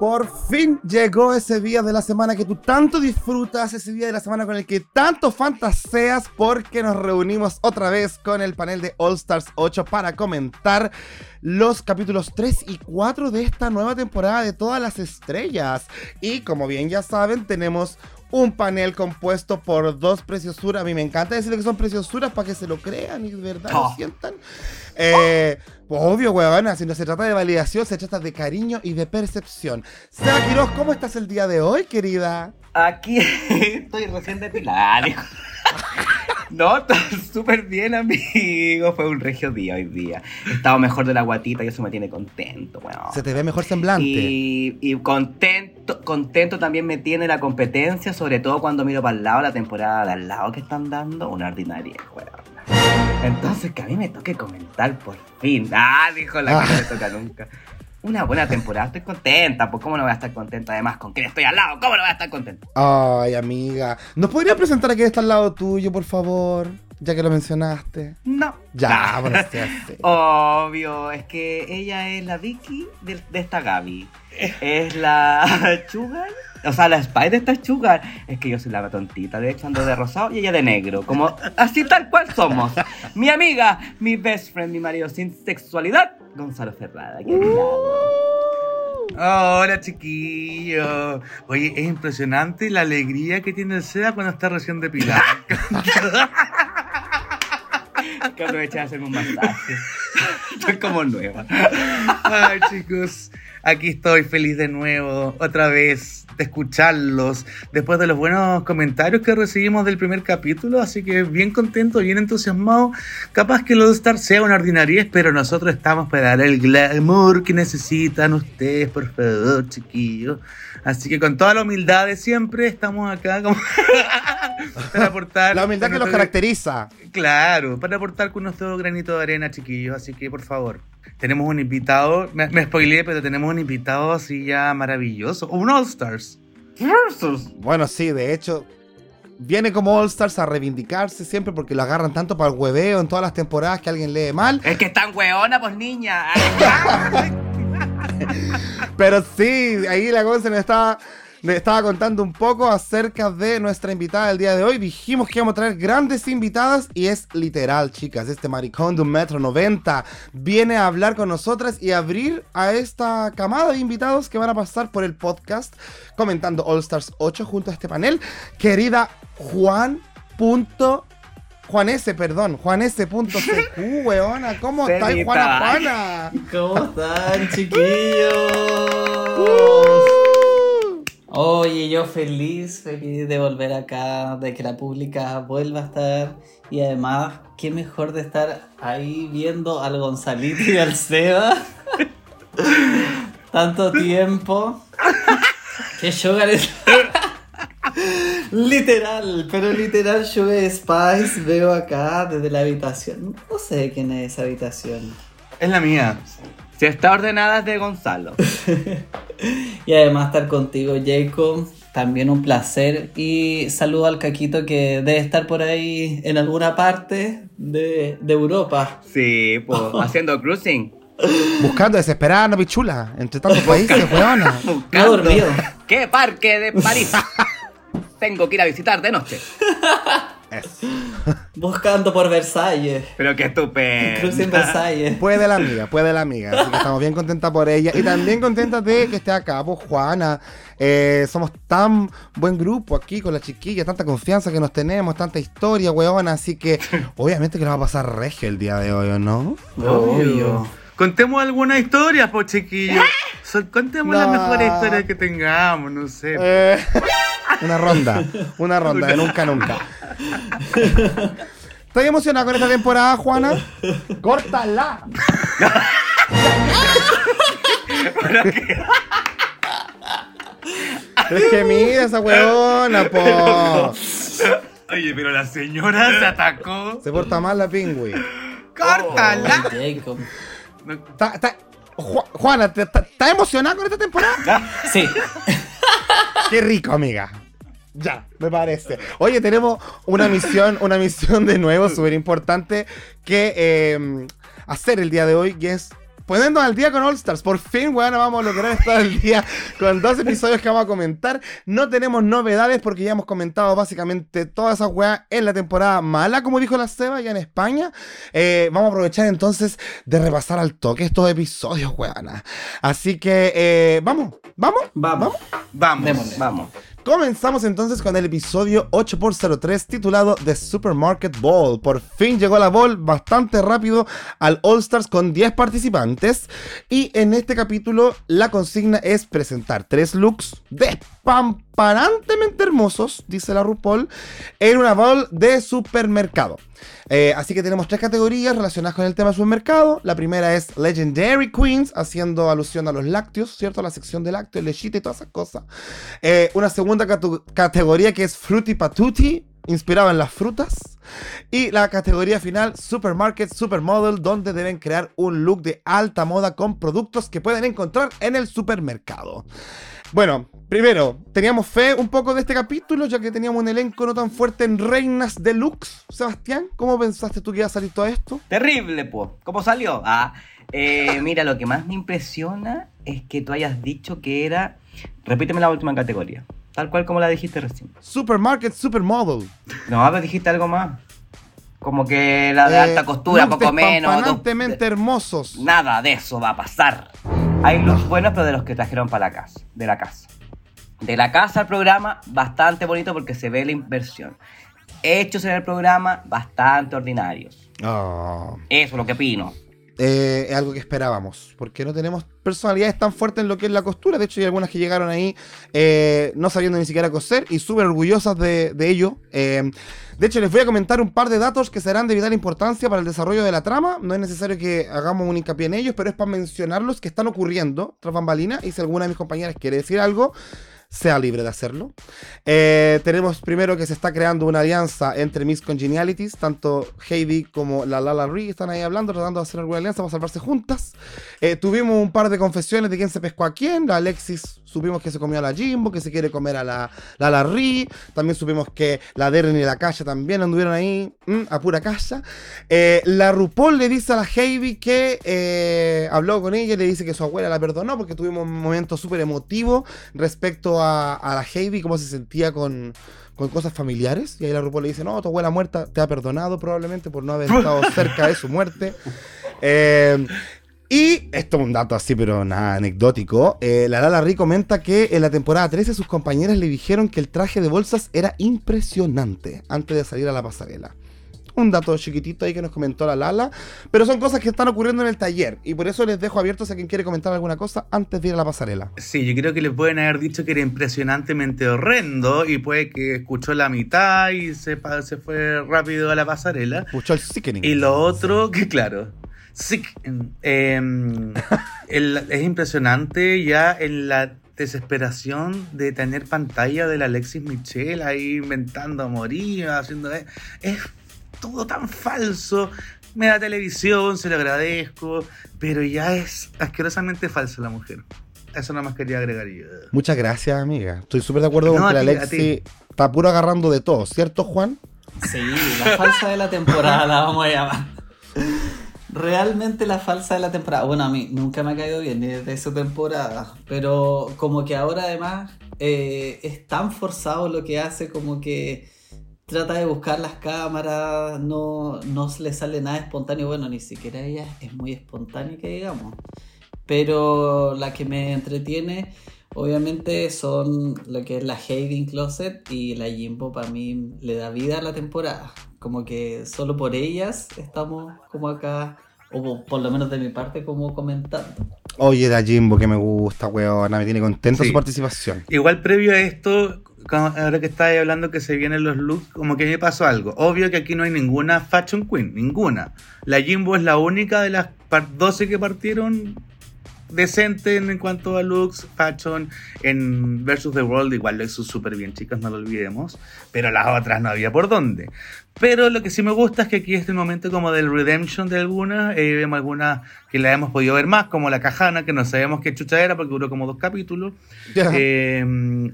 Por fin llegó ese día de la semana que tú tanto disfrutas, ese día de la semana con el que tanto fantaseas, porque nos reunimos otra vez con el panel de All Stars 8 para comentar los capítulos 3 y 4 de esta nueva temporada de Todas las Estrellas. Y como bien ya saben, tenemos un panel compuesto por dos preciosuras. A mí me encanta decirle que son preciosuras para que se lo crean y de verdad lo sientan. Eh, pues obvio, weón, si no se trata de validación, se trata de cariño y de percepción. Seba Quiroz, ¿cómo estás el día de hoy, querida? Aquí estoy recién depilada. No, está súper bien, amigo. Fue un regio día hoy día. He estado mejor de la guatita y eso me tiene contento, weón. Se te ve mejor semblante. Y, y contento, contento también me tiene la competencia, sobre todo cuando miro para el lado la temporada de al lado que están dando, una ordinaria, weón. Entonces que a mí me toque comentar por fin. Ah, dijo la que no me toca nunca. Una buena temporada, estoy contenta, pues cómo no voy a estar contenta además con que estoy al lado, cómo no voy a estar contenta. Ay, amiga. ¿Nos podrías presentar a quien está al lado tuyo, por favor? Ya que lo mencionaste. No. Ya, bueno, sí, sí. Obvio, es que ella es la Vicky de, de esta Gaby. Es la Sugar. O sea, la Spy de esta Sugar. Es que yo soy la tontita, de hecho ando de rosado y ella de negro. Como así tal cual somos. Mi amiga, mi best friend, mi marido sin sexualidad, Gonzalo Ferrada. Qué Hola chiquillo. Oye, es impresionante la alegría que tiene el Seba cuando está recién depilado. que aproveché de hacerme un masaje. Estoy como nueva. Ay, chicos, aquí estoy feliz de nuevo, otra vez, de escucharlos, después de los buenos comentarios que recibimos del primer capítulo, así que bien contento, bien entusiasmado. Capaz que los Star sea una pero nosotros estamos para dar el glamour que necesitan ustedes, por favor, chiquillos. Así que con toda la humildad de siempre, estamos acá como para aportar. La humildad que los caracteriza. Claro, para aportar con nuestro granito de arena, chiquillos. Así que, por favor, tenemos un invitado. Me, me spoileé, pero tenemos un invitado así ya maravilloso. Un All Stars. Bueno, sí, de hecho, viene como All Stars a reivindicarse siempre porque lo agarran tanto para el hueveo en todas las temporadas que alguien lee mal. Es que están weona, pues niña. Pero sí, ahí la Gonza nos estaba, me estaba contando un poco acerca de nuestra invitada del día de hoy. Dijimos que íbamos a traer grandes invitadas y es literal, chicas. Este maricón de un metro noventa viene a hablar con nosotras y abrir a esta camada de invitados que van a pasar por el podcast comentando All Stars 8 junto a este panel. Querida Juan. Juan S, perdón, Juan S.CQ, weona, ¿cómo estás. Juana Juana? ¿Cómo están, chiquillos? Oye, yo feliz, feliz de volver acá, de que la pública vuelva a estar. Y además, qué mejor de estar ahí viendo al Gonzalito y al Seba. Tanto tiempo. Que Sugar es. literal, pero literal Sugar Spice veo acá desde la habitación. No sé quién es esa habitación. Es la mía. Si está ordenada es de Gonzalo. Y además estar contigo, Jacob, también un placer. Y saludo al Caquito que debe estar por ahí en alguna parte de, de Europa. Sí, pues haciendo cruising. Buscando desesperada pichula entre tantos países, weona. Buscando. ¿Qué parque de París? Tengo que ir a visitar de noche. Buscando por Versalles. Pero qué estupendo. Cruce en Versalles. Puede la amiga, puede la amiga. Así que estamos bien contentas por ella. Y también contentas de que esté acá, pues Juana. Eh, somos tan buen grupo aquí con la chiquilla, tanta confianza que nos tenemos, tanta historia, weona. Así que obviamente que nos va a pasar regio el día de hoy, ¿o no? Obvio. Contemos alguna historia, po chiquillos. So- contemos las mejores historias que tengamos, no sé. Eh, una ronda, una ronda de nunca, nunca. ¿Estás emocionada con esta temporada, Juana? ¡Córtala! Es que mira esa weona, po. Oye, pero la señora se atacó. Se porta mal la pingüi. ¡Córtala! Jacob. Está- está- Ju- Juana, ¿te- ¿estás estás emocionada con esta temporada? Sí, Qué rico, amiga. Ya, me parece. Oye, tenemos una misión, una misión de nuevo súper importante que eh, hacer el día de hoy, y es ponernos al día con All Stars. Por fin, weón, vamos a lograr estar al día con dos episodios que vamos a comentar. No tenemos novedades porque ya hemos comentado básicamente todas esas weas en la temporada mala, como dijo la Seba, ya en España. Eh, vamos a aprovechar entonces de repasar al toque estos episodios, weona. Así que, eh, vamos, vamos. vamos. Vamos. Démosle. Vamos. Comenzamos entonces con el episodio 8x03 titulado The Supermarket Ball. Por fin llegó la Ball bastante rápido al All Stars con 10 participantes. Y en este capítulo la consigna es presentar tres looks despampanantemente hermosos, dice la RuPaul, en una Ball de supermercado. Eh, así que tenemos tres categorías relacionadas con el tema supermercado. La primera es Legendary Queens, haciendo alusión a los lácteos, ¿cierto? La sección de lácteos, lechita y todas esas cosas. Eh, una segunda categoría que es Fruity Patuti, inspirado en las frutas. Y la categoría final, Supermarket Supermodel, donde deben crear un look de alta moda con productos que pueden encontrar en el supermercado. Bueno, primero, teníamos fe un poco de este capítulo, ya que teníamos un elenco no tan fuerte en Reinas Deluxe. Sebastián, ¿cómo pensaste tú que iba a salir todo esto? Terrible, po. ¿Cómo salió? Ah, eh, mira, lo que más me impresiona es que tú hayas dicho que era. Repíteme la última categoría. Tal cual como la dijiste recién. Supermarket Supermodel. No, pero dijiste algo más. Como que la de Eh, alta costura, poco menos. dos- hermosos. Nada de eso va a pasar. Hay looks buenos, pero de los que trajeron para la casa. De la casa. De la casa al programa, bastante bonito porque se ve la inversión. Hechos en el programa, bastante ordinarios. Ah. Eso es lo que opino. Eh, es algo que esperábamos, porque no tenemos personalidades tan fuertes en lo que es la costura. De hecho, hay algunas que llegaron ahí eh, no sabiendo ni siquiera coser y súper orgullosas de, ello. Eh, de hecho, les voy a comentar un par de datos que serán de vital importancia para el desarrollo de la trama. No es necesario que hagamos un hincapié en ellos, pero es para mencionarlos que están ocurriendo tras bambalinas. Y si alguna de mis compañeras quiere decir algo, sea libre de hacerlo. Eh, tenemos primero que se está creando una alianza entre Miss Congenialities, tanto Heidi como la Lala Ree están ahí hablando, tratando de hacer alguna alianza para salvarse juntas. Eh, tuvimos un par de confesiones de quién se pescó a quién. La Alexis supimos que se comió a la Jimbo, que se quiere comer a la Lala Ree. También supimos que la Darren y la Kasha también anduvieron ahí mm, a pura casa. Eh, la RuPaul le dice a la Heidi que habló con ella y le dice que su abuela la perdonó porque tuvimos un momento súper emotivo respecto a, a la Heidi, cómo se sentía con, con cosas familiares. Y ahí la RuPaul le dice, no, tu abuela muerta te ha perdonado probablemente por no haber estado cerca de su muerte. Eh, y esto es un dato así, pero nada anecdótico. Eh, la Lala Ri comenta que en la temporada 13 sus compañeras le dijeron que el traje de bolsas era impresionante antes de salir a la pasarela. Un dato chiquitito ahí que nos comentó la Lala. Pero son cosas que están ocurriendo en el taller. Y por eso les dejo abiertos a quien quiere comentar alguna cosa antes de ir a la pasarela. Sí, yo creo que les pueden haber dicho que era impresionantemente horrendo y puede que escuchó la mitad y se, se fue rápido a la pasarela. Escuchó el sickening. Y lo otro, que claro, sí, em, el- es impresionante ya en la desesperación de tener pantalla de la Alexis Michelle ahí inventando morir, haciendo... Es todo tan falso. Me da televisión, se lo agradezco, pero ya es asquerosamente falsa la mujer. Eso nada más quería agregar yo. Muchas gracias, amiga. Estoy súper de acuerdo con No, que la Alexi está puro agarrando de todo, ¿cierto, Juan? Sí, la falsa de la temporada la vamos a llamar. Realmente la falsa de la temporada. Bueno, a mí nunca me ha caído bien desde su temporada. Pero como que ahora además eh, es tan forzado lo que hace, como que trata de buscar las cámaras, no, no le sale nada espontáneo. Bueno, ni siquiera ella es muy espontánea, que digamos. Pero la que me entretiene, obviamente, son lo que es la Hayden Closet y la Jimbo. Para mí le da vida a la temporada. Como que solo por ellas estamos como acá, o por lo menos de mi parte, como comentando. Oye, da Jimbo, que me gusta, weona. Me tiene contenta Sí. su participación. Igual previo a esto, como- ahora que estáis hablando que se vienen los looks, como que me pasó algo. Obvio que aquí no hay ninguna fashion queen, ninguna. La Jimbo es la única de las par- 12 que partieron decente en, en cuanto a looks, fashion. En Versus the World igual lo hizo súper bien, chicas, no lo olvidemos. Pero las otras no había por dónde. Pero lo que sí me gusta es que aquí es el momento como del redemption de algunas. Eh, vemos algunas que la hemos podido ver más, como la Cajana, que no sabemos qué chucha era porque duró como dos capítulos. Eh,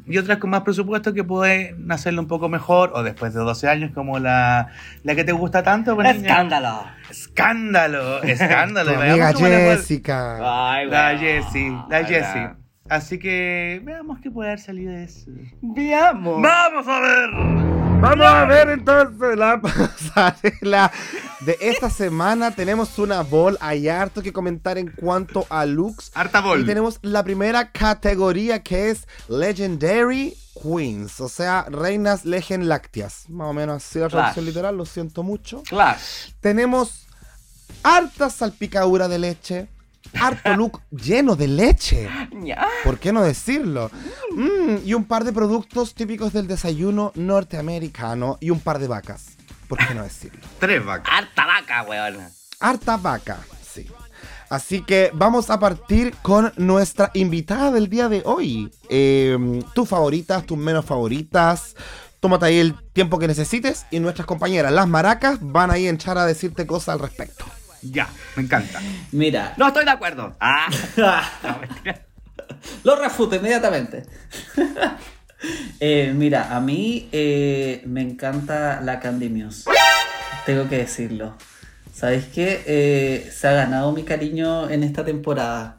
y otras con más presupuesto que pueden hacerlo un poco mejor, o después de 12 años, como la, la que te gusta tanto. pues. Escándalo. Escándalo, escándalo. Veamos amiga. Jessica. Ay, La. Jessie, la Ay, Jessie. Así que veamos qué puede haber salido de eso. Veamos. ¡Vamos a ver! Vamos a ver entonces la pasarela de esta semana. Tenemos una ball, hay harto que comentar en cuanto a looks. Harta bol. Y tenemos la primera categoría que es Legendary Queens, o sea, reinas legend lácteas. Más o menos así la traducción Clash. literal, lo siento mucho. Clash. Tenemos harta salpicadura de leche, harto look lleno de leche. ¿Por qué no decirlo? Mm, y un par de productos típicos del desayuno norteamericano y un par de vacas. ¿Por qué no decirlo? Tres vacas. Harta vaca, weón. Harta vaca, sí. Así que vamos a partir con nuestra invitada del día de hoy. Eh, tus favoritas, tus menos favoritas. Tómate ahí el tiempo que necesites y nuestras compañeras, las maracas, van ahí a echar a decirte cosas al respecto. Ya, me encanta. Mira, No estoy de acuerdo. Ah. No, lo refuto inmediatamente. Eh, mira, a mí eh, me encanta la Candy Muse. Tengo que decirlo. ¿Sabéis qué? Eh, se ha ganado mi cariño en esta temporada.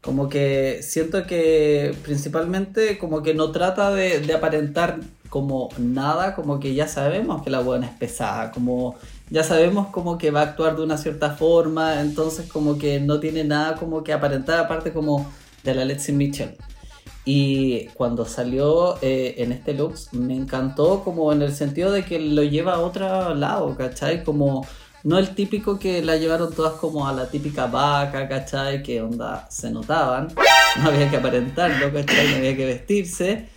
Como que siento que principalmente como que no trata de, de aparentar como nada, como que ya sabemos que la buena es pesada, como ya sabemos como que va a actuar de una cierta forma, entonces como que no tiene nada como que aparentar aparte como de la Lexi Mitchell. Y cuando salió eh, en este Lux me encantó como en el sentido de que lo lleva a otro lado, ¿cachai? Como no el típico que la llevaron todas como a la típica vaca, ¿cachai? Que onda se notaban, no había que aparentarlo, ¿cachai? No había que vestirse,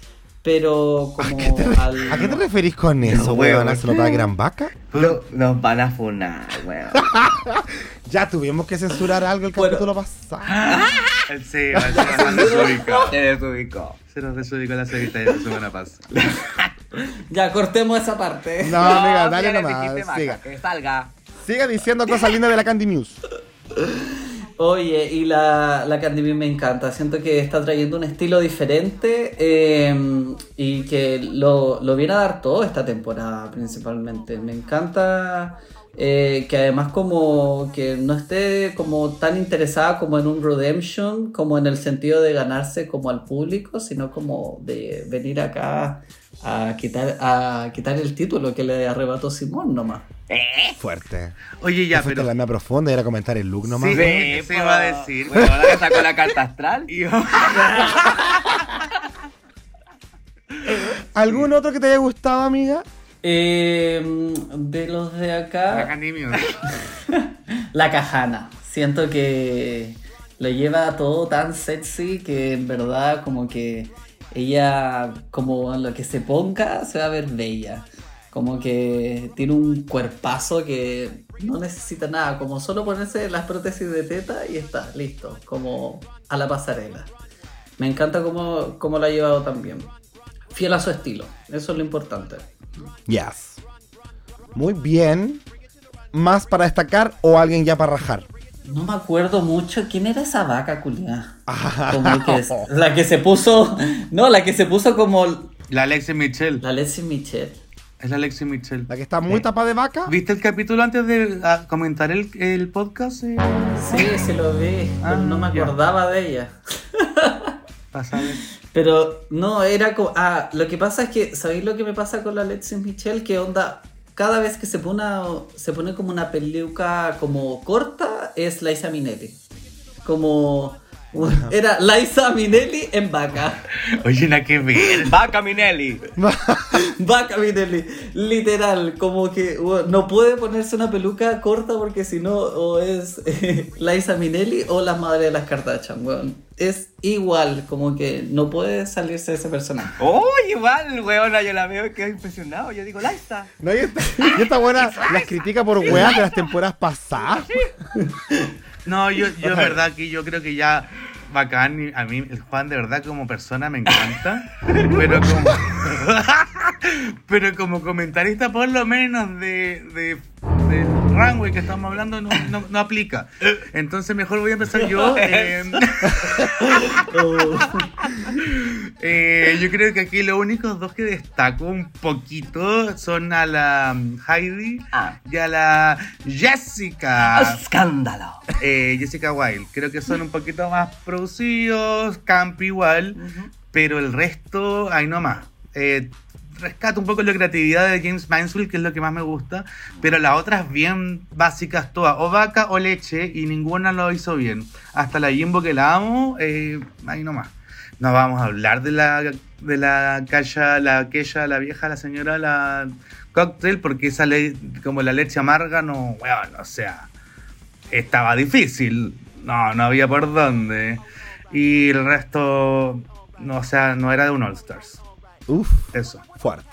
pero como al... ¿A qué te referís con eso, weón. weón? ¿Se eran vacas? No, nos van a funar, weón. Ya tuvimos que censurar algo el Bueno. capítulo pasado. El Seba nos desubicó. Se desubicó. Se nos desubicó la Sebita de la semana pasada. Ya, cortemos esa parte. No, amiga, si dale nomás. vaca, Siga. Que salga. Siga diciendo cosas lindas de la Candy Muse. Oye, y la, la me encanta. Siento que está trayendo un estilo diferente eh, y que lo, lo viene a dar todo esta temporada principalmente. Me encanta eh, que además como que no esté como tan interesada como en un redemption, como en el sentido de ganarse como al público, sino como de venir acá a quitar, a quitar el título que le arrebató Simón nomás. Fuerte. Oye, ya, pero. la mía profunda era comentar el look nomás. Sí. Sí, se iba a decir. Weón, ahora que sacó la carta astral. Y yo- ¿Algún otro que te haya gustado, amiga? Eh, de los de acá... La. La Cajana. Siento que lo lleva todo tan sexy que en verdad como que ella, como lo que se ponga, se va a ver bella. Como que tiene un cuerpazo que no necesita nada, como solo ponerse las prótesis de teta y está, listo, como a la pasarela. Me encanta cómo, cómo lo ha llevado también. Fiel a su estilo, eso es lo importante. Yes. Muy bien. ¿Más para destacar o alguien ya para rajar? No me acuerdo mucho quién era esa vaca culiada. Como que es- la que se puso. No, la que se puso como La Alexis Michelle. la Leslie Michelle. Es la Alexis Michelle. La que está muy tapada de vaca. ¿Viste el capítulo antes de ah, comentar el, el podcast? Eh, Sí, sí lo vi, Ah, pero no me ya. acordaba de ella. Pasa a ver. Pero no, era como. Ah, lo que pasa es que, ¿sabéis lo que me pasa con la Alexis Michelle? Que onda, cada vez que se pone, una- se pone como una peluca como corta, es Liza Minnelli. Como. Era Liza Minnelli en vaca. Oye, nada que ver. Vaca Minelli. Vaca Minelli, literal, como que bueno, no puede ponerse una peluca corta porque si no, o es eh, Liza Minelli o la madre de las Kardashian, weón. Es igual, como que no puede salirse de ese personaje. Oh, igual, weona, yo la veo y quedo impresionado. Yo digo, Liza. No, y esta, y esta buena las critica por weas de las temporadas pasadas. No, yo, yo verdad que yo creo que ya bacán. A mí, el Juan, de verdad, como persona me encanta. pero como. pero como comentarista, por lo menos de. Runway que estamos hablando no, no- no aplica. Entonces mejor voy a empezar yo. eh, eh, yo creo que aquí los únicos dos que destaco un poquito son a la mm, Heidi Ah. y a la Jessica. ¡Escándalo! Eh, Jessica Wilde. Creo que son un poquito más producidos, camp igual, pero el resto, ahí nomás. Eh, rescato un poco la creatividad de James Mansfield, que es lo que más me gusta, pero las otras bien básicas todas, o vaca o leche, y ninguna lo hizo bien. Hasta la Jimbo que la amo, eh, ahí nomás. No vamos a hablar de la de la calla, la aquella, la vieja, la señora, la cocktail, porque esa le- como la leche amarga, no, weón, o sea, estaba difícil. No, no había por dónde. Y el resto, no, o sea, no era de un All Stars. Uf, Eso. fuerte.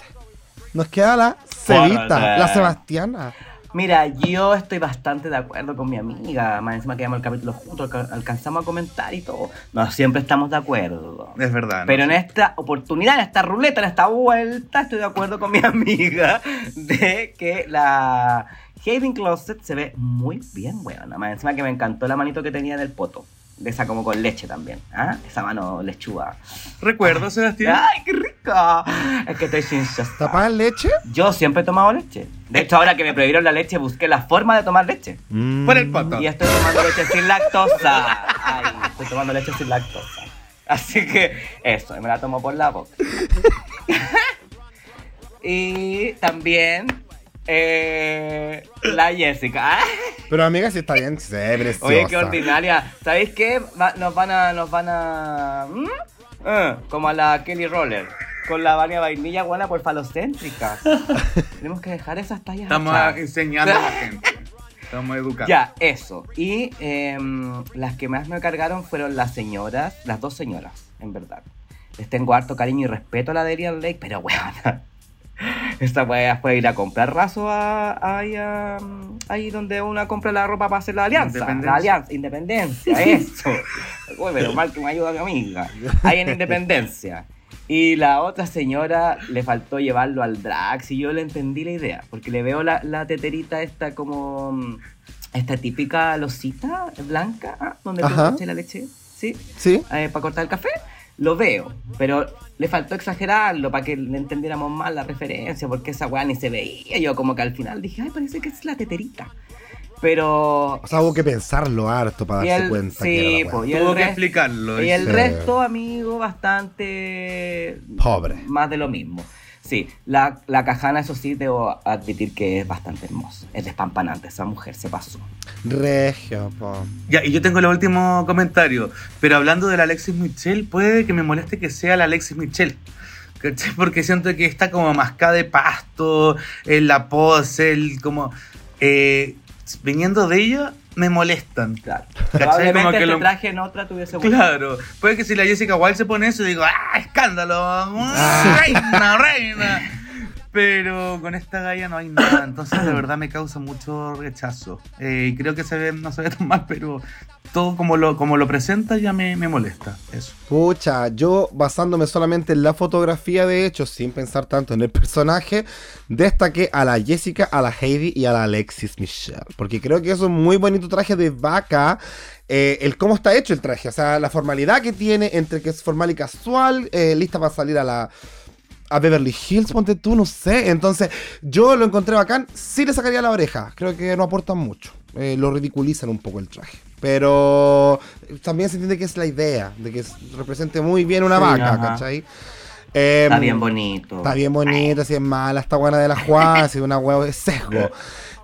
Nos queda la Fuerte. Cevita, la Sebastiana. Mira, yo estoy bastante de acuerdo con mi amiga. Más encima que el capítulo juntos, alca- alcanzamos a comentar y todo. No siempre estamos de acuerdo. Es verdad. ¿no? Pero en esta oportunidad, en esta ruleta, en esta vuelta, estoy de acuerdo con mi amiga de que la Hayden Closet se ve muy bien, weón. Más encima que me encantó la manito que tenía en el poto. De esa como con leche también. ¿ah? Esa mano lechuga. Recuerdo, Sebastián. ¡Ay, qué rico! Es que estoy sin ¿Tapada en leche? Yo siempre he tomado leche. De hecho, ahora que me prohibieron la leche, busqué la forma de tomar leche. Por el poto. Y estoy tomando leche sin lactosa. Ay, estoy tomando leche sin lactosa. Así que eso, me la tomo por la boca. y también eh, la Jessica. Pero amiga, si está bien, sí, preciosa. Oye, qué ordinaria. ¿Sabéis qué? Va- nos van a. Nos van a. ¿Mm? Eh, como a la Kelly Roller. Con la baña vainilla buena por falocéntricas. Tenemos que dejar esas tallas. Estamos atrás. enseñando a la gente. Estamos educando. Ya, eso. Y em, las que más me cargaron fueron las señoras, las dos señoras, en verdad. Les tengo harto cariño y respeto a la de Ariel Lake, pero weón. Esta wea puede ir a comprar raso a, ahí, a- ahí donde uno compra la ropa para hacer la alianza. La alianza, independencia, eso. Uy, pero mal que me ayuda mi amiga. Ahí en Independencia. Y la otra señora le faltó llevarlo al drag, si yo le entendí la idea, porque le veo la, la teterita esta como... mm, Esta típica losita blanca, ¿ah? donde echas la leche, ¿sí? ¿Sí? Eh, para cortar el café, lo veo, pero le faltó exagerarlo para que le entendiéramos mal la referencia, porque esa weá ni se veía. Yo como que al final dije, ay, parece que es la teterita. Pero... O sea, hubo que pensarlo harto para darse el- cuenta sí, que era la el Tuvo que explicarlo. Y el Sí. resto, amigo, bastante... Pobre. Más de lo mismo. Sí, la, la cajana, eso sí, debo admitir que es bastante hermosa. Es despampanante, esa mujer se pasó. Regio, po. Ya, y yo tengo el último comentario. Pero hablando de la Alexis Michelle, puede que me moleste que sea la Alexis Michelle. ¿Cachai? Porque siento que está como mascada de pasto, en la pose, el como. eh, viniendo de ella, me molestan. Claro. Probablemente que este lo- traje en otra tuviese. Claro, puede que si la Jessica Wilde se pone eso, digo, ¡ah, escándalo! ¡Ah, ¡Reina, reina! Pero con esta galla no hay nada, entonces de verdad me causa mucho rechazo. Eh, y creo que se ve, no se ve tan mal, pero todo como lo, como lo presenta ya me, me molesta. Eso. Pucha, yo basándome solamente en la fotografía, de hecho, sin pensar tanto en el personaje, destaqué a la Jessica, a la Heidi y a la Alexis Michelle. Porque creo que es un muy bonito traje de vaca. eh, el cómo está hecho el traje, o sea, la formalidad que tiene entre que es formal y casual, eh, lista para salir a la. A Beverly Hills, ponte tú, no sé. Entonces, yo lo encontré bacán. Sí le sacaría la oreja. Creo que no aportan mucho. Eh, lo ridiculizan un poco el traje. Pero también se entiende que es la idea, de que es- represente muy bien una Sí, vaca, ajá. ¿cachai? Eh, Está bien bonito. Está bien bonita, si es mala, está buena de la Juan, si es una huevo de sesgo.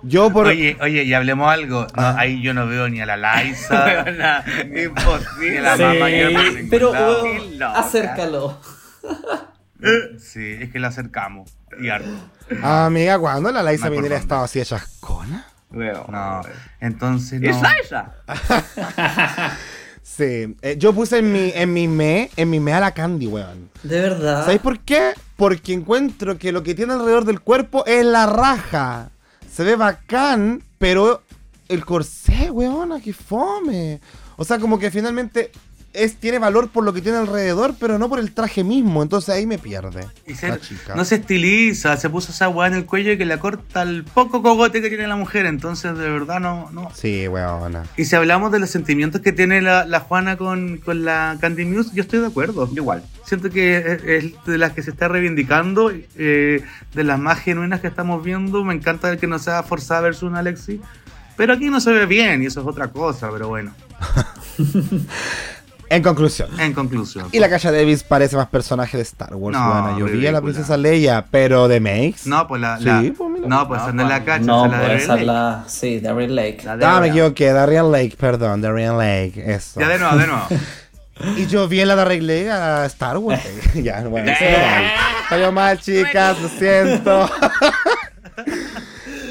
Yo por... Oye, oye, y hablemos algo. No, ahí yo no veo ni a la Liza, Imposible. ni a la mamá Sí, ningún pero loca. acércalo. Sí, es que la acercamos. Y harto. Amiga, ¿cuándo la por Minera dónde. estaba así de chascona? Weón. No, entonces no. ¿Es esa? Sí. Eh, yo puse en mi, en mi me, en mi me a la Candy, weón. De verdad. ¿Sabéis por qué? Porque encuentro que lo que tiene alrededor del cuerpo es la raja. Se ve bacán, pero el corsé, weón, que fome. O sea, como que finalmente es, tiene valor por lo que tiene alrededor, pero no por el traje mismo. Entonces ahí me pierde. Y se- la chica. no se estiliza, se puso esa weá en el cuello que le corta el poco cogote que tiene la mujer, entonces de verdad no, no. Sí, weona. Y si hablamos de los sentimientos que tiene la, la Juana con, con la Candy Muse, yo estoy de acuerdo. Igual. Siento que es, es de las que se está reivindicando, eh, de las más genuinas que estamos viendo. Me encanta el que no sea forzada versus una Alexi. Pero aquí no se ve bien y eso es otra cosa, pero bueno, En conclusión. en conclusión. Y la Kasha Davis parece más personaje de Star Wars, No, weona. Yo vi a la princesa Leia, pero de Max. No, pues la... Sí, la- pues mira. no, pues No, esa no es la Juan. cacha, No, esa es la de pues esa Lake. la. Sí, Darien Lake. La de Ah, me equivoqué. Darian Lake, perdón. Darian Lake. Eso. Ya de nuevo, de nuevo. Y yo vi en la de arreglé a Star Wars. ya, bueno, salió mal. Salió mal, chicas, lo siento.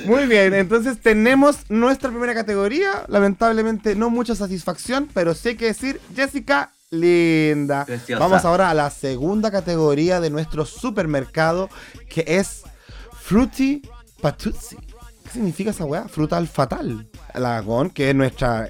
Muy bien, entonces tenemos nuestra primera categoría. Lamentablemente no mucha satisfacción, pero sí hay que decir, Jessica, linda. Preciosa. Vamos ahora a la segunda categoría de nuestro supermercado, que es Fruity Patuzzi. ¿Qué significa esa weá? Frutal fatal. La GON, que es nuestra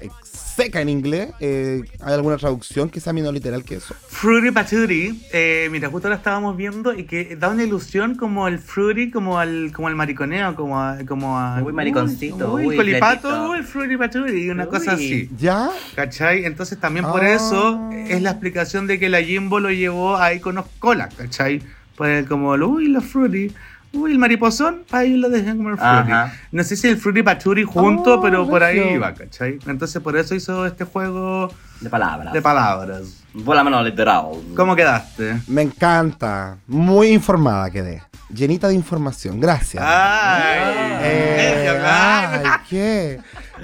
seca en inglés. eh, ¿Hay alguna traducción que sea menos literal que eso? Fruity Patootie, eh, mira, justo lo estábamos viendo y que da una ilusión como el fruity, como al, como el mariconeo, como a, como a Uy, mariconcito, uy, uy, colipato, fletito. uy, fruity Patootie, una cosa Uy. así. ¿Ya? ¿Cachai? Entonces también por Ah. eso es la explicación de que la Jimbo lo llevó a iconos cola, ¿cachai? Por el como, el, uy, los fruity, uy, el mariposón, ahí lo dejan como el fruity. Ajá. No sé si el fruity paturi junto, Oh, pero por ahí regio. iba, ¿cachai? Entonces por eso hizo este juego De palabras. de palabras. Por la mano literal. ¿Cómo quedaste? Me encanta. Muy informada quedé. Llenita de información. Gracias. Ay, Eh, ay, ay, ¿qué?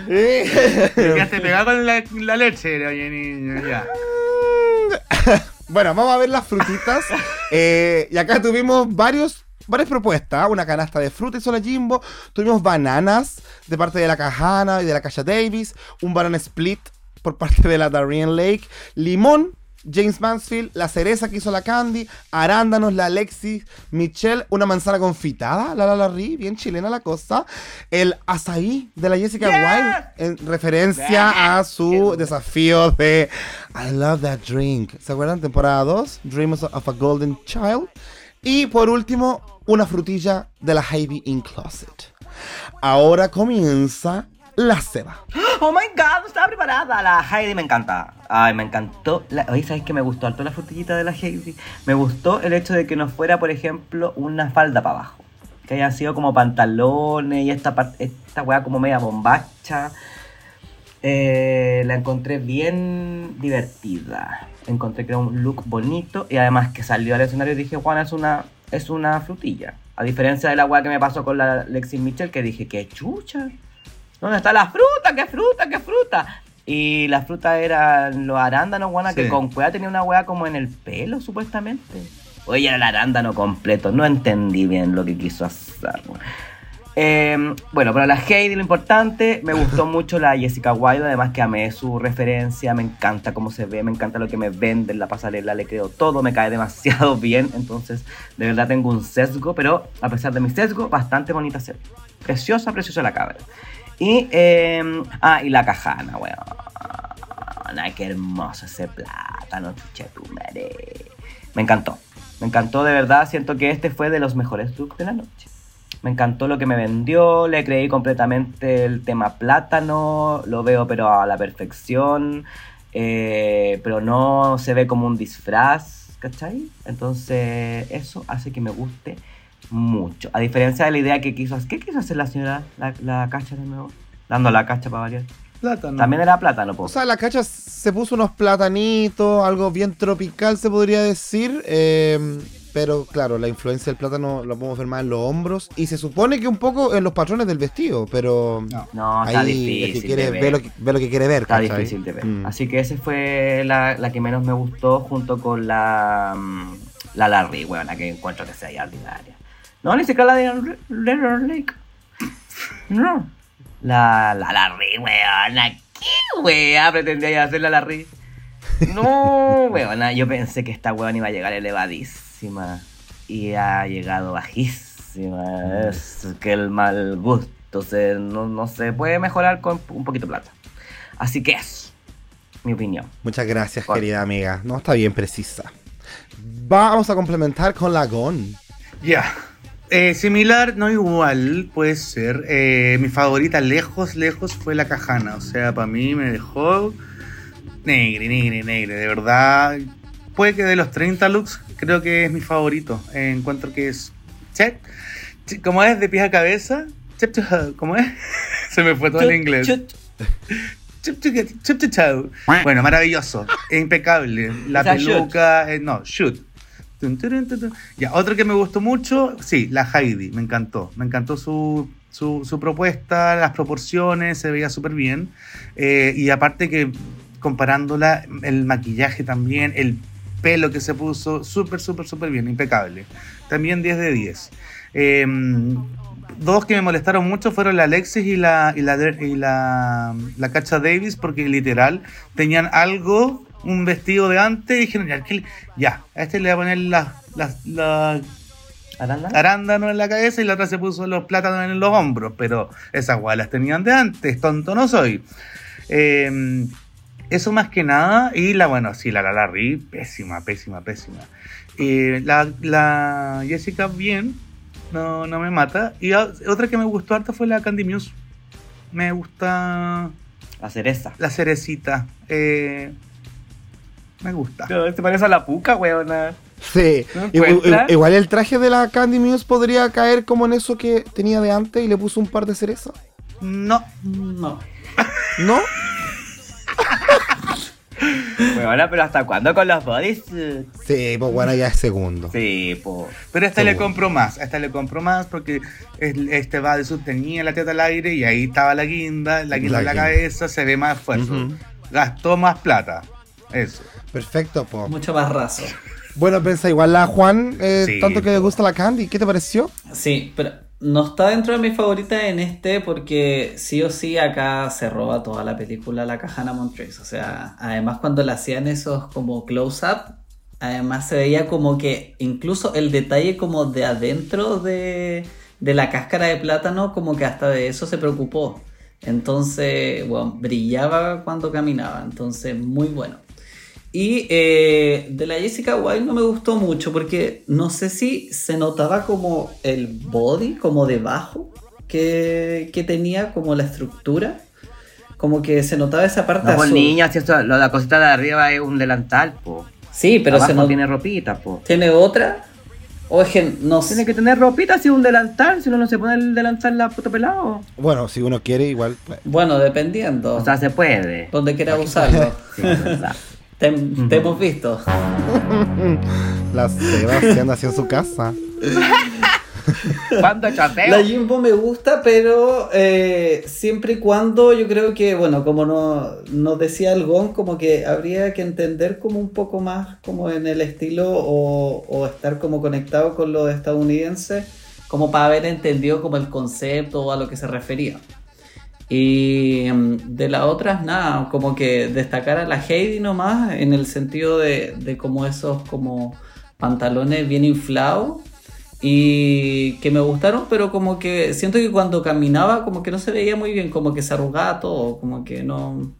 Eh. Te quedaste pegado con la, la leche, oye, niño, ya. Bueno, vamos a ver las frutitas. Eh, y acá tuvimos varios, varias propuestas. Una canasta de fruta hizo la Jimbo. Tuvimos bananas de parte de la Cajana y de la Kasha Davis. Un banana split por parte de la Darien Lake. Limón. James Mansfield, la cereza que hizo la Candy, arándanos, la Alexis, Michelle, una manzana confitada, la la la Ri, bien chilena la cosa, el azaí de la Jessica Wilde, en referencia a su desafío de I Love That Drink. ¿Se acuerdan? Temporada 2, Dreams of a Golden Child. Y por último, una frutilla de la Heidi in Closet. Ahora comienza la ceba. Oh my god, estaba preparada. La Heidi me encanta. Ay, me encantó. La... Oye, ¿sabes qué me gustó harto la frutillita de la Heidi? Me gustó el hecho de que no fuera, por ejemplo, una falda para abajo. Que hayan sido como pantalones y esta, esta weá como media bombacha. Eh, la encontré bien divertida. Encontré que era un look bonito y además que salió al escenario y dije, Juan, es una, es una frutilla. A diferencia de la weá que me pasó con la Lexi Mitchell que dije, qué chucha. ¿Dónde está la fruta? ¿Qué fruta? ¿Qué fruta? Y la fruta eran los arándanos, guana, que con cueva tenía una weá como en el pelo, supuestamente. Oye, era el arándano completo. No entendí bien lo que quiso hacer. Eh, bueno, para la Heidi lo importante, me gustó mucho la Jessica Wilde, además que amé su referencia, me encanta cómo se ve, me encanta lo que me vende en la pasarela, le creo todo, me cae demasiado bien, entonces de verdad tengo un sesgo, pero a pesar de mi sesgo, bastante bonita se ve. Preciosa, preciosa la cabra. Y, eh, ah, y la cajana, weón. Ay, qué hermoso ese plátano, chucha tu madre. Me encantó. Me encantó de verdad. Siento que este fue de los mejores looks de la noche. Me encantó lo que me vendió. Le creí completamente el tema plátano. Lo veo, pero a la perfección. eh, pero no se ve como un disfraz. ¿Cachai? Entonces, eso hace que me guste mucho. A diferencia de la idea que quiso hacer. ¿Qué quiso hacer la señora? La, la cacha de nuevo. Dando la cacha para variar. Plátano. También era plátano, po. O sea, la cacha se puso unos platanitos, algo bien tropical se podría decir. eh, pero claro, la influencia del plátano la podemos ver más en los hombros. Y se supone que un poco en los patrones del vestido, pero No. No, está ahí difícil. el que de ver. ve lo que, ve lo que quiere ver. Está ¿cachai? difícil de ver. Mm. Así que esa fue la, la que menos me gustó junto con la, mm, la Larry, weón, la que encuentro que sea ordinaria. No, ni siquiera la de Leonard Lake. No. La, la Larry, weón. ¿Qué weón pretendía hacer la Larry? No, weón. Yo pensé que esta weón iba a llegar elevadísima. Y ha llegado bajísima. Es que el mal gusto se, no, no se puede mejorar con un poquito de plata. Así que eso. mi opinión. Muchas gracias, querida amiga. No, está bien precisa. Vamos a complementar con la GON. Ya. Eh, similar, no igual, puede ser. Eh, mi favorita lejos, lejos fue la Cajana. O sea, para mí me dejó negre, negre, negre. De verdad, puede que de los 30 looks, creo que es mi favorito. Eh, encuentro que es... Check. Che- ¿Cómo es? De pies a cabeza. Chep, ¿Cómo es? Se me fue todo el inglés. Chup, chup, chau. Bueno, maravilloso, impecable. La peluca, eh, no, shoot. Ya, otro que me gustó mucho, sí, la Heidi, me encantó. Me encantó su, su, su propuesta, las proporciones, se veía súper bien. Eh, y aparte que comparándola, el maquillaje también, el pelo que se puso, súper, súper, súper bien, impecable. También 10 de 10. Eh, dos que me molestaron mucho fueron la Alexis y la, y la, y la, la Cacha Davis, porque literal tenían algo, un vestido de antes, y dijeron, ya, ¿qué le- ya, a este le voy a poner las las- las ¿Arándano? en la cabeza y la otra se puso los plátanos en los hombros, pero esas guay las tenían de antes, tonto no soy. Eh, eso más que nada, y la, bueno, sí, la Lala Ri, pésima, pésima, pésima. Eh, la, la Jessica, bien, no, no me mata. Y a- otra que me gustó harto fue la Candy Muse. Me gusta La cereza. la cerecita. eh, me gusta. Te parece a la puca, weona. Sí. ¿No Igual, igual el traje de la Candy Muse podría caer como en eso que tenía de antes y le puso un par de cerezas. No, No. ¿No? Weona, pero ¿hasta cuándo con los bodysuits? Sí, pues bueno, ya es segundo. Sí, po. Pero a esta le Seguro. compro más, a esta le compro más porque este va de su tenía la teta al aire y ahí estaba la guinda, la guinda La en la guinda. cabeza, se ve más esfuerzo. Gastó más plata. Eso. Perfecto, po. Mucho más raso. Bueno, piensa igual la Juan, eh, Sí, tanto que le gusta la Candy. ¿Qué te pareció? Sí, pero no está dentro de mis favoritas en este porque sí o sí acá se roba toda la película la Cajana Montrese. O sea, además cuando le hacían esos como close-up, además se veía como que incluso el detalle como de adentro de, de la cáscara de plátano, como que hasta de eso se preocupó. Entonces, bueno, brillaba cuando caminaba. Entonces, muy bueno. Y eh, de la Jessica White no me gustó mucho porque no sé si se notaba como el body, como debajo que, que tenía, como la estructura. Como que se notaba esa parte No, pues azul. niña, si esto, lo, la cosita de arriba es un delantal, po. Sí, pero Abajo se nota. tiene ropita, po. ¿Tiene otra? O es que no sé. Tiene que tener ropita si es un delantal, si uno no se pone el delantal la puta pelado. Bueno, si uno quiere, igual. pues. Bueno, dependiendo. O sea, se puede. donde quiera usarlo. Sí, es verdad. te, te hemos visto. La Seba se anda así en su casa. ¿Cuándo chapeo? La Jimbo me gusta, pero eh, siempre y cuando yo creo que, bueno, como no, nos decía el Gon, como que habría que entender como un poco más como en el estilo o, o estar como conectado con lo estadounidense, como para haber entendido como el concepto o a lo que se refería. Y mm, de las otras, nada, como que destacar a la Heidi nomás en el sentido de, de como esos como pantalones bien inflados y que me gustaron, pero como que siento que cuando caminaba como que no se veía muy bien, como que se arrugaba todo, como que no,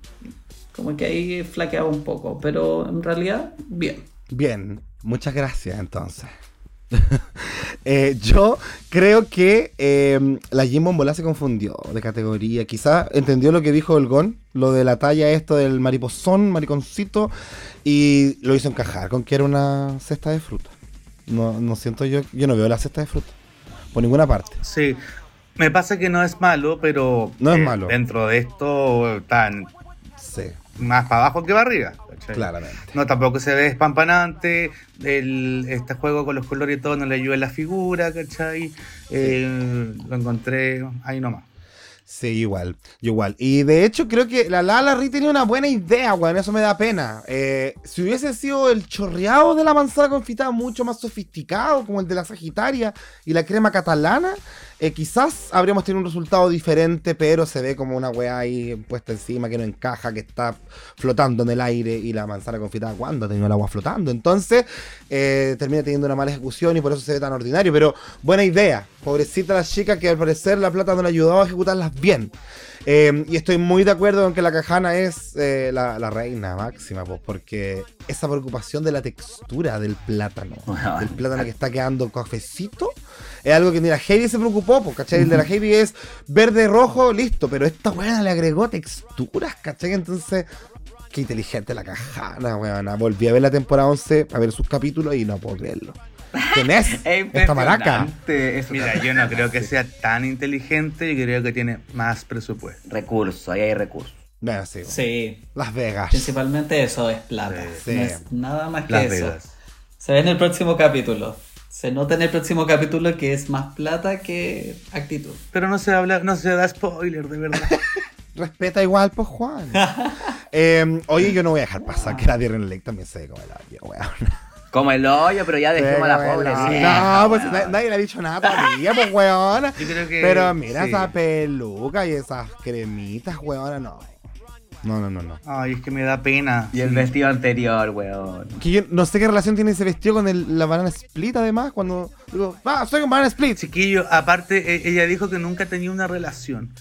como que ahí flaqueaba un poco, pero en realidad bien. Bien, muchas gracias entonces. Eh, yo creo que eh, la Jimbo en bola se confundió de categoría. Quizás entendió lo que dijo el Gon, lo de la talla esto del mariposón, mariconcito, y lo hizo encajar con que era una cesta de fruta. No, no siento yo, yo no veo la cesta de fruta por ninguna parte. Sí. Me pasa que no es malo, pero No es eh, malo. dentro de esto están Sí, más para abajo que para arriba. ¿Cachai? claramente. No, tampoco se ve espampanante. El, este juego con los colores y todo no le ayuda en la figura, ¿cachai? Eh, lo encontré ahí nomás. Sí, igual, igual. Y de hecho creo que la Lala Ri tenía una buena idea, weón, eso me da pena. Eh, si hubiese sido el chorreado de la manzana confitada mucho más sofisticado, como el de la Sagitaria y la crema catalana, eh, quizás habríamos tenido un resultado diferente, pero se ve como una weá ahí puesta encima que no encaja, que está flotando en el aire y la manzana confitada, ¿cuándo ha tenido el agua flotando? Entonces, eh, termina teniendo una mala ejecución y por eso se ve tan ordinario, pero buena idea. Pobrecita la chica que al parecer la plata no le ayudaba a ejecutarlas bien. Eh, y estoy muy de acuerdo en que la cajana es eh, la, la reina máxima, pues, porque esa preocupación de la textura del plátano, Bueno. del plátano que está quedando cafecito, es algo que ni la Heidi se preocupó, pues, ¿cachai? El de la Heidi es verde, rojo, listo, pero esta weá le agregó texturas, ¿cachai? Entonces, qué inteligente la cajana, weona. Volví a ver la temporada 11, a ver sus capítulos y no puedo creerlo. ¿Quién es? Es Esta maraca. Mira, yo no creo que sea tan inteligente, yo creo que tiene más presupuesto. Recurso, ahí hay recursos. Bueno, sí. Sí, Las Vegas. principalmente eso es plata. Sí. No es nada más que Las eso. Vegas. Se ve en el próximo capítulo. Se nota en el próximo capítulo que es más plata que actitud. Pero no se habla, no se da spoiler, de verdad. Respeta igual, pues Juan. Eh, oye, yo no voy a dejar pasar que la Darren Lake también se ve como el hoyo, weón. Como el hoyo, pero ya dejemos a la Pero, pobre. no, No, pues na- nadie le ha dicho nada todavía, pues weón. Yo creo que. Pero mira sí. esa peluca y esas cremitas, weón, no. No, no, no, no. Ay, es que me da pena. Y el vestido anterior, weón. Que yo no sé qué relación tiene ese vestido con el- la banana split, además, cuando digo, ah, soy un banana split. Chiquillo, aparte, e- ella dijo que nunca tenía una relación.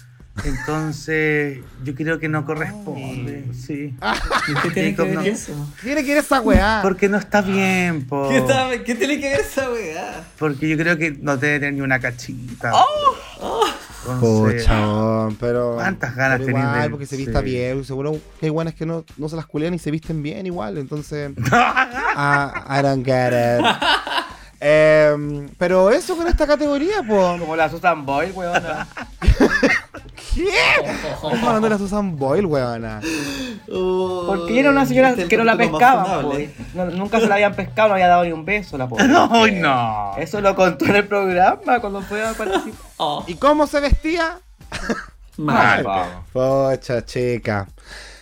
Entonces, yo creo que no corresponde. Sí. ¿Y qué tiene que ver no. eso? Tiene que ir esa weá. Porque no está bien, po. ¿Qué, está- qué tiene que ver esa weá? Porque yo creo que no debe tener ni una cachita. Oh. Entonces, Pucha, weón, pero. ¿Cuántas ganas pero igual, de- porque se vista sí. bien. Seguro que hay buenas que no, no se las culean y se visten bien igual. Entonces. ah, I don't get it. Em, pero eso con esta categoría, pues. Como la Susan Boyle, weón. ¿Qué? Estamos hablando de la Susan Boyle, weona. Porque era una señora Este que no la po. No- nunca se la habían pescado, no había dado ni un beso la pobre. Ay, no. Eso lo contó en el programa cuando fue a participar. Oh, ¿Y cómo se vestía? mal. Pocha, chica.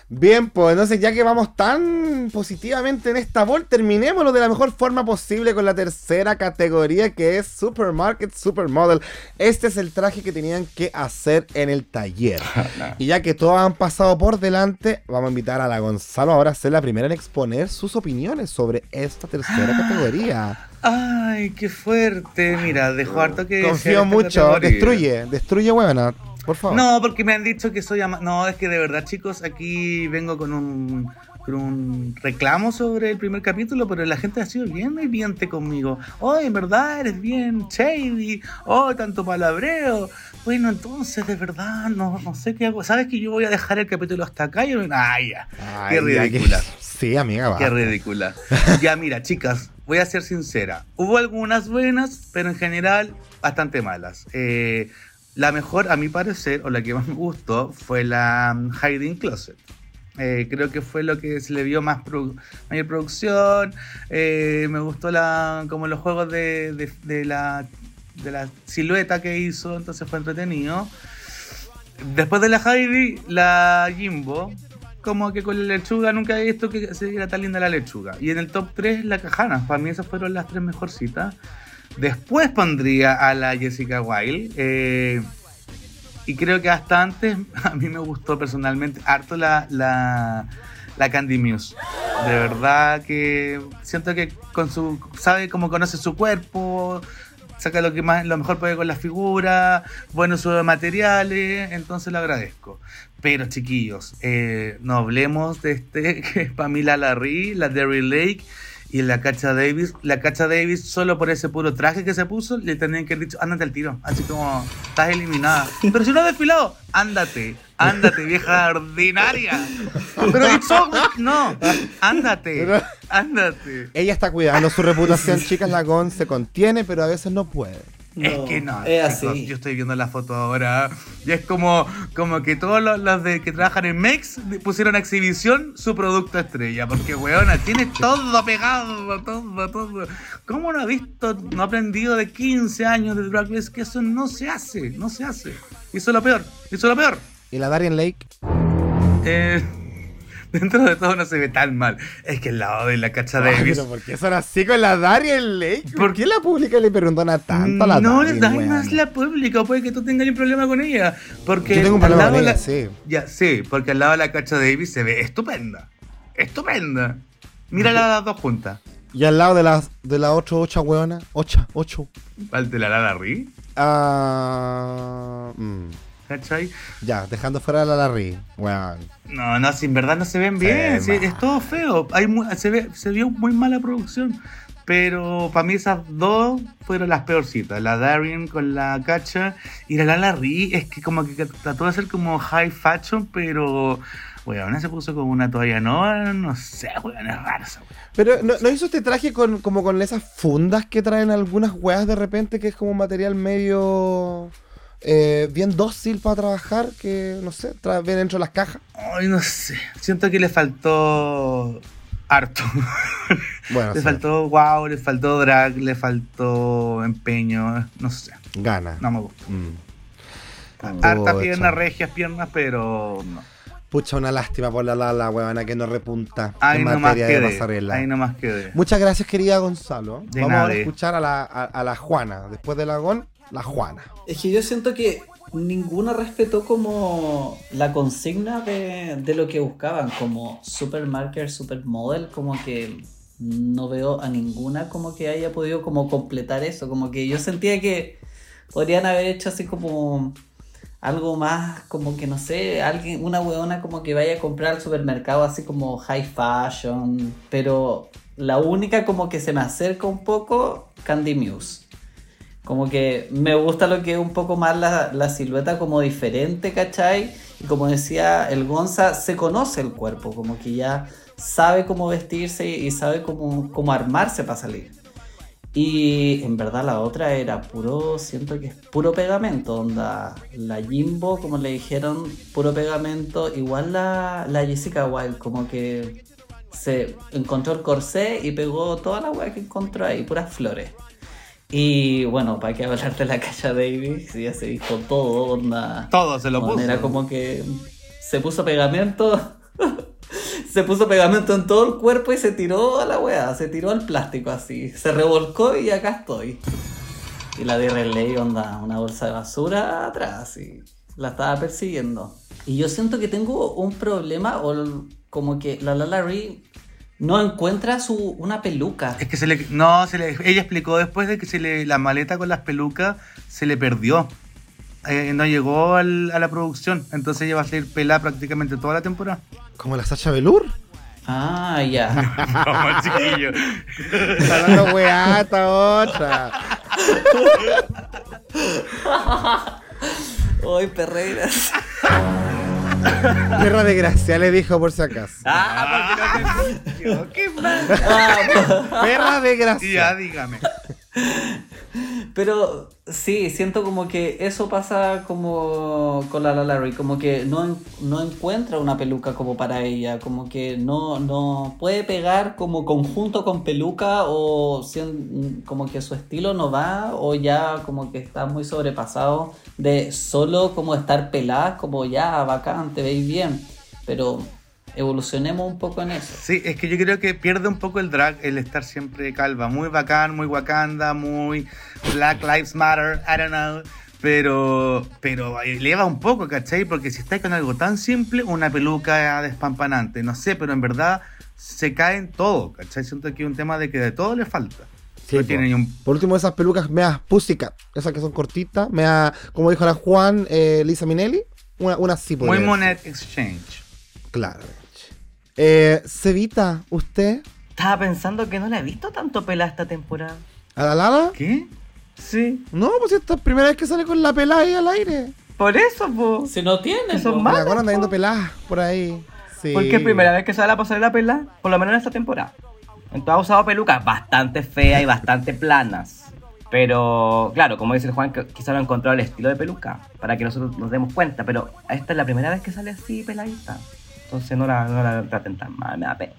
Bien, pues entonces ya que vamos tan positivamente en esta bol, terminémoslo de la mejor forma posible con la tercera categoría que es Supermarket Supermodel. Este es el traje que tenían que hacer en el taller. Y ya que todos han pasado por delante, vamos a invitar a la Gonzalo ahora a ser la primera en exponer sus opiniones sobre esta tercera categoría. Ay, qué fuerte. Mira, dejo harto que. Confío mucho, destruye, destruye, huevona, por favor. No, porque me han dicho que soy ama- No, es que de verdad, chicos, aquí vengo con un, con un reclamo sobre el primer capítulo, pero la gente ha sido bien hiriente conmigo. Oh, en verdad eres bien shady. Oh, tanto palabreo. Bueno, entonces, de verdad, no, no sé qué hago. ¿Sabes que yo voy a dejar el capítulo hasta acá? Y yo- ya. Ay, qué ya, ridícula. Sí, amiga, va. Qué ridícula. Ya, mira, chicas, voy a ser sincera. Hubo algunas buenas, pero en general bastante malas. Eh, la mejor, a mi parecer, o la que más me gustó, fue la mm, Hiding Closet. Eh, creo que fue lo que se le vio más produ- mayor producción. Eh, me gustó la como los juegos de, la, de la silueta que hizo, entonces fue entretenido. Después de la Heidi, la Jimbo. Como que con la lechuga nunca he visto que se viera tan linda la lechuga. Y en el top 3, la Cajana. Para mí esas fueron las tres mejorcitas. Después pondría a la Jessica Wilde. eh, y creo que hasta antes, a mí me gustó personalmente harto la, la, la Candy Muse. De verdad que siento que con su sabe cómo conoce su cuerpo, saca lo que más lo mejor puede con la figura, buenos sus materiales, entonces lo agradezco. Pero chiquillos, eh, no hablemos de este que es Pamela Larry, la Derry Lake y la Cacha Davis. La Cacha Davis, solo por ese puro traje que se puso, le tenían que haber dicho, ándate al tiro. Así como, estás eliminada. Pero si no has desfilado, ándate, ándate, vieja ordinaria. Pero no, ándate, ándate. Ella está cuidando su reputación, chicas. La Gon se contiene, pero a veces no puede. Es que no, Es chicos, así. yo estoy viendo la foto ahora y es como, como que todos los, los de que trabajan en Mex pusieron a exhibición su producto estrella, porque weona, tiene todo pegado, todo, todo. ¿Cómo no ha visto, no ha aprendido de 15 años de Drag Race que eso no se hace, no se hace? Hizo lo peor, hizo lo peor. Y la Darien Lake, Eh, dentro de todo no se ve tan mal. Es que el lado de la cacha Ay, Davis. pero ¿por qué son así con la Darien Lake? ¿Por qué la pública le perdona tanto a la no, no es la pública, puede que tú tengas un problema con ella. Porque Yo tengo un al problema lado con de ella, la- sí. Ya, sí, porque al lado de la cacha Davis se ve estupenda. Estupenda. Mírala las dos juntas. Y al lado de las de la ocho ocha weona, ocha, ocho. ¿Al de la Lala Ri? Ah, mm, ¿Cachai? ya, dejando fuera a la Larry. Weón. No, no, si en verdad no se ven bien, sí, es todo feo. Hay se, ve, se vio muy mala producción. Pero para mí esas dos fueron las peorcitas. La Darien con la cacha y la Lala Ri es que como que trató de hacer como high fashion, pero weón, se puso como una toalla no, no sé, weón, es raro esa weón. Pero ¿no, no hizo este traje con, como con esas fundas que traen algunas weas de repente que es como material medio eh, bien dócil para trabajar que no sé, tra- viene dentro de las cajas? Ay, no sé. Siento que le faltó harto. Bueno, le sí, faltó wow, le faltó drag, le faltó empeño, no sé. gana. No me gusta. Mm. Harta Pucha. piernas, regias piernas, pero no. Pucha, una lástima por la Lala, weona, que no repunta Ahí en nomás materia de quedé. pasarela. Ahí nomás quedé. Muchas gracias, querida Gonzalo. De Vamos nada. a escuchar a la, a, a la Juana. Después de la Gon, la Juana. Es que yo siento que ninguna respetó como la consigna de, de lo que buscaban, como supermarket, supermodel, como que no veo a ninguna como que haya podido como completar eso, como que yo sentía que podrían haber hecho así como algo más, como que no sé, alguien, una weona como que vaya a comprar al supermercado así como high fashion, pero la única como que se me acerca un poco, Candy Muse. Como que me gusta lo que es un poco más la, la silueta como diferente, ¿cachai? Y como decía el Gonza, se conoce el cuerpo, como que ya sabe cómo vestirse y sabe cómo, cómo armarse para salir. Y en verdad la otra era puro, siento que es puro pegamento, onda. La Jimbo, como le dijeron, puro pegamento. Igual la, la Jessica Wild, como que se encontró el corsé y pegó toda la weá que encontró ahí, puras flores. Y bueno, para qué hablar de la Calla Davis, ya se dijo todo, onda. Todo se lo puso. Era como que se puso pegamento. se puso pegamento en todo el cuerpo y se tiró a la weá, se tiró al plástico así. Se revolcó y acá estoy. Y la de Relay, onda, una bolsa de basura atrás y la estaba persiguiendo. Y yo siento que tengo un problema, o como que la Lala Ree no encuentra su, una peluca. Es que se le. No, se le, ella explicó después de que se le, la maleta con las pelucas se le perdió. Eh, no llegó al- a la producción. Entonces ella va a salir pelada prácticamente toda la temporada. Como la Sacha Velour. Ah, ya. No, chiquillo. Está dando weá, esta otra. Hoy Perreiras. Tierra de gracia, le dijo por si acaso. Ah, porque no te. ¿Qué más? Perra de Y ya, gracia. dígame. Pero sí, siento como que eso pasa como con la Larry, como que no, no encuentra una peluca como para ella, como que no, no puede pegar como conjunto con peluca o como que su estilo no va o ya como que está muy sobrepasado de solo como estar pelada, como ya bacán, te veis bien, pero evolucionemos un poco en eso. Sí, es que yo creo que pierde un poco el drag el estar siempre calva. Muy bacán, muy wakanda, muy Black Lives Matter, I don't know. Pero, pero eleva un poco, ¿cachai? Porque si estáis con algo tan simple, una peluca despampanante, no sé, pero en verdad se cae en todo, ¿cachai? Siento que es un tema de que de todo le falta. Sí, No po. tiene ni un- Por último, esas pelucas meas Pussycat. Esas que son cortitas. Mea, como dijo la Juan, eh, Lisa Minelli. Una, una sí Muy Monet Exchange. Claro. Eh, Cevita, ¿usted? Estaba pensando que no la he visto tanto pelada esta temporada. ¿A la Lala? ¿Qué? Sí. No, pues esta es la primera vez que sale con la pelada ahí al aire. Por eso, po. Si no tiene, La Mala, Juan anda viendo peladas por ahí. Sí. Porque es primera vez que sale a pasar la pelada, por lo menos en esta temporada. Entonces ha usado pelucas bastante feas y bastante planas. Pero, claro, como dice el Juan, quizá no ha encontrado el estilo de peluca para que nosotros nos demos cuenta. Pero esta es la primera vez que sale así peladita. Entonces no la, no la traten tan mal, me da pena.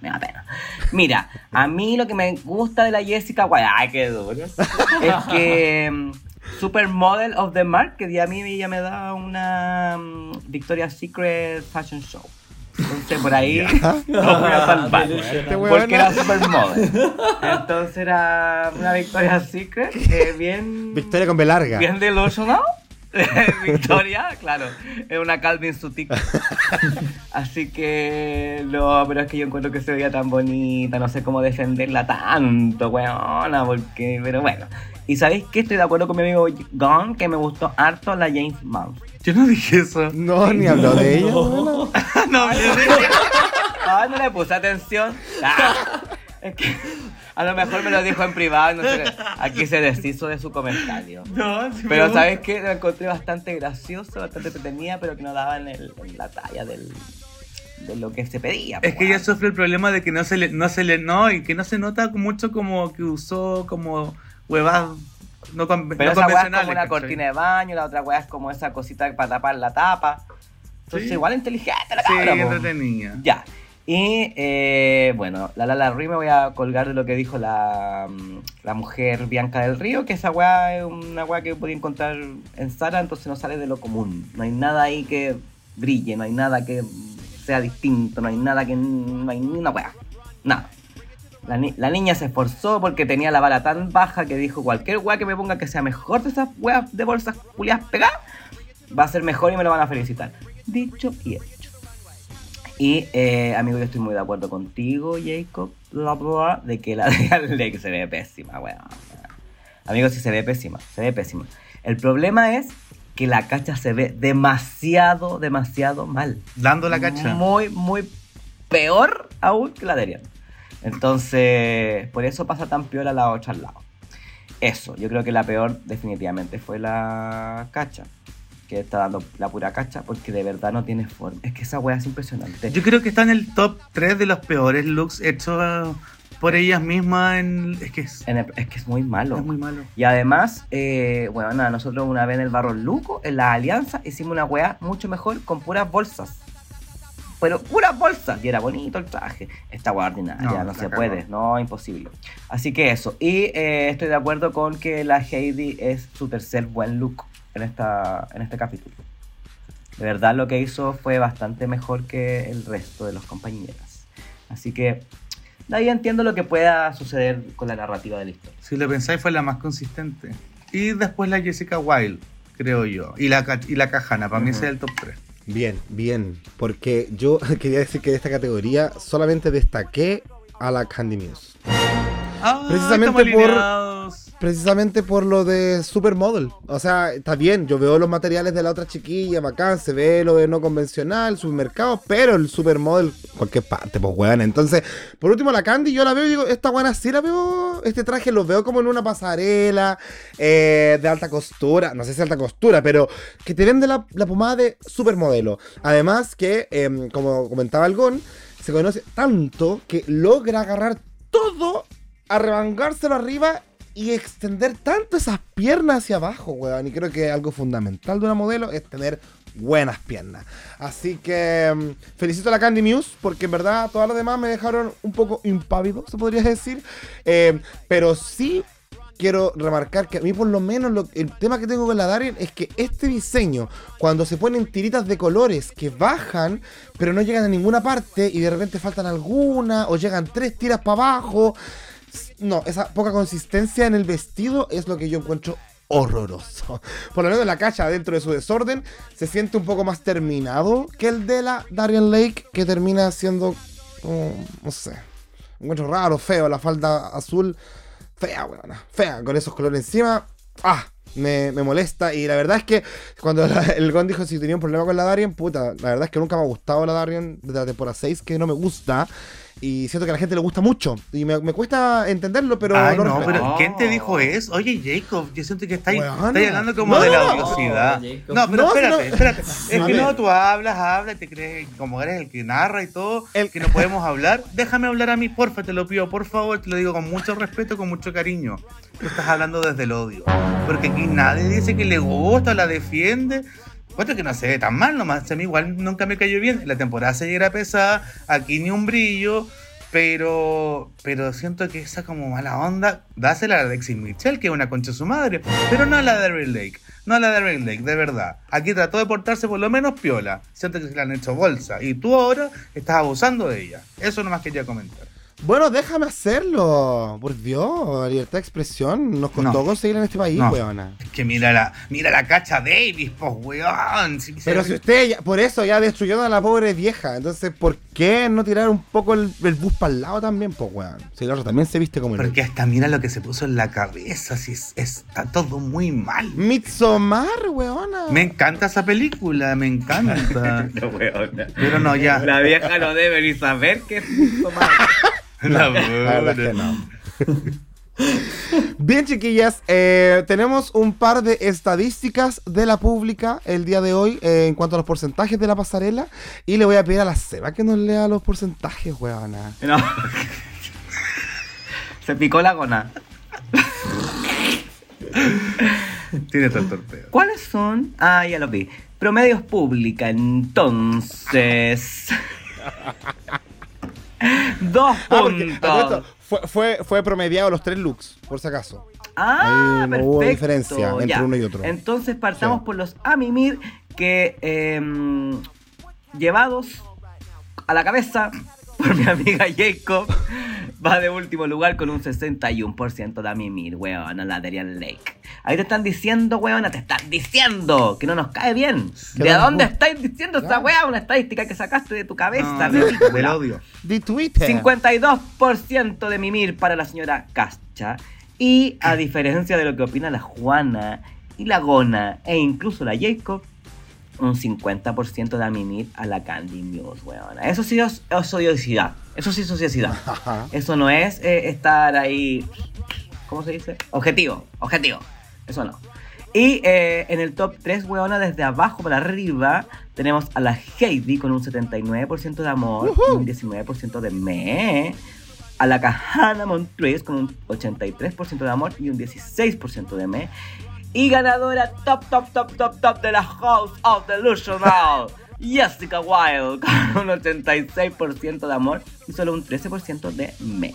Me da pena. Mira, a mí lo que me gusta de la Jessica, guay, ay, qué duro. Es que mm, Supermodel of the Market y a mí ella me da una mm, Victoria's Secret Fashion Show. Entonces por ahí no voy a salvar. Porque era supermodel. Entonces era una Victoria's Secret eh, bien. Victoria con B larga. Bien delusional. Victoria, claro, es una Calvin Sutik. Así que no, pero es que yo encuentro que se veía tan bonita, no sé cómo defenderla tanto, weona, porque, pero bueno. Y sabéis que estoy de acuerdo con mi amigo Gon, que me gustó harto la James Mount. Yo no dije eso. No, ni habló de ella. no ella. Ay, no le puse atención. Ah, es que a lo mejor me lo dijo en privado no sé, aquí se deshizo de su comentario. No, sí Pero sabes que lo encontré bastante gracioso, bastante entretenida, pero que no daba en, el- en la talla del, de lo que se pedía. Es que ella sufre el problema de que no se le, no se le, no, y que no se nota mucho como que usó como huevas no, con- Pero no esa es como una cortina de baño, la otra weá es como esa cosita para tapar la tapa. Entonces Sí. igual inteligente la Sí, cabra, po. entretenida. Ya. Y eh, bueno, la Lala Rui me voy a colgar de lo que dijo la, mm, la mujer Bianca del Río, que esa weá es una weá que podía encontrar en Sara, entonces no sale de lo común. No hay nada ahí que brille, no hay nada que sea distinto, no hay nada que. no hay ni una weá. Nada. La, ni- la niña se esforzó porque tenía la vara tan baja que dijo cualquier weá que me ponga que sea mejor de esas weas de bolsas culiadas pegadas, va a ser mejor y me lo van a felicitar. Dicho y hecho. Y, eh, amigo, yo estoy muy de acuerdo contigo, Jacob, bla, bla, bla, de que la de Alex se ve pésima, weón. Amigo, sí se ve pésima, se ve pésima. El problema es que la cacha se ve demasiado, demasiado mal. Dando la cacha. Muy, muy peor aún que la de Ariana. Entonces, por eso pasa tan peor a la otra al lado. Eso, yo creo que la peor definitivamente fue la cacha. Que está dando la pura cacha porque de verdad no tiene forma. Es que esa wea es impresionante. Yo creo que está en el top 3 de los peores looks hechos por ellas mismas. En, es que es, En el- es que es muy malo. es muy malo. Y además, eh, bueno, nada, nosotros una vez en el Barro Luco, en la Alianza, hicimos una weá mucho mejor con puras bolsas. Pero puras bolsas. Y era bonito el traje. Esta weá ordinaria, No, no, se cagó. puede, no, imposible. Así que eso. Y eh, estoy de acuerdo con que la Heidi es su tercer buen look en, esta, en este capítulo. De verdad lo que hizo fue bastante mejor que el resto de los compañeras. Así que de ahí entiendo lo que pueda suceder con la narrativa de la historia. Si lo pensáis, fue la más consistente. Y después la Jessica Wilde, creo yo. Y la, y la Cajana, para mí ese es el top 3. Bien, bien. Porque yo quería decir que de esta categoría solamente destaqué a la Candy Muse. Ah, Precisamente por- alineados. Precisamente por lo de Supermodel. O sea, está bien, yo veo los materiales de la otra chiquilla, bacán, se ve lo de no convencional, supermercado, pero el Supermodel, cualquier parte, pues weón. Entonces, por último, la Candy, yo la veo y digo, esta buena sí la veo, este traje lo veo como en una pasarela eh, de alta costura, no sé si alta costura, pero que te vende la, la pomada de Supermodelo. Además que, em, como comentaba el Gon, se conoce tanto que logra agarrar todo, arremangárselo arriba y extender tanto esas piernas hacia abajo, weón. Y creo que algo fundamental de una modelo es tener buenas piernas. Así que mm, felicito a la Candy Muse porque en verdad todas las demás me dejaron un poco impávido, se podría decir. Eh, pero sí quiero remarcar que a mí por lo menos el tema que tengo con la Darien es que este diseño, cuando se ponen tiritas de colores que bajan, pero no llegan a ninguna parte y de repente faltan algunas o llegan tres tiras para abajo, no, esa poca consistencia en el vestido es lo que yo encuentro horroroso. Por lo menos la cacha dentro de su desorden se siente un poco más terminado que el de la Darien Lake, que termina siendo no sé, encuentro raro, feo, la falda azul fea, weona, fea, con esos colores encima. Ah, me, me molesta. Y la verdad es que cuando el Gon dijo si tenía un problema con la Darien, puta, la verdad es que nunca me ha gustado la Darien desde la temporada 6, que no me gusta. Y siento que a la gente le gusta mucho. Y me, me cuesta entenderlo, pero Ay, no, respeto. pero ¿quién te dijo eso? Oye, Jacob, yo siento que estáis, estáis hablando como No, de la no, no. odiosidad. No. No, pero No, espérate, no- espérate. Es que no, tú hablas, hablas, te crees como eres el que narra y todo, El- que no podemos hablar. Déjame hablar a mí, porfa, te lo pido, por favor, te lo digo con mucho respeto, con mucho cariño. Tú estás hablando desde el odio. Porque aquí nadie dice que le gusta, la defiende. Cuento que no se ve tan mal nomás. A mí igual nunca me cayó bien. La temporada se era pesada, aquí ni un brillo. Pero, pero siento que esa como mala onda, dásela a Alexis Mitchell, que es una concha de su madre. Pero no a la de Daryl Lake. No a la de Daryl Lake, de verdad. Aquí trató de portarse por lo menos piola. Siento que se le han hecho bolsa. Y tú ahora estás abusando de ella. Eso nomás quería comentar. Bueno, déjame hacerlo. Por Dios, libertad de expresión. Nos costó No. conseguir en este país, No. weona. Es que mira la, mira la cacha Davis, pues, weón. Si- Pero si usted, ya- por eso ya destruyó a la pobre vieja. Entonces, ¿por qué no tirar un poco el, el bus para el lado también, pues, weón? Si la otra también se viste como el. Porque hasta mira lo que se puso en la cabeza, si es- está todo muy mal. Midsommar, weona. Me encanta esa película, me encanta. No, weona. Pero no, ya. La vieja no debe ni saber que es mal. La La verdad que no. Bien, chiquillas, eh, tenemos un par de estadísticas de la pública el día de hoy eh, en cuanto a los porcentajes de la pasarela. Y le voy a pedir a la Seba que nos lea los porcentajes, weona. No. Se picó la gona. Tiene tanto torpeo. ¿Cuáles son? Ah, ya lo vi. Promedios pública, entonces. Dos Ah, puntos. fue, fue, fue promediado los tres looks, por si acaso. Ah, Ahí no perfecto. hubo diferencia entre ya. uno y otro. Entonces partamos Sí. por los Amimir que em, llevados a la cabeza por mi amiga Jacob va de último lugar con un 61% de Amimir, weón, a la Darian Lake. Ahí te están diciendo, weona, te están diciendo que no nos cae bien. ¿De dónde estáis diciendo esa weá? Una estadística que sacaste de tu cabeza. No, del odio. De Twitter. 52% de mimir para la señora Cascha. Y a diferencia de lo que opina la Juana y la Gona e incluso la Jacob, un 50% de mimir a la Candy News, weona. Eso sí es, es odiosidad. Eso sí es. Ajá. Eso no es eh, estar ahí. ¿Cómo se dice? Objetivo, objetivo. Eso no. Y eh, en el top 3, weona, desde abajo para arriba, tenemos a la Heidi con un 79% de amor y un 19% de me. A la Kahana Montrese con un 83% de amor y un 16% de me. Y ganadora top, top, top, top, top de la House of Delusional, Jessica Wilde, con un 86% de amor y solo un 13% de me.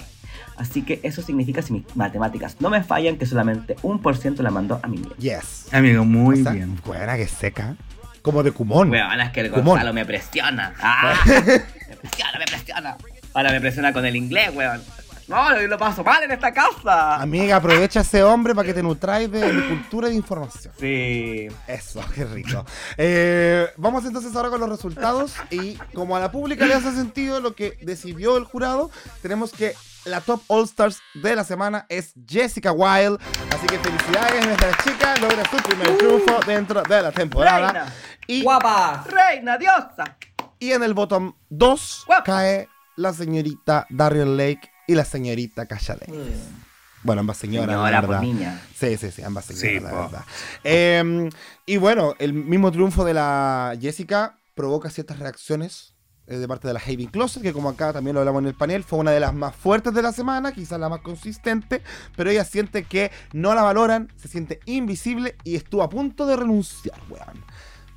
Así que eso significa, si mis matemáticas no me fallan, que solamente un por ciento la mandó a mi mierda. Yes. Amigo, muy O sea, bien. Buena que seca. Como de Kumon. Weón, es que el Cumón. Gonzalo me presiona. Ah, me presiona, me presiona. Ahora me presiona con el inglés, weón. No, yo lo paso mal en esta casa. Amiga, aprovecha ese hombre para que te nutráis de, de cultura y de información. Sí. Eso, qué rico. Eh, vamos entonces ahora con los resultados y como a la pública le hace sentido lo que decidió el jurado, tenemos que la top All Stars de la semana es Jessica Wilde. Así que felicidades, nuestra chica logra su primer triunfo dentro de la temporada. Reina. Y, ¡Guapa! Reina, diosa. y en el bottom 2 Guapa. cae la señorita Darian Lake y la señorita Kasha. Bueno, ambas señoras, Señora, verdad. pues niña. Sí, sí, sí, ambas señoras, Sí, la po. verdad. Eh, y bueno, el mismo triunfo de la Jessica provoca ciertas reacciones eh, de parte de la Haven Closet, que como acá también lo hablamos en el panel, fue una de las más fuertes de la semana, quizás la más consistente, pero ella siente que no la valoran, se siente invisible y estuvo a punto de renunciar, weón.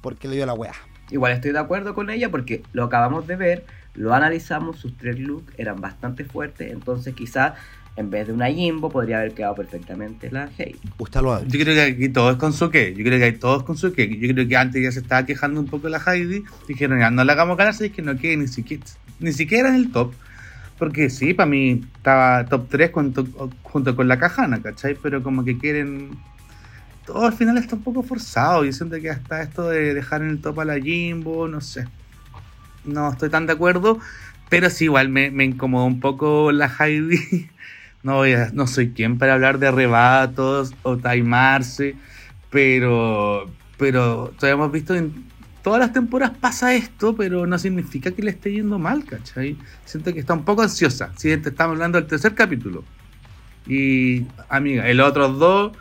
Porque le dio la weá. Igual estoy de acuerdo con ella porque lo acabamos de ver, lo analizamos, sus tres looks eran bastante fuertes, entonces quizás en vez de una Jimbo podría haber quedado perfectamente la Heidi. Usted lo ha Yo creo que aquí todo es con su qué. Yo creo que hay todos con su qué. Yo creo que antes ya se estaba quejando un poco la Heidi. Dijeron, ya no la hagamos ganarse, es que no quede ni siquiera, ni siquiera en el top. Porque sí, para mí estaba top 3 junto, junto con la Cajana, ¿cachai? Pero como que quieren. Todo al final está un poco forzado. Yo siento que hasta esto de dejar en el top a la Jimbo, no sé. No estoy tan de acuerdo. Pero sí, igual me, me incomodó un poco la Heidi. No, no soy quien para hablar de arrebatos o timarse, pero, pero todos hemos visto en todas las temporadas pasa esto, pero no significa que le esté yendo mal, ¿cachai? Siento que está un poco ansiosa. Si te estamos hablando del tercer capítulo. Y, amiga, el otro dos,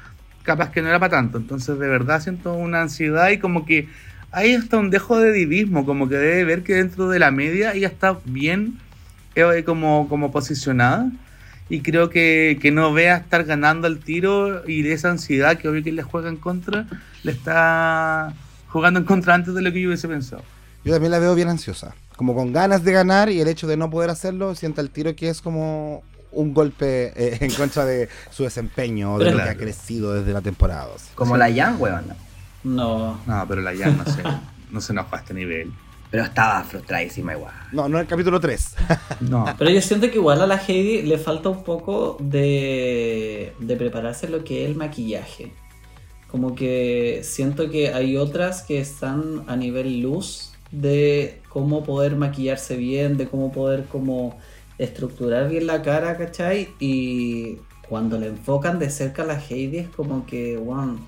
capaz que no era para tanto. Entonces, de verdad siento una ansiedad y como que ahí está un dejo de divismo, como que debe ver que dentro de la media ella está bien eh, como, como posicionada. Y creo que, que no vea estar ganando al tiro y de esa ansiedad que obvio que le juega en contra, le está jugando en contra antes de lo que yo hubiese pensado. Yo también la veo bien ansiosa. Como con ganas de ganar y el hecho de no poder hacerlo, sienta el tiro que es como un golpe eh, en contra de su desempeño, de Pero- lo que ha crecido desde la temporada. Como la Yang, weón. No. No, pero la Jan no se, no se enojó a este nivel. Pero estaba frustradísima igual. No, no en el capítulo 3. No. Pero yo siento que igual a la Heidi le falta un poco de, de prepararse lo que es el maquillaje. Como que siento que hay otras que están a nivel luz de cómo poder maquillarse bien, de cómo poder como estructurar bien la cara, ¿cachai? Y cuando le enfocan de cerca a la Heidi es como que, wow,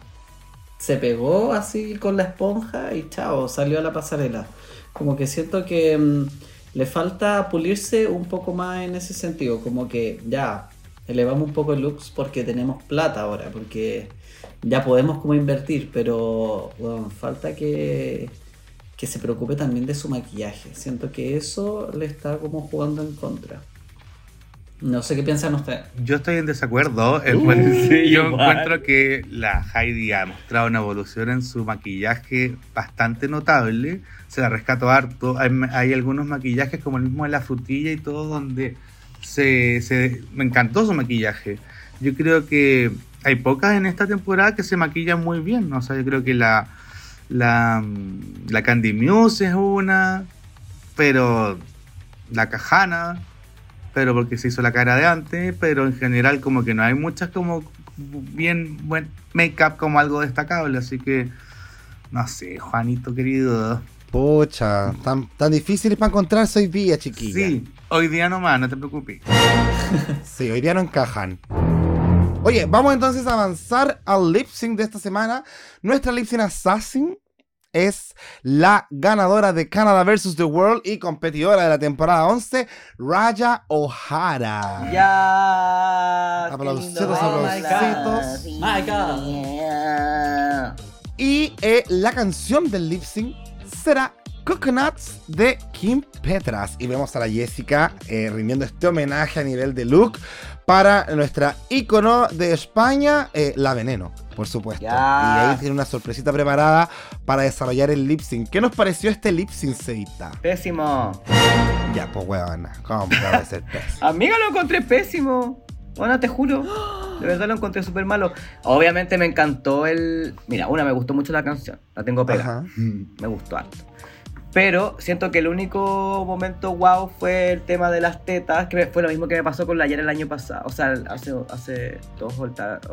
se pegó así con la esponja y chao, salió a la pasarela. Como que siento que mm, le falta pulirse un poco más en ese sentido, como que ya elevamos un poco el looks porque tenemos plata ahora, porque ya podemos como invertir, pero falta que, que se preocupe también de su maquillaje. Siento que eso le está como jugando en contra. No sé qué piensan ustedes. Yo estoy en desacuerdo. Uh, sí, yo igual. encuentro que la Heidi ha mostrado una evolución en su maquillaje bastante notable. Se la rescato harto. Hay, hay algunos maquillajes, como el mismo de la frutilla y todo, donde se, se- me encantó su maquillaje. Yo creo que hay pocas en esta temporada que se maquillan muy bien. ¿no? O sea, yo creo que la, la, la Candy Muse es una, pero la Cajana pero porque se hizo la cara de antes, pero en general como que no hay muchas como bien buen make-up como algo destacable, así que no sé, Juanito querido. Pucha, tan, tan difíciles para encontrarse hoy día, chiquilla. Sí, hoy día nomás, no te preocupes. Sí, hoy día no encajan. Oye, vamos entonces a avanzar al lip sync de esta semana. Nuestra lip sync assassin es la ganadora de Canada vs. The World y competidora de la temporada 11, Raya O'Hara. Ya. Aplausitos, aplausitos. My God. Y eh, la canción del lip sync será Coconuts de Kim Petras. Y vemos a la Jessica eh, rindiendo este homenaje a nivel de look para nuestra ícono de España, eh, La Veneno, por supuesto. Y ahí tiene una sorpresita preparada para desarrollar el lip sync. ¿Qué nos pareció este lip sync, Seita? Pésimo. Ya, pues huevona, ¿cómo puede ser pésimo? Amigo, lo encontré pésimo. Bueno, te juro. De verdad lo encontré súper malo. Obviamente me encantó el. Mira, una, me gustó mucho la canción. La tengo pegada. Ajá. Me gustó harto. Pero siento que el único momento wow fue el tema de las tetas, que fue lo mismo que me pasó con la ayer el año pasado. O sea, hace, hace dos o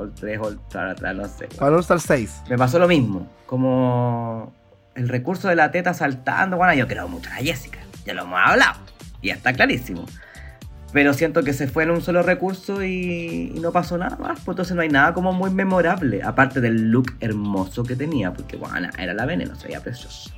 tres o atrás, no sé. Para All Star 6. Me pasó lo mismo. Como el recurso de la teta saltando. Bueno, yo creo mucho en la Jessica. Ya lo hemos hablado. Y ya está clarísimo. Pero siento que se fue en un solo recurso y, y no pasó nada más. Pues entonces no hay nada como muy memorable. Aparte del look hermoso que tenía. Porque bueno, era la veneno, se veía precioso.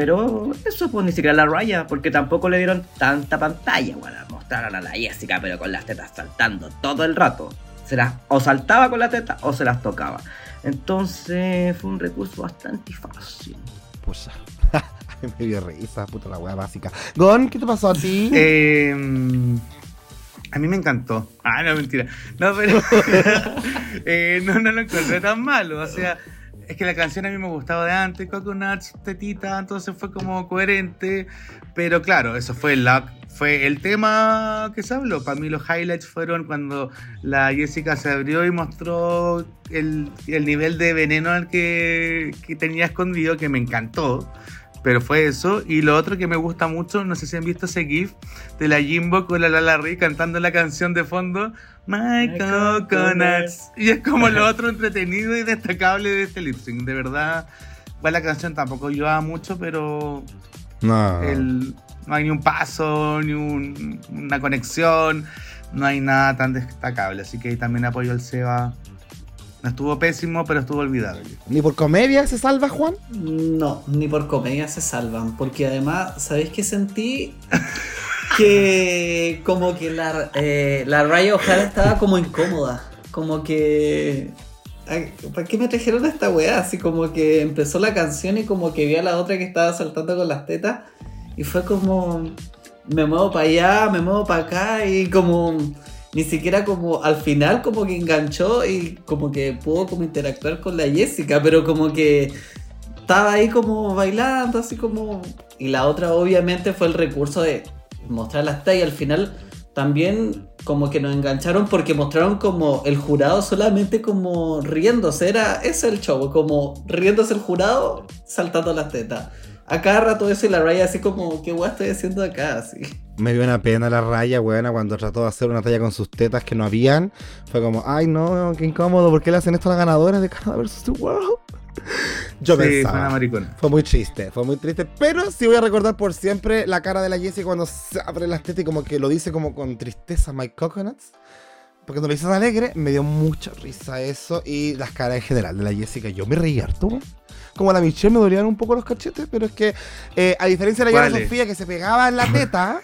Pero eso pues ni siquiera la raya. Porque tampoco le dieron tanta pantalla. Bueno, mostraron a la Jessica pero con las tetas saltando todo el rato. Se las, o saltaba con la teta o se las tocaba. Entonces fue un recurso bastante fácil. Pucha. Me dio risa, puta la wea básica. Gon, ¿qué te pasó a ti? Eh, a mí me encantó. Ah, no, mentira. No, pero. eh, no, no lo encontré tan malo. O sea, es que la canción a mí me gustaba de antes, Coconuts, Tetita, entonces fue como coherente. Pero claro, eso fue la, fue el tema que se habló. Para mí los highlights fueron cuando la Jessica se abrió y mostró el, el nivel de veneno al que, que tenía escondido, que me encantó. Pero fue eso. Y lo otro que me gusta mucho, no sé si han visto ese GIF de la Jimbo con la Lala Ri cantando la canción de fondo, My My Coconuts. coconuts. Y es como lo otro entretenido y destacable de este lip sync. De verdad, la canción tampoco llevaba mucho, pero No. el- no hay ni un paso, ni un- una conexión, no hay nada tan destacable. Así que ahí también apoyo al Seba. No estuvo pésimo, pero estuvo olvidable. ¿Ni por comedia se salva, Juan? No, ni por comedia se salvan. Porque además, ¿sabéis qué sentí? que como que la, eh, la Raya O'Hara estaba como incómoda. Como que. ¿Para qué me trajeron a esta weá? Así como que empezó la canción y como que vi a la otra que estaba saltando con las tetas. Y fue como. Me muevo para allá, me muevo para acá y como. Ni siquiera como al final como que enganchó y como que pudo como interactuar con la Jessica, pero como que estaba ahí como bailando, así como... Y la otra obviamente fue el recurso de mostrar las y al final también como que nos engancharon porque mostraron como el jurado solamente como riéndose, era ese el show, como riéndose el jurado saltando las tetas. A cada rato eso y la raya así como, ¿qué guay estoy haciendo acá? Así. Me dio una pena la raya, weona, cuando trató de hacer una talla con sus tetas que no habían. Fue como, ay no, qué incómodo, ¿por qué le hacen esto a la ganadora de Canada vs. The World? Yo Sí, fue pensaba. maricona. Fue muy triste, fue muy triste. Pero sí voy a recordar por siempre la cara de la Jessie cuando se abre las tetas y como que lo dice como con tristeza, My Coconuts. Porque no lo dice tan alegre, me dio mucha risa eso. Y las caras en general de la Jessica, yo me reí harto. Como la Michelle me dolían un poco los cachetes, pero es que eh, a diferencia de la. Sofía que se pegaba en la teta.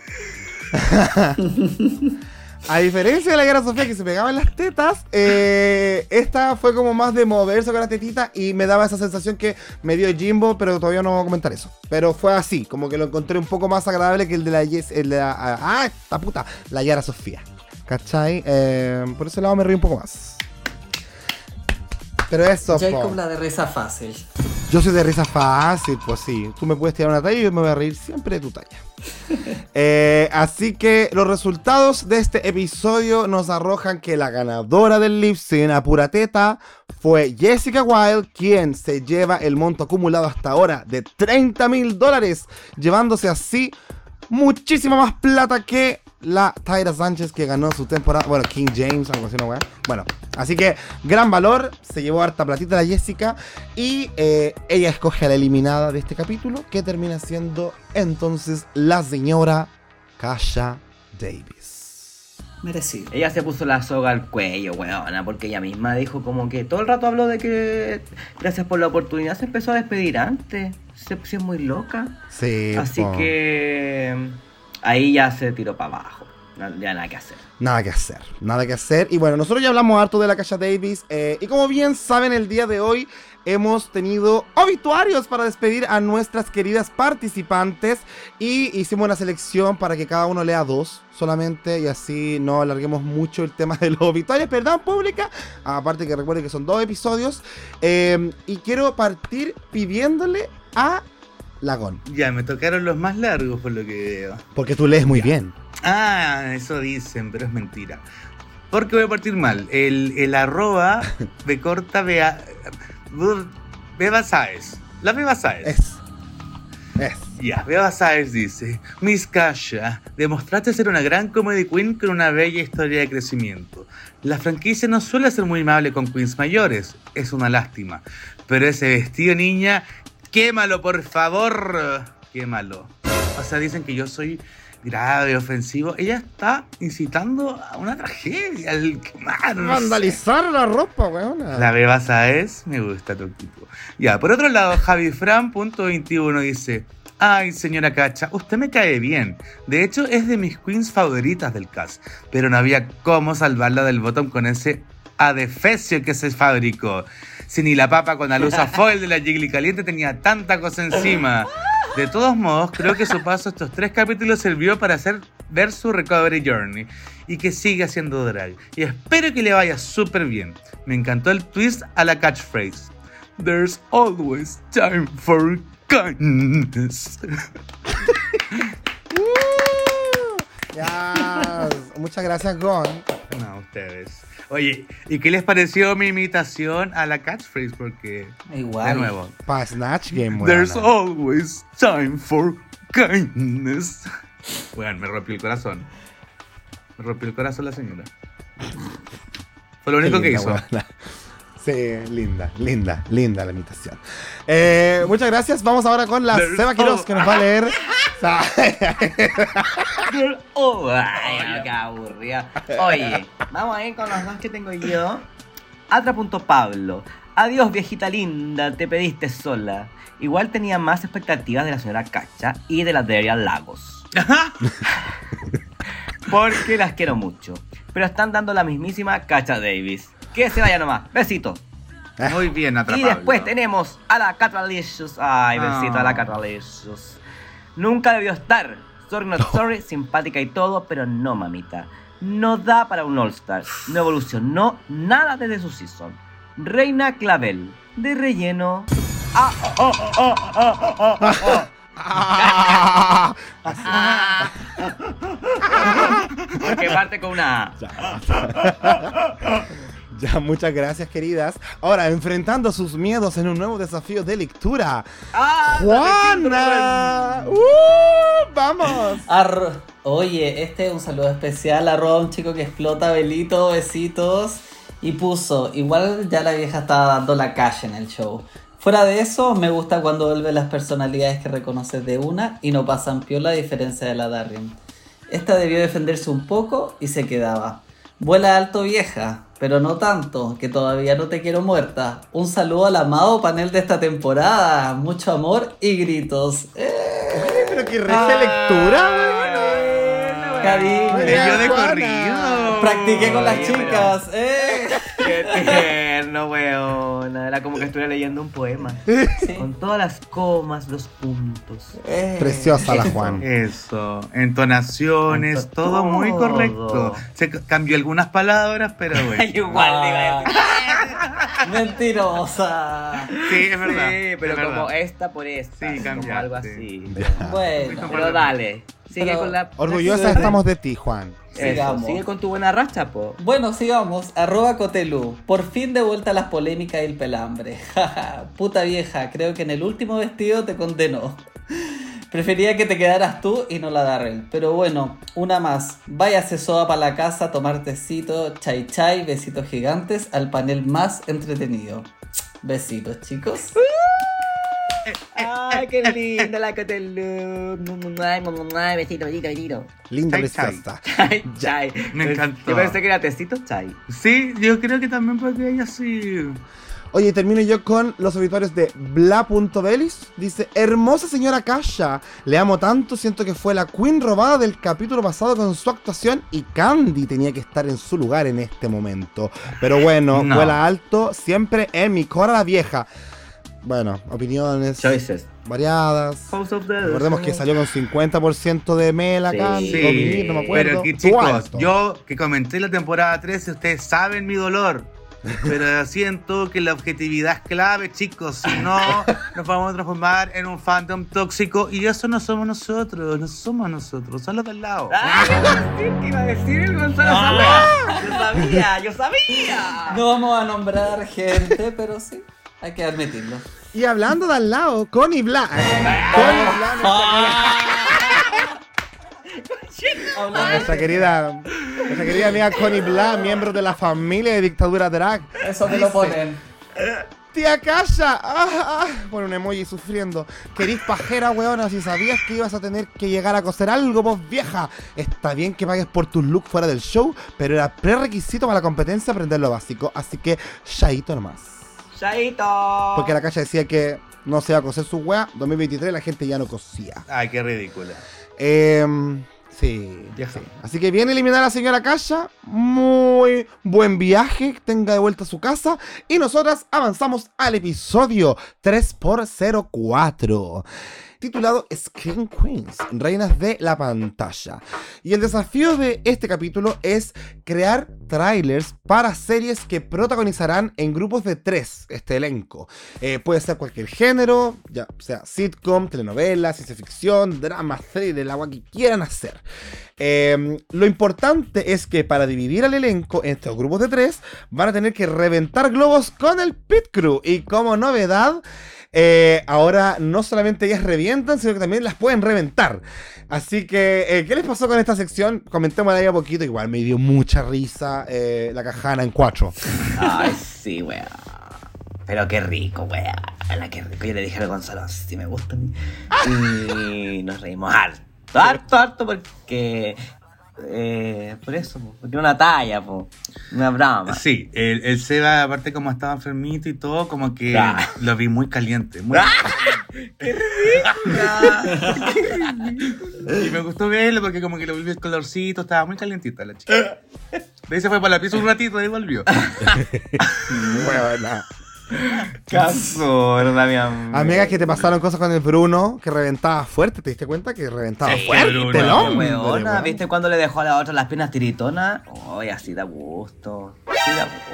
A diferencia de la Yara Sofía que se pegaba en las tetas, eh, esta fue como más de moverse con la tetita y me daba esa sensación que me dio Jimbo, pero todavía no voy a comentar eso. Pero fue así, como que lo encontré un poco más agradable que el de la Yes, el de la, ah, esta puta, la Yara Sofía. ¿Cachai? Eh, por ese lado me reí un poco más. Pero eso, po. Jacob la de risa fácil. Yo soy de risa fácil, pues sí. Tú me puedes tirar una talla y yo me voy a reír siempre de tu talla. Eh, así que los resultados de este episodio nos arrojan que la ganadora del lip sync a pura teta fue Jessica Wilde, quien se lleva el monto acumulado hasta ahora de 30 mil dólares, llevándose así muchísima más plata que la Tyra Sánchez que ganó su temporada, bueno, King James, algo así, ¿no, weá? Bueno, así que gran valor, se llevó harta platita la Jessica y eh, ella escoge a la eliminada de este capítulo, que termina siendo entonces la señora Kasha Davis. Merecido. Ella se puso la soga al cuello, weona, porque ella misma dijo como que todo el rato habló de que gracias por la oportunidad se empezó a despedir antes. Se puso muy loca. Sí, Así po. que ahí ya se tiró para abajo. Ya nada que hacer. Nada que hacer, nada que hacer. Y bueno, nosotros ya hablamos harto de la Kasha Davis. eh, y como bien saben, el día de hoy hemos tenido obituarios para despedir a nuestras queridas participantes. Y hicimos una selección para que cada uno lea dos solamente. Y así no alarguemos mucho el tema de los obituarios. Perdón, pública. Aparte que recuerden que son dos episodios. eh, y quiero partir pidiéndole a Lagón. Ya, me tocaron los más largos por lo que veo. Porque tú lees muy bien. Ah, eso dicen, pero es mentira. Porque voy a partir mal. El, el arroba de corta Bea. Beba Saez. La Beba Saez. Es. Es. Ya, Beba Saez dice: Miss Kasha, demostraste ser una gran comedy queen con una bella historia de crecimiento. La franquicia no suele ser muy amable con queens mayores, es una lástima. Pero ese vestido, niña, quémalo, por favor. Quémalo. O sea, dicen que yo soy grave, ofensivo. Ella está incitando a una tragedia, al quemar. no sé. Vandalizar la ropa, weona. La beba Saez, me gusta tu tipo. Ya, por otro lado, JaviFran.21 dice: Ay, señora Cacha, usted me cae bien. De hecho, es de mis queens favoritas del cast, pero no había cómo salvarla del bottom con ese adefesio que se fabricó. Si ni la papa con alusa foil de la Jiggly caliente tenía tanta cosa encima. De todos modos, creo que su paso estos tres capítulos sirvió para hacer ver su recovery journey y que siga haciendo drag. Y espero que le vaya súper bien. Me encantó el twist a la catchphrase. There's always time for kindness. Muchas gracias, Gon. No, ustedes. Oye, ¿y qué les pareció mi imitación a la catchphrase? Porque, Igual. de nuevo, Pa' Snatch Game, weona. There's always time for kindness. Bueno, me rompió el corazón. Me rompió el corazón la señora. Fue lo único Qué que hizo. weona. Sí, linda, linda, linda la imitación. Eh, muchas gracias. Vamos ahora con la There's Seba Quiroz, que nos va a leer. Oh, ay, qué aburrida. Oye, vamos a ir con los dos que tengo yo. Atra.pablo. Adiós, viejita linda, te pediste sola. Igual tenía más expectativas de la señora Cacha y de la Deria Lagos. Porque las quiero mucho. Pero están dando la mismísima Cacha Davis. Que se vaya nomás. Besito. Muy bien Y atrapado. después tenemos a la Catralicious. Ay, besito a la Ah. Catralicious. Nunca debió estar. Sorry not sorry, simpática y todo, pero no, mamita. No da para un All-Star. No evolucionó nada desde su season. Reina Clavel. De relleno. Ah, oh, oh, oh, oh. Ah. Porque parte con una A. Ya, muchas gracias, queridas. Ahora, enfrentando sus miedos en un nuevo desafío de lectura. ¡Ah! ¡Juana! ¡Uh! ¡Vamos! Arro- Oye, este es un saludo especial. Arroba un chico que explota velito, besitos. Y puso, igual ya la vieja estaba dando la calle en el show. Fuera de eso, me gusta cuando vuelven las personalidades que reconoces de una y no pasan piola a diferencia de la Darren. Esta debió defenderse un poco y se quedaba. Vuela alto vieja, pero no tanto, que todavía no te quiero muerta. Un saludo al amado panel de esta temporada. Mucho amor y gritos. ¡Eh! Pero qué regia lectura, weón. Cariño. Leyó de corrido. Practiqué con las Oye, chicas, eh. Tierno, weón. Era como que estuviera leyendo un poema. Sí. Con todas las comas, los puntos. Eh. Preciosa la Juan. Eso, entonaciones, Ento- todo muy correcto. Se cambió algunas palabras, pero bueno. Igual decir. Ah, Mentirosa. Sí, es verdad. Sí, pero es como verdad. esta por esta. Sí, como cambiaste. algo así. Bueno, Pero dale. Sigue Pero- con la. Orgullosa estamos de ti, Juan. Eso, Sigamos. sigue con tu buena racha, po. bueno, sigamos. Arroba Cotelu. Por fin de vuelta a las polémicas y el pelambre. Jaja, Puta vieja, creo que en el último vestido te condenó. Prefería que te quedaras tú y no la Darrell. Pero bueno, una más. Váyase soa para la casa, tomar tecito, chai chai, besitos gigantes al panel más entretenido. Besitos, chicos. Ay, qué linda la Cotelú. Besito, besito, besito. Linda Chai, chai. Chai, chai. Me encantó. Yo pensé que era tecito chai. Sí, yo creo que también porque ella sí. Oye, termino yo con los obituarios de Bla.belis. Dice, hermosa señora Kasha, le amo tanto, siento que fue la queen robada del capítulo pasado con su actuación y Candy tenía que estar en su lugar en este momento. Pero bueno, No. vuela alto, siempre en mi cora la vieja. Bueno, opiniones Choices. variadas. House of the Recordemos que salió con 50% de Sí. Candy, Sí, Mimir, no me acuerdo. pero aquí chicos, yo que comenté la temporada 13, ustedes saben mi dolor. Pero siento que la objetividad es clave, chicos. Si no, nos vamos a transformar en un fandom tóxico. Y eso no somos nosotros, no somos nosotros, son los del lado. ¡Ah! ¿Qué iba a decir el Gonzalo wea? Yo sabía, yo sabía. No vamos a nombrar gente, pero sí, hay que admitirlo. Y hablando de al lado, Connie Bla. Connie Bla, nuestra querida, nuestra querida amiga Connie Bla, miembro de la familia de Dictadura Drag. Eso me lo ponen. Tía Kasha, ah, ah, pone un emoji sufriendo. Querís pajera, weona, si sabías que ibas a tener que llegar a coser algo, vos vieja. Está bien que pagues por tus looks fuera del show, pero era prerequisito para la competencia aprender lo básico. Así que, shaito nomás. Chaito. Porque la Kasha decía que no se iba a coser su wea. 2023 la gente ya no cosía. Ay, qué ridícula. Em, sí, Ya. sí. Así que viene a eliminar a la señora Kasha. Muy buen viaje. Tenga de vuelta a su casa. Y nosotras avanzamos al episodio 3x04. Titulado Screen Queens, Reinas de la Pantalla. Y el desafío de este capítulo es crear trailers para series que protagonizarán en grupos de tres este elenco. Eh, puede ser cualquier género, ya sea sitcom, telenovela, ciencia ficción, drama, thriller, agua que quieran hacer. Eh, lo importante es que para dividir al elenco en estos grupos de tres, van a tener que reventar globos con el Pit Crew. Y como novedad, eh, ahora no solamente ellas revientan, sino que también las pueden reventar. Así que, eh, ¿qué les pasó con esta sección? Comentémosla ahí a poquito. Igual me dio mucha risa eh, la cajana en cuatro. Ay, sí, wea. Pero qué rico, wea. La que rico. Yo le dije a Gonzalo, si me gusta a mí. Y nos reímos harto. Harto, harto, porque. Eh, por eso, po, porque una talla, po. Una broma. Sí, el, el Seba, aparte como estaba enfermito y todo, como que Ah. lo vi muy caliente. Muy y me gustó verlo porque como que le volvió el colorcito, estaba muy calientita la chica. De ahí se fue para la pieza un ratito y volvió. Buena. Caso, ¿verdad, mi amor? Amigas, que te pasaron cosas con el Bruno que reventaba fuerte. ¿Te diste cuenta que reventaba Sí, fuerte Bruno. el Qué hombre? weona? ¿viste cuando le dejó a la otra las piernas tiritonas? Ay, así da gusto. Así da gusto.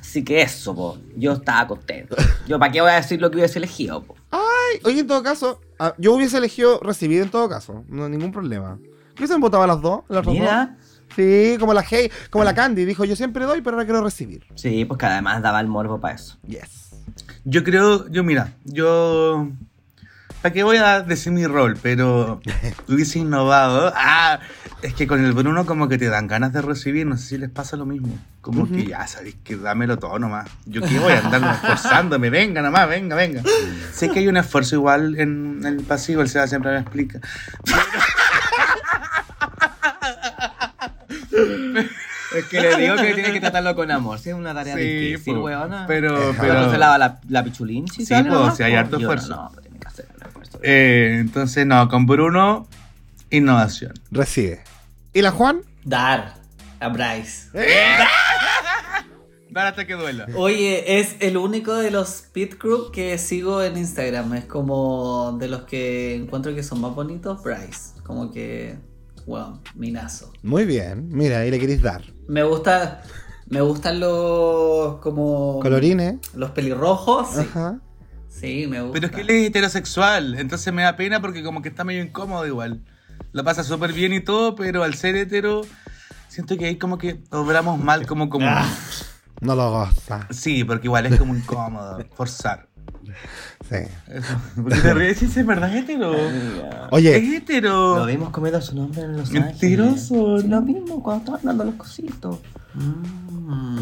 Así que eso, po. Yo estaba contento. Yo, ¿para qué voy a decir lo que hubiese elegido, po? Ay, oye, en todo caso, ah, yo hubiese elegido recibir en todo caso. No hay ningún problema. ¿Qué hubiesen votado a las dos? ¿Las dos? Sí, como la Hey, como la Candy, dijo yo siempre doy, pero ahora quiero recibir. Sí, pues que además daba el morbo para eso. Yes. Yo creo, yo mira, yo... ¿Para qué voy a decir mi rol? Pero hubiese innovado. Ah, es que con el Bruno como que te dan ganas de recibir, no sé si les pasa lo mismo. Como que ya sabéis que dámelo todo nomás. Yo qué voy a andar esforzándome, venga nomás, venga, venga. sé que hay un esfuerzo igual en el pasivo, el Seba siempre me explica. Es que le digo que tiene que tratarlo con amor. Sí, es una tarea Sí, difícil, po. weona. Pero- pero no se lava la, la pichulín. Sí, Sí, nomás, si hay harto esfuerzo. No, pero tiene que hacer el esfuerzo. Eh, entonces, no, con Bruno, innovación. Recibe. ¿Y la Juan? Dar a Bryce. Dar hasta que duela. Oye, es el único de los Pit Crew que sigo en Instagram. Es como de los que encuentro que son más bonitos, Bryce. Como que, wow, minazo. Muy bien. Mira, ahí le queréis dar. Me gusta, me gustan los como Colorines. los pelirrojos. Sí, Ajá. Sí, me gusta. Pero es que él es heterosexual, entonces me da pena porque como que está medio incómodo igual. Lo pasa súper bien y todo, pero al ser hetero, siento que ahí como que obramos mal como como... Ah. No lo goza. Sí, porque igual es como incómodo, forzar. Sí. ¿Por qué te ríes? Es verdad, es hetero. Oye, Es hetero. Lo vimos comiendo su nombre en Los Ángeles. Mentiroso. Lo vimos cuando estaban dando los cositos.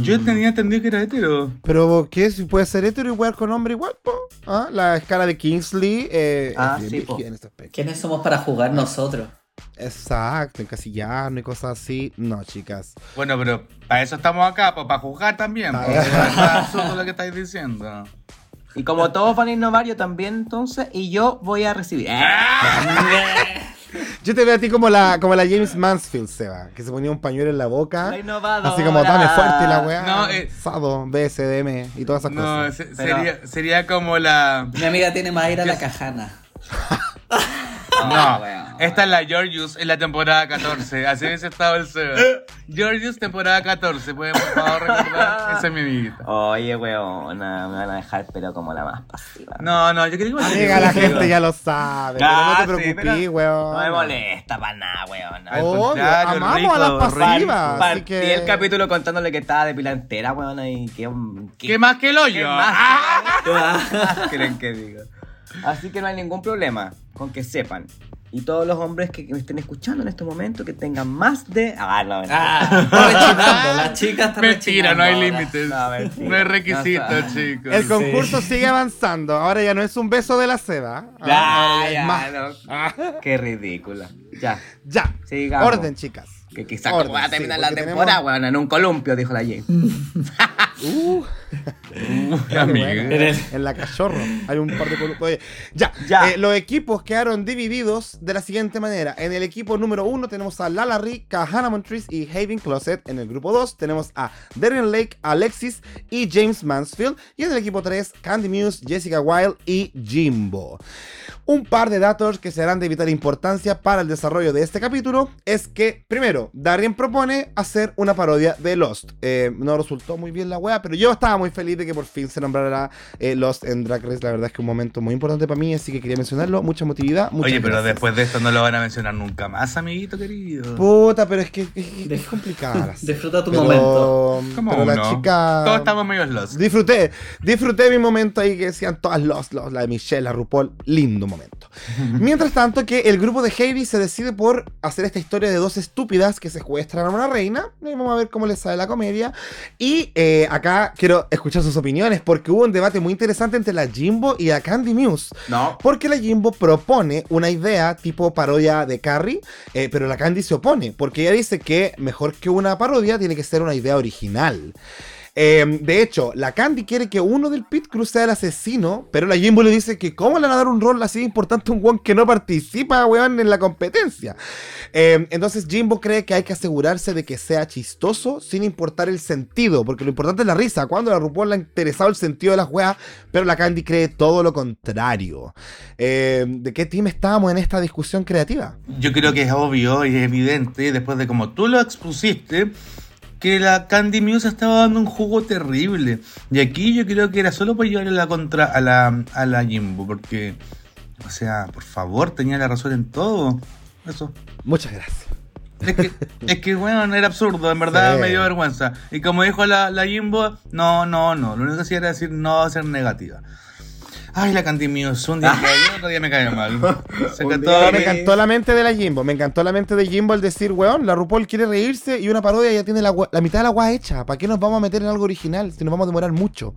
Yo tenía entendido que era hetero. pero ¿qué? Si puede ser hetero igual con hombre igual, po. ¿Ah? La escala de Kingsley. Eh, Ah, es sí, en este. ¿Quiénes somos para jugar nosotros? Exacto, encasillarnos y cosas así. No, chicas. Bueno, pero para eso estamos acá, pues, para jugar también. Es absurdo lo que estáis diciendo. Y como todos van a innovar, yo también entonces, y yo voy a recibir. Yo te veo a ti como la, como la James Mansfield, Seba, que se ponía un pañuelo en la boca. La innovadora. Así como dame fuerte la weá. No, eh. Sado, BSDM y todas esas No, cosas. se- Pero- sería, sería como la... Mi amiga tiene más aire a la cajana. No, weón. esta es la Georgius en la temporada 14. Así hubiese estado el Seba. Georgius, temporada 14. ¿Pueden por favor recordar? Esa es mi amiguita. Oye, weona, me van a dejar, pero como la más pasiva. No, no, yo creo que... Amiga, la gente ya lo sabe. Ah, pero no sí, te preocupes, pero weón. No me molesta para nada. Al Obvio, amamos rico, a las pasivas. así Partí que... el capítulo contándole que estaba de pila entera, weona, y que... ¿Qué más que el ¿Qué hoyo? más? Ah. ¿Qué más creen que digo? Así que no hay ningún problema con que sepan. Y todos los hombres que me estén escuchando en este momento que tengan más de. Ah, no, mentira. Ah, está rechinando. La chica está Mentira, no hay límites. No. No hay requisitos, No, chicos. El concurso sigue avanzando. Ahora ya no es un beso de la seda. Ah, Ahora ya más. no. Qué ridícula. Ya. Ya. Sigamos. Orden, chicas. Que quizás va a terminar sí, la temporada, tenemos- weón, en un columpio, dijo la Jane. Uh, Bueno. en la cachorro. Hay un par de Oye, ya. Ya. Eh, los equipos quedaron divididos de la siguiente manera. En el equipo número uno tenemos a Lala Rick, Kahana Montrese y Haven Closet. En el grupo 2 tenemos a Darren Lake, Alexis y James Mansfield. Y en el equipo 3, Candy Muse, Jessica Wilde y Jimbo. Un par de datos que serán de vital importancia para el desarrollo de este capítulo es que, primero, Darien propone hacer una parodia de Lost. Eh, no resultó muy bien la wea, pero yo estaba muy feliz de que por fin se nombrara eh, Lost en Drag Race. La verdad es que un momento muy importante para mí, así que quería mencionarlo. Mucha emotividad. muchas Oye, pero gracias. después de esto no lo van a mencionar nunca más, amiguito querido. Puta, pero es que es, es- complicada. Disfruta tu Pero- momento. ¿Cómo pero la uno? chica... Todos estamos medio lost. Disfruté, disfruté mi momento ahí que decían todas los, los- la de Michelle, la RuPaul, lindo momento. Mientras tanto que el grupo de Heidi se decide por hacer esta historia de dos estúpidas que secuestran a una reina, y vamos a ver cómo les sale la comedia, y eh, acá quiero escuchar sus opiniones porque hubo un debate muy interesante entre la Jimbo y la Candy Muse. No. Porque la Jimbo propone una idea tipo parodia de Carrie, eh, pero la Candy se opone, porque ella dice que mejor que una parodia tiene que ser una idea original. Eh, de hecho, la Candy quiere que uno del Pit Crew sea el asesino, pero la Jimbo le dice que cómo le van a dar un rol así importante a un weón que no participa, weón, en la competencia. Eh, entonces Jimbo cree que hay que asegurarse de que sea chistoso sin importar el sentido, porque lo importante es la risa. Cuando la RuPaul le ha interesado el sentido de las weas, pero la Candy cree todo lo contrario. Eh, ¿De qué team estábamos en esta discusión creativa? Yo creo que es obvio y evidente, después de como tú lo expusiste, que la Candy Muse estaba dando un jugo terrible. Y aquí yo creo que era solo para llevarle la contra a la, a la Jimbo, porque, o sea, por favor, tenía la razón en todo. Eso. Muchas gracias. Es que, es que, bueno, era absurdo, en verdad Sí. me dio vergüenza. Y como dijo la, la Jimbo, no, no, no. Lo único que hacía era decir no va a ser negativa. Ay, la Candy Muse, un día me cayó, otro día me cayó mal. Se cantó día Me encantó la mente de la Jimbo, me encantó la mente de Jimbo el decir, weón, la RuPaul quiere reírse y una parodia ya tiene la, mitad de la agua hecha. ¿Para qué nos vamos a meter en algo original si nos vamos a demorar mucho?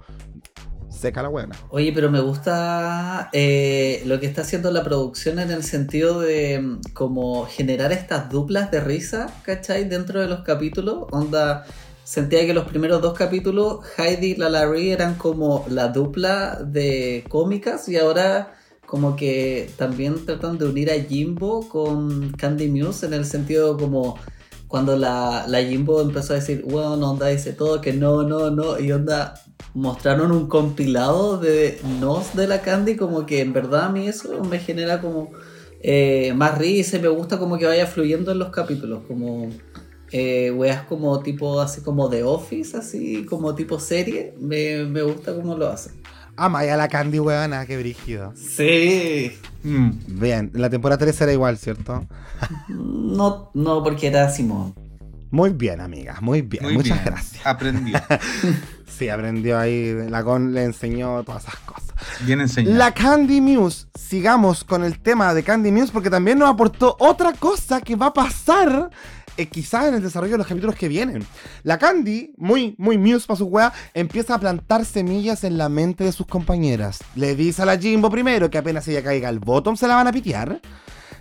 Seca la buena. Oye, pero me gusta eh, lo que está haciendo la producción en el sentido de mm, como generar estas duplas de risa, ¿cachai? Dentro de los capítulos. Onda, sentía que los primeros dos capítulos, Heidi y la Larry eran como la dupla de cómicas y ahora como que también tratan de unir a Jimbo con Candy Muse en el sentido como cuando la, la Jimbo empezó a decir, bueno, onda, dice todo que no, no, no, y onda, mostraron un compilado de nos de la Candy, como que en verdad a mí eso me genera como eh, más risa y me gusta como que vaya fluyendo en los capítulos, como eh, weas como tipo, así como The Office, así como tipo serie, me, me gusta cómo lo hacen. Ama ya la Candy, weona, qué brígido. Sí. Mm. Bien, la temporada 3 era igual, ¿cierto? No, no, porque era Simón. Muy bien, amiga, muy bien. Muy Muchas bien. gracias. Aprendió. Sí, aprendió ahí, la con le enseñó todas esas cosas. Bien enseñado. La Candy Muse, sigamos con el tema de Candy Muse porque también nos aportó otra cosa que va a pasar eh, quizás en el desarrollo de los capítulos que vienen. La Candy, muy, muy Muse para su wea, empieza a plantar semillas en la mente de sus compañeras. Le dice a la Jimbo primero que apenas ella caiga al bottom se la van a pitear.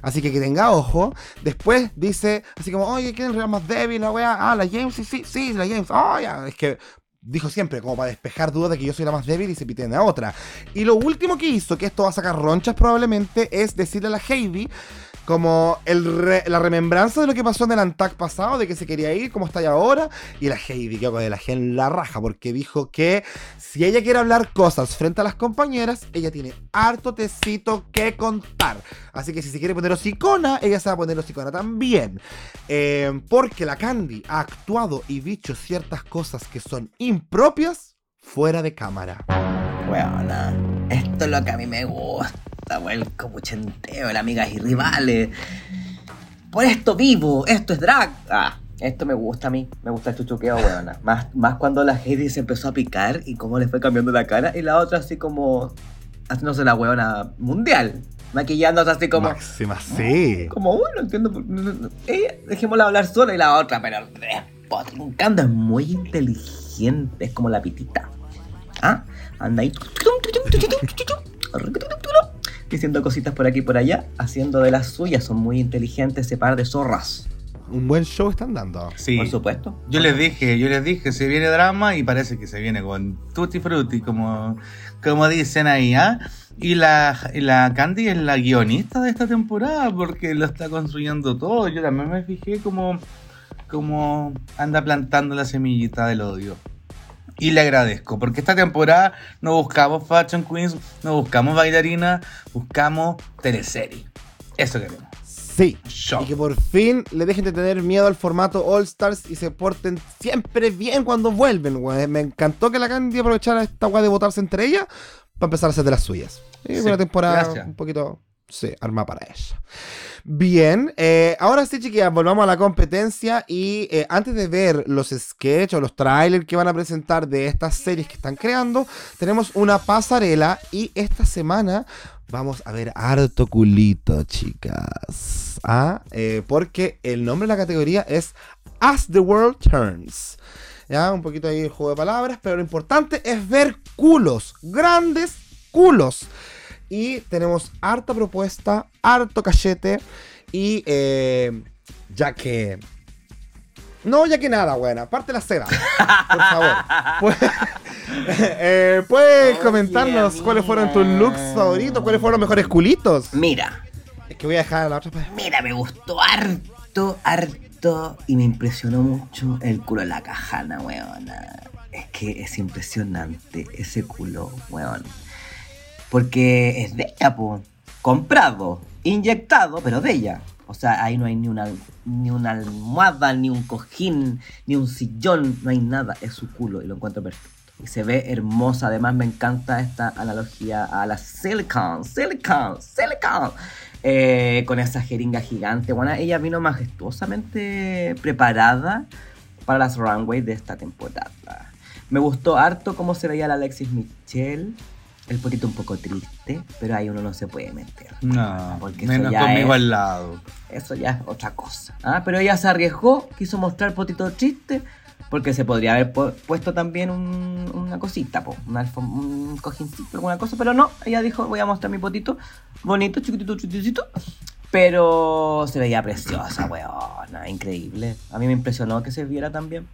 Así que que tenga ojo. Después dice, así como, oye, ¿quién es el más débil? La wea, ah, la James, sí, sí, sí, la James. Oh, ya. Es que dijo siempre, como para despejar dudas de que yo soy la más débil y se piten a otra. Y lo último que hizo, que esto va a sacar ronchas probablemente, es decirle a la Heidi como el la remembranza de lo que pasó en el Antac pasado, de que se quería ir, como está ahí ahora. Y la Heidi quedó con la gen la raja, porque dijo que si ella quiere hablar cosas frente a las compañeras, ella tiene harto tecito que contar. Así que si se quiere poner hocicona, ella se va a poner hocicona también. Eh, porque la Candy ha actuado y dicho ciertas cosas que son impropias fuera de cámara. Weona, esto es lo que a mí me gusta, weón, el copuchenteo, la amigas y rivales. Por esto vivo, esto es drag. Ah, esto me gusta a mí, me gusta el chuchuqueo, weona. Más, más cuando la Heidi se empezó a picar y cómo le fue cambiando la cara y la otra así como haciéndose la weona mundial. Maquillándose así como... Máxima, sí. Como, bueno, entiendo. Ella, dejémosla hablar sola y la otra, pero Potrincando es muy inteligente, es como la pitita. ¿Ah? Anda ahí. Diciendo cositas por aquí y por allá, haciendo de las suyas, son muy inteligentes ese par de zorras. Un buen show están dando. Sí. Por supuesto. Yo les dije, yo les dije, se viene drama y parece que se viene con tutti frutti, como, como dicen ahí, ¿ah? Y la, y la Candy es la guionista de esta temporada porque lo está construyendo todo. Yo también me fijé como, como anda plantando la semillita del odio. Y le agradezco, porque esta temporada no buscamos Fashion Queens, no buscamos bailarinas, buscamos teleserie. Eso queremos. Sí. Show. Y que por fin le dejen de tener miedo al formato All Stars y se porten siempre bien cuando vuelven. Me encantó que la Candy aprovechara esta weá de votarse entre ellas para empezar a hacer de las suyas. Y Sí, una temporada gracias. un poquito, sí, arma para ella. Bien, eh, ahora sí, chiquillas, volvamos a la competencia y eh, antes de ver los sketches o los trailers que van a presentar de estas series que están creando, tenemos una pasarela y esta semana vamos a ver harto culito, chicas. ¿Ah? Eh, porque el nombre de la categoría es As the World Turns. Ya, un poquito ahí el juego de palabras, pero lo importante es ver culos, grandes culos. Y tenemos harta propuesta, harto cachete. Y eh, ya que. No, ya que nada, buena. Parte la seda. Por favor. Pu- eh, ¿Puedes Oye, comentarnos cuáles fueron tus looks favoritos? ¿Cuáles fueron los mejores culitos? Mira, Es que voy a dejar a la otra. pues. mira, me gustó harto, harto. Y me impresionó mucho el culo de la cajana, weona. Es que es impresionante ese culo, weón. Porque es de ella, po. Comprado, inyectado, pero de ella. O sea, ahí no hay ni una, ni una almohada, ni un cojín, ni un sillón, no hay nada. Es su culo y lo encuentro perfecto. Y se ve hermosa. Además, me encanta esta analogía a la silicon, silicon, silicon. Eh, con esa jeringa gigante. Bueno, ella vino majestuosamente preparada para las runways de esta temporada. Me gustó harto cómo se veía la Alexis Michelle. El potito un poco triste, pero ahí uno no se puede meter. No, Porque menos conmigo es- al lado. Eso ya es otra cosa. ¿ah? Pero ella se arriesgó, quiso mostrar potito triste, porque se podría haber pu- puesto también un- una cosita, po, alfom- un cojincito, alguna cosa, pero no, ella dijo, voy a mostrar mi potito bonito, chiquitito, chiquitito. Pero se veía preciosa, weona, increíble. A mí me impresionó que se viera tan bien.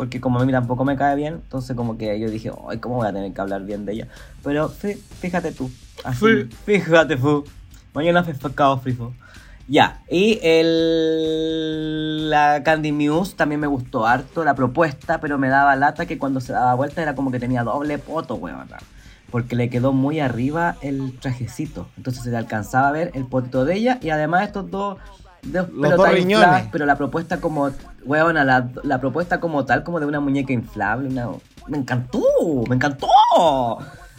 Porque como a mí tampoco me cae bien, entonces como que yo dije, ay, ¿cómo voy a tener que hablar bien de ella? Pero fí- fíjate tú. Así, fíjate tú. Mañana fue facao, frifo. Ya, y el, la Candy Muse también me gustó harto la propuesta, pero me daba lata que cuando se daba vuelta era como que tenía doble poto, weón. Porque le quedó muy arriba el trajecito. Entonces se le alcanzaba a ver el potito de ella y además estos dos, dos Los pelotas dos riñones. infladas, pero la propuesta como, weón, la, la propuesta como tal, como de una muñeca inflable, una- me encantó, me encantó.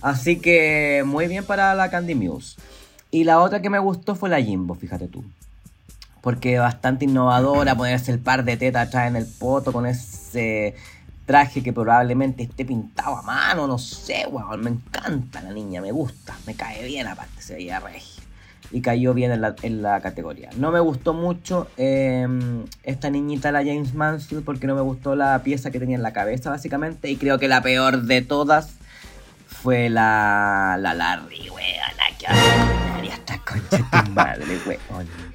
Así que muy bien para la Candy Muse. Y la otra que me gustó fue la Jimbo, fíjate tú. Porque bastante innovadora, ponerse el par de tetas atrás en el poto con ese traje que probablemente esté pintado a mano, no sé, weón. Me encanta la niña, me gusta, me cae bien aparte, se veía regia. Y cayó bien en la, en la categoría. No me gustó mucho eh, esta niñita, la James Mansfield, porque no me gustó la pieza que tenía en la cabeza, básicamente. Y creo que la peor de todas fue la, la Larry, weón. La que ordinaria esta concha de tu madre, weón.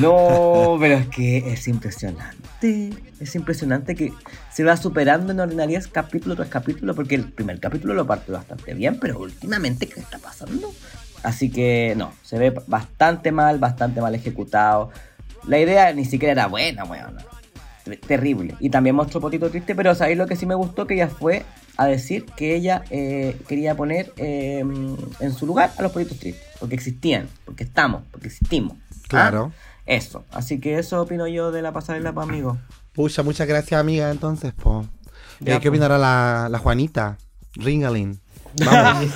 No, pero es que es impresionante. Es impresionante que se va superando en ordinarias capítulo tras capítulo, porque el primer capítulo lo partió bastante bien, pero últimamente, ¿qué está pasando? Así que no, se ve bastante mal, bastante mal ejecutado. La idea ni siquiera era buena, weón. Ter- Terrible. Y también mostró potito triste, pero ¿sabéis lo que sí me gustó? Que ella fue a decir que ella eh, quería poner eh, en su lugar a los potitos tristes. Porque existían, porque estamos, porque existimos. ¿Ah? Claro. Eso. Así que eso opino yo de la pasarela para amigos. Pucha, muchas gracias, amiga, entonces, po. Ya, Eh, ¿Qué po. opinará la, la Juanita? Ringalin. Vamos.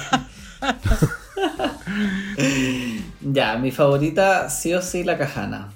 Ya, mi favorita sí o sí la Cajana.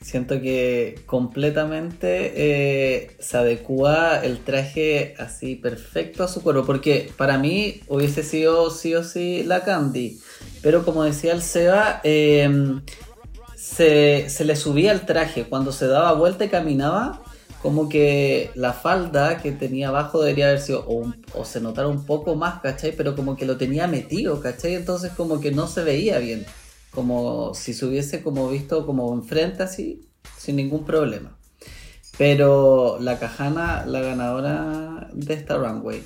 Siento que completamente eh, se adecua el traje así perfecto a su cuerpo. Porque para mí hubiese sido sí o sí la Candy. Pero como decía el Seba, se, se le subía el traje. Cuando se daba vuelta y caminaba, como que la falda que tenía abajo debería haber sido, o, un- o se notara un poco más, ¿cachai? Pero como que lo tenía metido, ¿cachai? Entonces como que no se veía bien. Como si se hubiese como visto como enfrente así, sin ningún problema. Pero la Cajana, la ganadora de esta runway.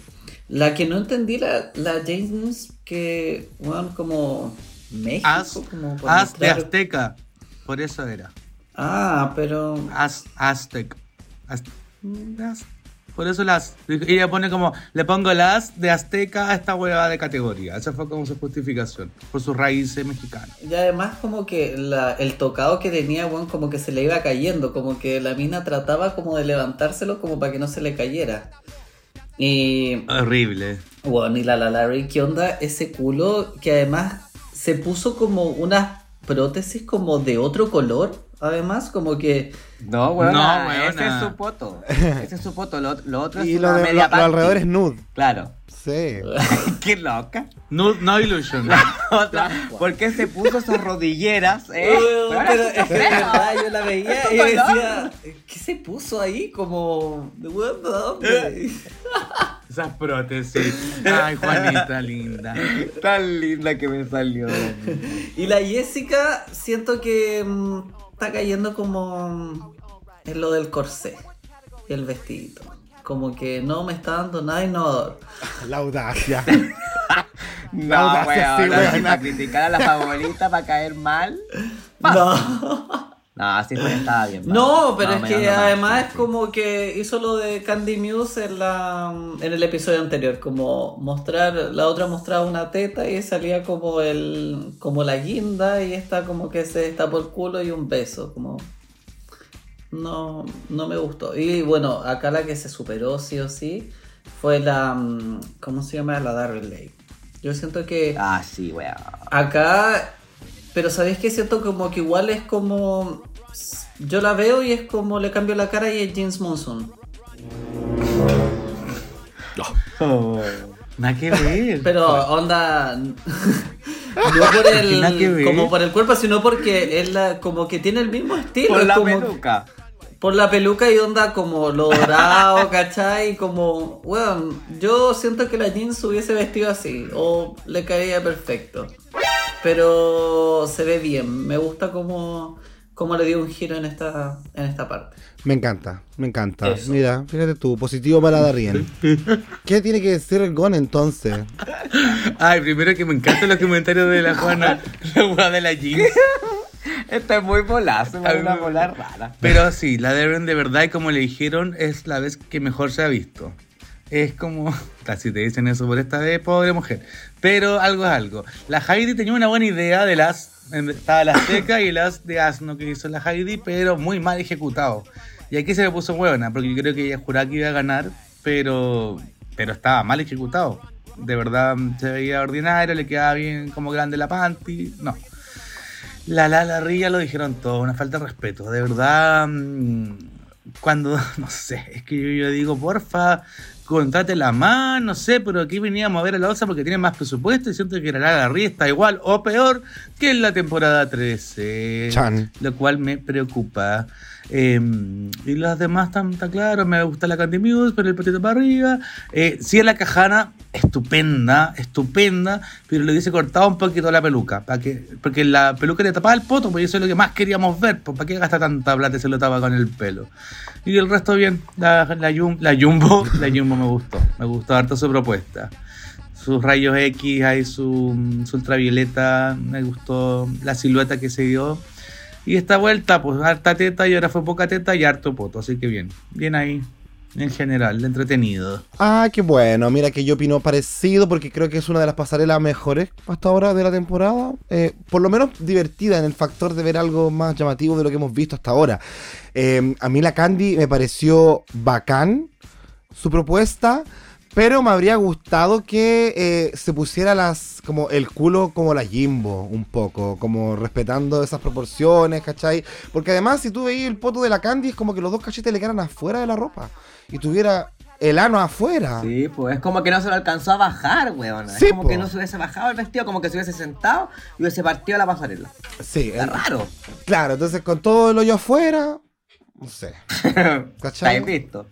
La que no entendí, la, la James, que, bueno, como México, As, como as de Azteca. Por eso era. Ah, pero... Az, Aztec. Por eso las. Y ella pone como. Le pongo las de Azteca a esta hueva de categoría. Esa fue como su justificación. Por sus raíces mexicanas. Y además como que la- el tocado que tenía, weón, como que se le iba cayendo, como que la mina trataba como de levantárselo como para que no se le cayera. Y, Horrible. bueno, y la la Larry, ¿qué onda ese culo que además se puso como unas prótesis como de otro color? Además, como que... No, weón. No, ese weona. es su poto. Ese es su poto. Lo, lo otro es y lo una de media lo, lo alrededor es nude. Claro. Sí. Qué loca. No, no illusion. Otra. ¿Por qué se puso esas rodilleras? Eh? Weona, pero es que verdad yo la veía y yo decía, ¿qué se puso ahí? Como. Esas prótesis. Ay, Juanita linda. Tan linda que me salió. Y la Jessica, siento que mm, está cayendo como mm, en lo del corsé y el vestidito. Como que no me está dando nada innovador. La audacia. No, audacia, sí, weón. para criticar a la favorita para caer mal. No, No, así fue, estaba bien. no pero es que nomás, además sí, es como que hizo lo de Candy Muse en, la, en el episodio anterior. Como mostrar, la otra mostraba una teta y salía como el como la guinda y esta como que se está por culo y un beso. Como no, no me gustó. Y bueno, acá la que se superó sí o sí fue la. mm, ¿Cómo se llama? La Darren Lake. Yo siento que Ah, sí, weón. acá. Pero ¿sabéis que Siento como que igual es como. Yo la veo y es como le cambio la cara y es James Monsoon. Nada que ver. Pero onda. no por el. Como por el cuerpo, sino porque él la- como que tiene el mismo estilo. Por es la como- peluca. Por la peluca y onda como lo dorado, ¿cachai? Como, weón, yo siento que la jeans hubiese vestido así, o le caería perfecto. Pero se ve bien, me gusta como, como le dio un giro en esta, en esta parte. Me encanta, me encanta. Eso. Mira, fíjate tú, positivo para Darien. ¿Qué tiene que decir el Gon entonces? Ay, primero que me encantan los comentarios de la Juana, la weá de la jeans. Esta es muy bolazo, es una bola rara. Pero sí, la Darren de verdad, y como le dijeron, es la vez que mejor se ha visto. Es como, casi te dicen eso por esta vez, pobre mujer. Pero algo es algo. La Heidi tenía una buena idea de las. Estaba la Azteca y las de Asno que hizo la Heidi, pero muy mal ejecutado. Y aquí se me puso huevona, porque yo creo que ella juraba que iba a ganar, pero, pero estaba mal ejecutado. De verdad se veía ordinario, le quedaba bien como grande la panty. No. La la la lo dijeron todo, una falta de respeto. De verdad, mm, cuando, no sé, es que yo, yo digo, porfa, contrátela más, no sé, pero aquí veníamos a ver a la osa porque tiene más presupuesto y siento que la la la Ría está igual o peor que en la temporada 13. Chan. Lo cual me preocupa. Eh, y los demás están, está claro, me gusta la Candy Muse, pero el patito para arriba. Eh, sí, la cajana, estupenda, estupenda, pero le hubiese cortado un poquito la peluca, para que, porque la peluca le tapaba el poto, pues eso es lo que más queríamos ver, pues ¿para qué gasta tanta plata y se lo tapa con el pelo? Y el resto bien, la, la, Jum- la Jumbo, la Jumbo me gustó, me gustó harto su propuesta. Sus rayos X, hay su, su ultravioleta, me gustó la silueta que se dio. Y esta vuelta, pues harta teta y ahora fue poca teta y harto poto. Así que bien, bien ahí. En general, entretenido. Ah, qué bueno. Mira que yo opino parecido porque creo que es una de las pasarelas mejores hasta ahora de la temporada. Eh, por lo menos divertida en el factor de ver algo más llamativo de lo que hemos visto hasta ahora. Eh, a mí la Candy me pareció bacán su propuesta, pero me habría gustado que eh, se pusiera las como el culo como la Jimbo un poco, como respetando esas proporciones, ¿cachai? Porque además si tú veías el poto de la Candy es como que los dos cachetes le quedaran afuera de la ropa y tuviera el ano afuera. Sí, pues es como que no se lo alcanzó a bajar, weón. Sí, es como po. que no se hubiese bajado el vestido, como que se hubiese sentado y hubiese partido la pasarela. Sí, Está el- raro. claro, entonces con todo el hoyo afuera, no sé. ¿Cachai? ¿Estáis visto?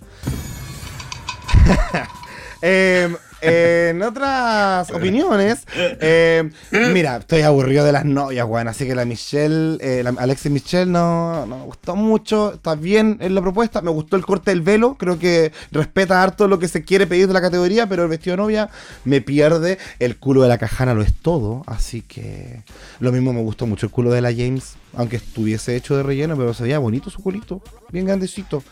Eh, eh, en otras opiniones, eh, mira, estoy aburrido de las novias, weón. Así que la Michelle, eh, la Alexis Michelle no, no me gustó mucho. Está bien en la propuesta. Me gustó el corte del velo. Creo que respeta harto lo que se quiere pedir de la categoría. Pero el vestido de novia me pierde. El culo de la cajana lo es todo. Así que lo mismo me gustó mucho el culo de la James. Aunque estuviese hecho de relleno, pero se veía bonito su culito. Bien grandecito.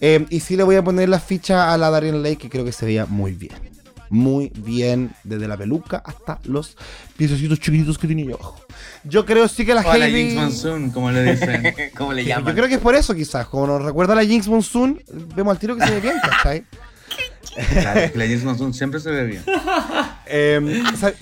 Eh, y sí le voy a poner la ficha a la Darien Lake, que creo que se veía muy bien. Muy bien, desde la peluca hasta los piececitos chiquititos que tiene abajo. Yo creo sí que la O a la Heidi... Jinx Monsoon, como le dicen. ¿Cómo le Yo llaman? creo que es por eso quizás, como nos recuerda a la Jinx Monsoon, vemos al tiro que se ve bien, ¿cachai? Claro, la Jinx Monsoon siempre se ve bien. Eh, o sea,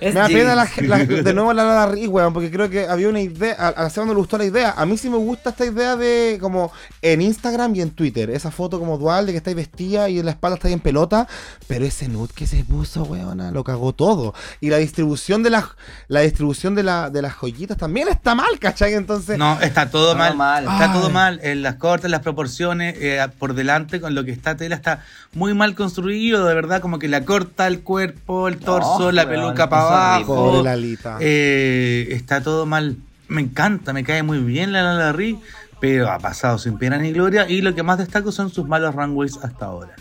Es me da pena la, la- de nuevo la Lala Ri, weón, porque creo que había una idea, a, a la Seba no le gustó la idea. A mí sí me gusta esta idea de como en Instagram y en Twitter, esa foto como dual de que estáis vestida y en la espalda estáis en pelota, pero ese nude que se puso, weona, lo cagó todo. Y la distribución de las la distribución de, la, de las joyitas también está mal, ¿cachai? Entonces, No, está todo mal. mal. Está todo mal. En las cortes, las proporciones, eh, por delante, con lo que está tela, está muy mal construido, de verdad. Como que la corta el cuerpo, el torso, la weón, peluca para pobre Lalita. Eh, está todo mal. Me encanta, me cae muy bien la Lala Ri, pero ha pasado sin pena ni gloria. Y lo que más destaco son sus malos runways hasta ahora.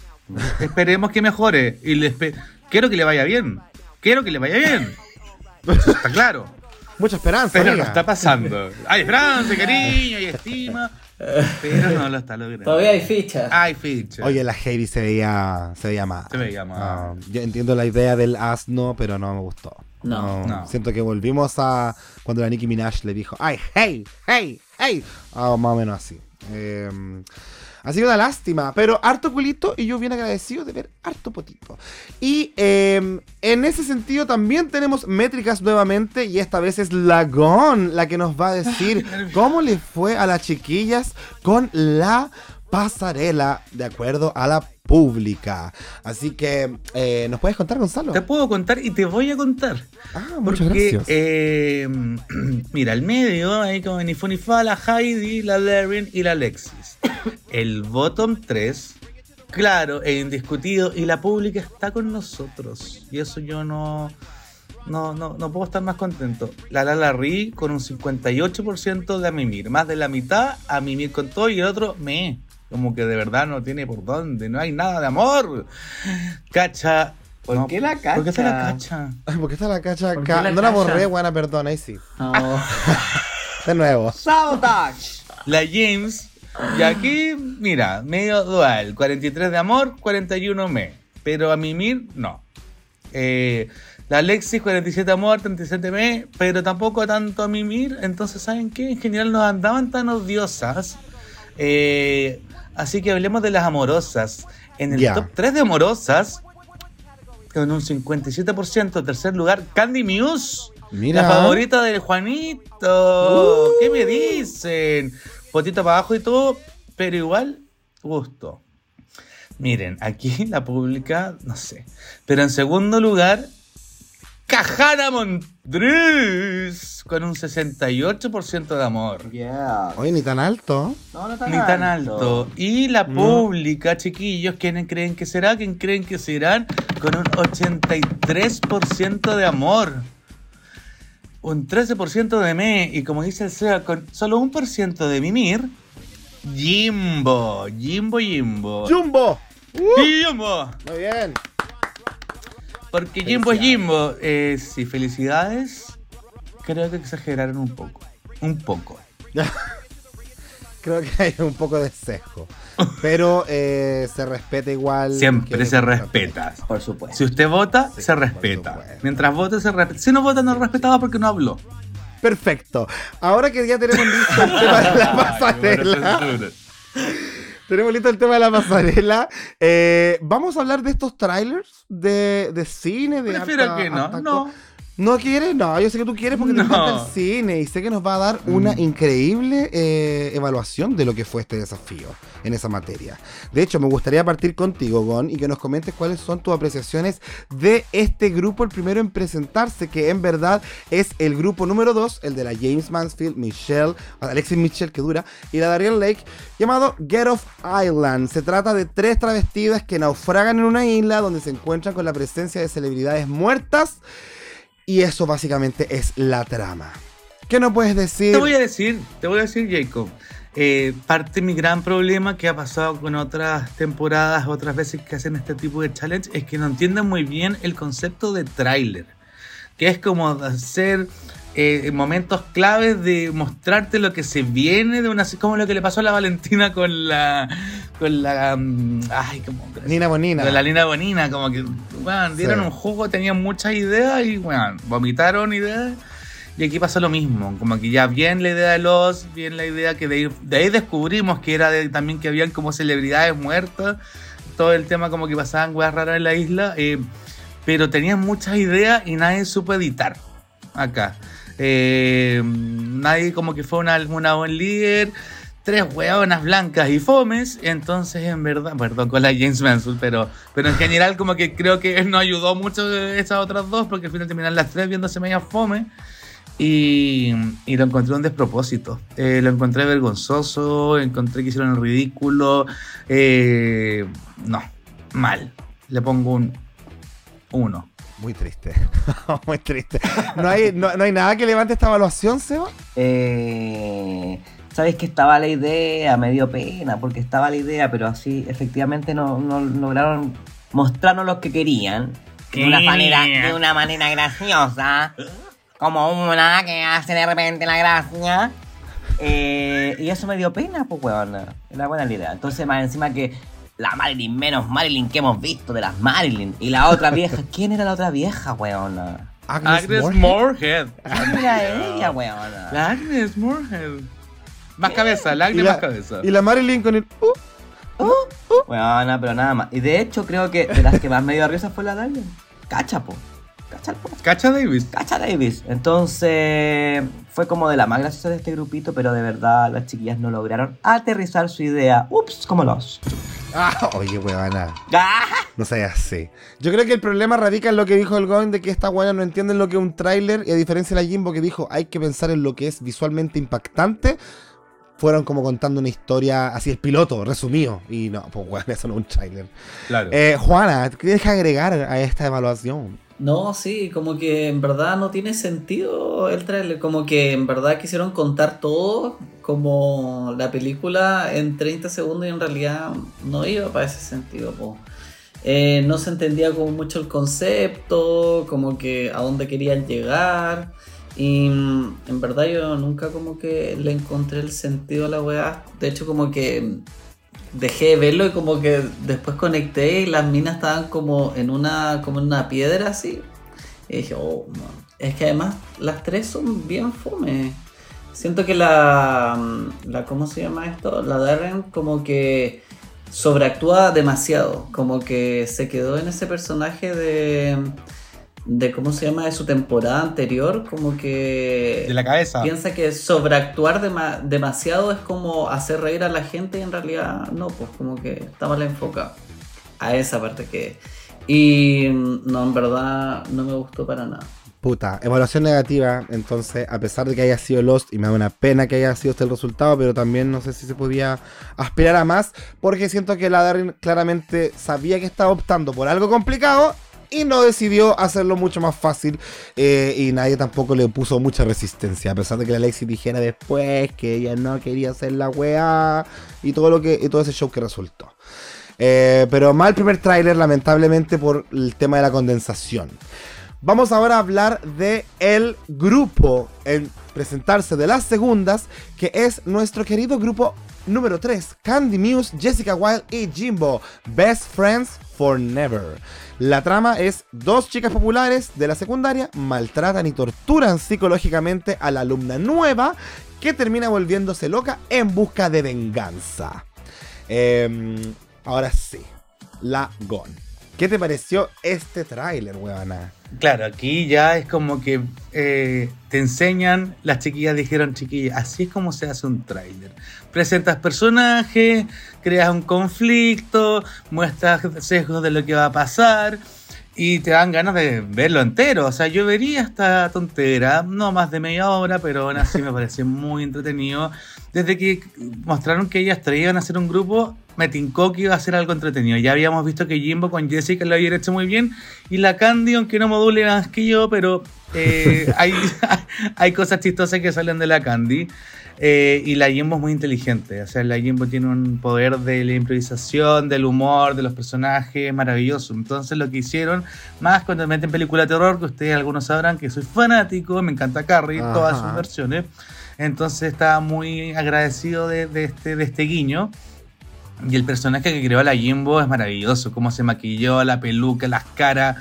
Esperemos que mejore. Y le quiero que le vaya bien. Quiero que le vaya bien. Eso está claro. mucha esperanza. Pero no está pasando. Hay esperanza, cariño, hay estima. Pero no lo está logrando. Todavía hay fichas. Hay ficha. Oye, la Heidi se veía, se veía mal. Se veía mal. Ah, yo entiendo la idea del asno, pero no me gustó. No. No. Siento que volvimos a cuando la Nicki Minaj le dijo, ¡ay, hey, hey, hey! Ah, más o menos así. Eh, Así que una lástima. Pero harto culito y yo bien agradecido de ver harto potito. Y eh, en ese sentido también tenemos métricas nuevamente. Y esta vez es Lagón la que nos va a decir cómo le fue a las chiquillas con la pasarela de acuerdo a la pública. Así que, eh, ¿nos puedes contar, Gonzalo? Te puedo contar y te voy a contar. Ah, muchas Porque, gracias. eh, mira, el medio, ahí como ni fu ni fa, la Heidi, la Laren y la Alexis. El bottom 3, claro e indiscutido, y la pública está con nosotros. Y eso yo no, no, no, no puedo estar más contento. La Lala Ri con un 58% de a mimir, más de la mitad a mimir con todo y el otro me. Como que de verdad no tiene por dónde, no hay nada de amor. Cacha. ¿Por no, qué la ¿Por qué está la cacha? cacha? Ay, ¿Por qué está la cacha no la cacha? borré, buena, perdona, ahí sí. De nuevo. ¡Sabotage! La James, y aquí, mira, medio dual. 43 de amor, 41 me. Pero a mimir, no. Eh, la Alexis, 47 amor, 37 me, pero tampoco tanto a mimir. Entonces, ¿saben qué? En general no andaban tan odiosas. Eh, así que hablemos de las amorosas. En el top 3 de amorosas, con un 57%, tercer lugar, Candy Muse. Mira. La favorita del Juanito. ¿Qué me dicen? Potito para abajo y todo, pero igual, gusto. Miren, aquí la pública, no sé. Pero en segundo lugar, Cajana Montrés, con un 68% de amor. Yeah. Oye, ni tan alto. No, no tan Ni tan alto. Y la No. pública, chiquillos, ¿quién creen que será? ¿Quién creen que serán? Con un 83% de amor. Un 13% de me. Y como dice el SEA, con solo un por ciento de mimir. Jimbo. Jimbo, Jimbo. ¡Jumbo! Jimbo. Muy bien. Porque Jimbo es Jimbo. Eh, sí, felicidades. Creo que exageraron un poco. Un poco. Creo que hay un poco de sesgo. Pero eh, se respeta igual. Siempre se respeta. Por supuesto. Si usted vota, Sí, se respeta. Mientras vote, se respeta. Si no vota, no es respetado porque no habló. Perfecto. Ahora que ya tenemos listo el tema de la pasarela. Tenemos listo el tema de la pasarela. eh, Vamos a hablar de estos trailers de, de cine. De Prefiero harta- que no. No. ¿No quieres? No, yo sé que tú quieres porque te No. Mm. encanta el cine y sé que nos va a dar una increíble eh, evaluación de lo que fue este desafío en esa materia. De hecho, me gustaría partir contigo, Gon, y que nos comentes cuáles son tus apreciaciones de este grupo, el primero en presentarse, que en verdad es el grupo número 2, el de la James Mansfield, Michelle, Alexis Mitchell, que dura, y la Darian Lake, llamado Get Off Island. Se trata de tres travestidas que naufragan en una isla donde se encuentran con la presencia de celebridades muertas. Y eso básicamente es la trama. ¿Qué no puedes decir? Te voy a decir, te voy a decir, Jacob. eh, parte de mi gran problema que ha pasado con otras temporadas, otras veces que hacen este tipo de challenge, es que no entienden muy bien el concepto de tráiler. Que es como hacer eh, momentos claves de mostrarte lo que se viene de una como lo que le pasó a la Valentina con la con la mm, ay como Nina Bonina. de la Lina Bonina, como que, weón, dieron Sí. un juego, tenían muchas ideas y, weón, vomitaron ideas. Y aquí pasó lo mismo, como que ya bien la idea de los, bien la idea que de ahí, de ahí descubrimos que era de- también que habían como celebridades muertas, todo el tema como que pasaban weas raras en la isla, eh, pero tenían muchas ideas y nadie supo editar acá. Eh, nadie como que fue una, una buen líder, tres hueonas blancas y fomes, entonces en verdad, perdón con la James Mansfield, pero, pero en general como que creo que no ayudó mucho esas otras dos, porque al final terminan las tres viéndose media fome. Y, y lo encontré un despropósito. Eh, lo encontré vergonzoso, encontré que hicieron el ridículo. eh, no, mal. Le pongo un uno. Muy triste. Muy triste. ¿No hay, no, no hay nada que levante esta evaluación, Seba? Eh, Sabes que estaba la idea, me dio pena porque estaba la idea, pero así efectivamente no, no lograron mostrarnos lo que querían. De una manera, de una manera graciosa. Como una que hace de repente la gracia. Eh, y eso me dio pena, pues weón. Era buena la idea. Entonces, más encima que la Marilyn, menos Marilyn que hemos visto de las Marilyn. Y la otra vieja, ¿quién era la otra vieja, weón? Agnes Moorehead. Moorhead. ¿Quién era ella, weón? La Agnes Moorhead. Más cabeza, la Agnes la, más cabeza. y la Marilyn con el. uh, Bueno, pero nada más. Y de hecho, creo que de las que más me dio risa fue la de alguien. Cacha, po. Cacha el po. Cacha Davis. Cacha Davis. Entonces, fue como de la más graciosa de este grupito, pero de verdad las chiquillas no lograron aterrizar su idea. Ups, como los. Ah, oye, huevana. ¡Ah! No seas así. Yo creo que el problema radica en lo que dijo el Goin de que estas buenas no entienden lo que es un tráiler y a diferencia de la Jimbo que dijo hay que pensar en lo que es visualmente impactante, fueron como contando una historia así el piloto, resumido. Y no, pues bueno, eso no es un tráiler. Claro. Eh, Juana, ¿qué deja agregar a esta evaluación? No, sí, como que en verdad no tiene sentido el trailer, como que en verdad quisieron contar todo como la película en 30 segundos y en realidad no iba para ese sentido. po. Eh, no se entendía como mucho el concepto, como que a dónde querían llegar y mm, en verdad yo nunca como que le encontré el sentido a la weá, de hecho como que dejé de verlo y como que después conecté y las minas estaban como en una como en una piedra así. Y dije, oh, no. Es que además las tres son bien fome. Siento que la, la ¿cómo se llama esto? La Darren como que sobreactúa demasiado, como que se quedó en ese personaje de de cómo se llama de su temporada anterior, como que De la cabeza. piensa que sobreactuar dema- demasiado es como hacer reír a la gente y en realidad no, pues como que está mal enfocado a esa parte que... Y no, en verdad no me gustó para nada. Puta, evaluación negativa, entonces, a pesar de que haya sido Lost, y me da una pena que haya sido este el resultado, pero también no sé si se podía aspirar a más, porque siento que la Darren claramente sabía que estaba optando por algo complicado y no decidió hacerlo mucho más fácil, eh, y nadie tampoco le puso mucha resistencia, a pesar de que la Lexi dijera después que ella no quería hacer la weá, y todo, lo que, y todo ese show que resultó. Eh, pero mal primer tráiler, lamentablemente, por el tema de la condensación. Vamos ahora a hablar de el grupo en presentarse de las segundas, que es nuestro querido grupo número 3, Candy Muse, Jessica Wilde y Jimbo, Best Friends for Never. La trama es dos chicas populares de la secundaria maltratan y torturan psicológicamente a la alumna nueva que termina volviéndose loca en busca de venganza. Em, ahora sí, la GON. ¿Qué te pareció este tráiler, huevona? Claro, aquí ya es como que eh, te enseñan, las chiquillas dijeron, chiquillas, así es como se hace un tráiler. Presentas personajes, creas un conflicto, muestras sesgos de lo que va a pasar y te dan ganas de verlo entero. O sea, yo vería esta tontera, no más de media hora, pero aún así me pareció muy entretenido. Desde que mostraron que ellas traían a hacer un grupo, me tincó que iba a ser algo entretenido. Ya habíamos visto que Jimbo con Jessica lo habían hecho muy bien. Y la Candy, aunque no module más que yo, pero eh, hay, hay cosas chistosas que salen de la Candy. Eh, y la Jimbo es muy inteligente. O sea, la Jimbo tiene un poder de la improvisación, del humor, de los personajes maravilloso. Entonces, lo que hicieron, más cuando me meten película de terror, que ustedes algunos sabrán que soy fanático, me encanta Carrie, Ajá. todas sus versiones. Entonces, estaba muy agradecido de, de este, de este guiño. Y el personaje que creó la Jimbo es maravilloso, cómo se maquilló, la peluca, las caras.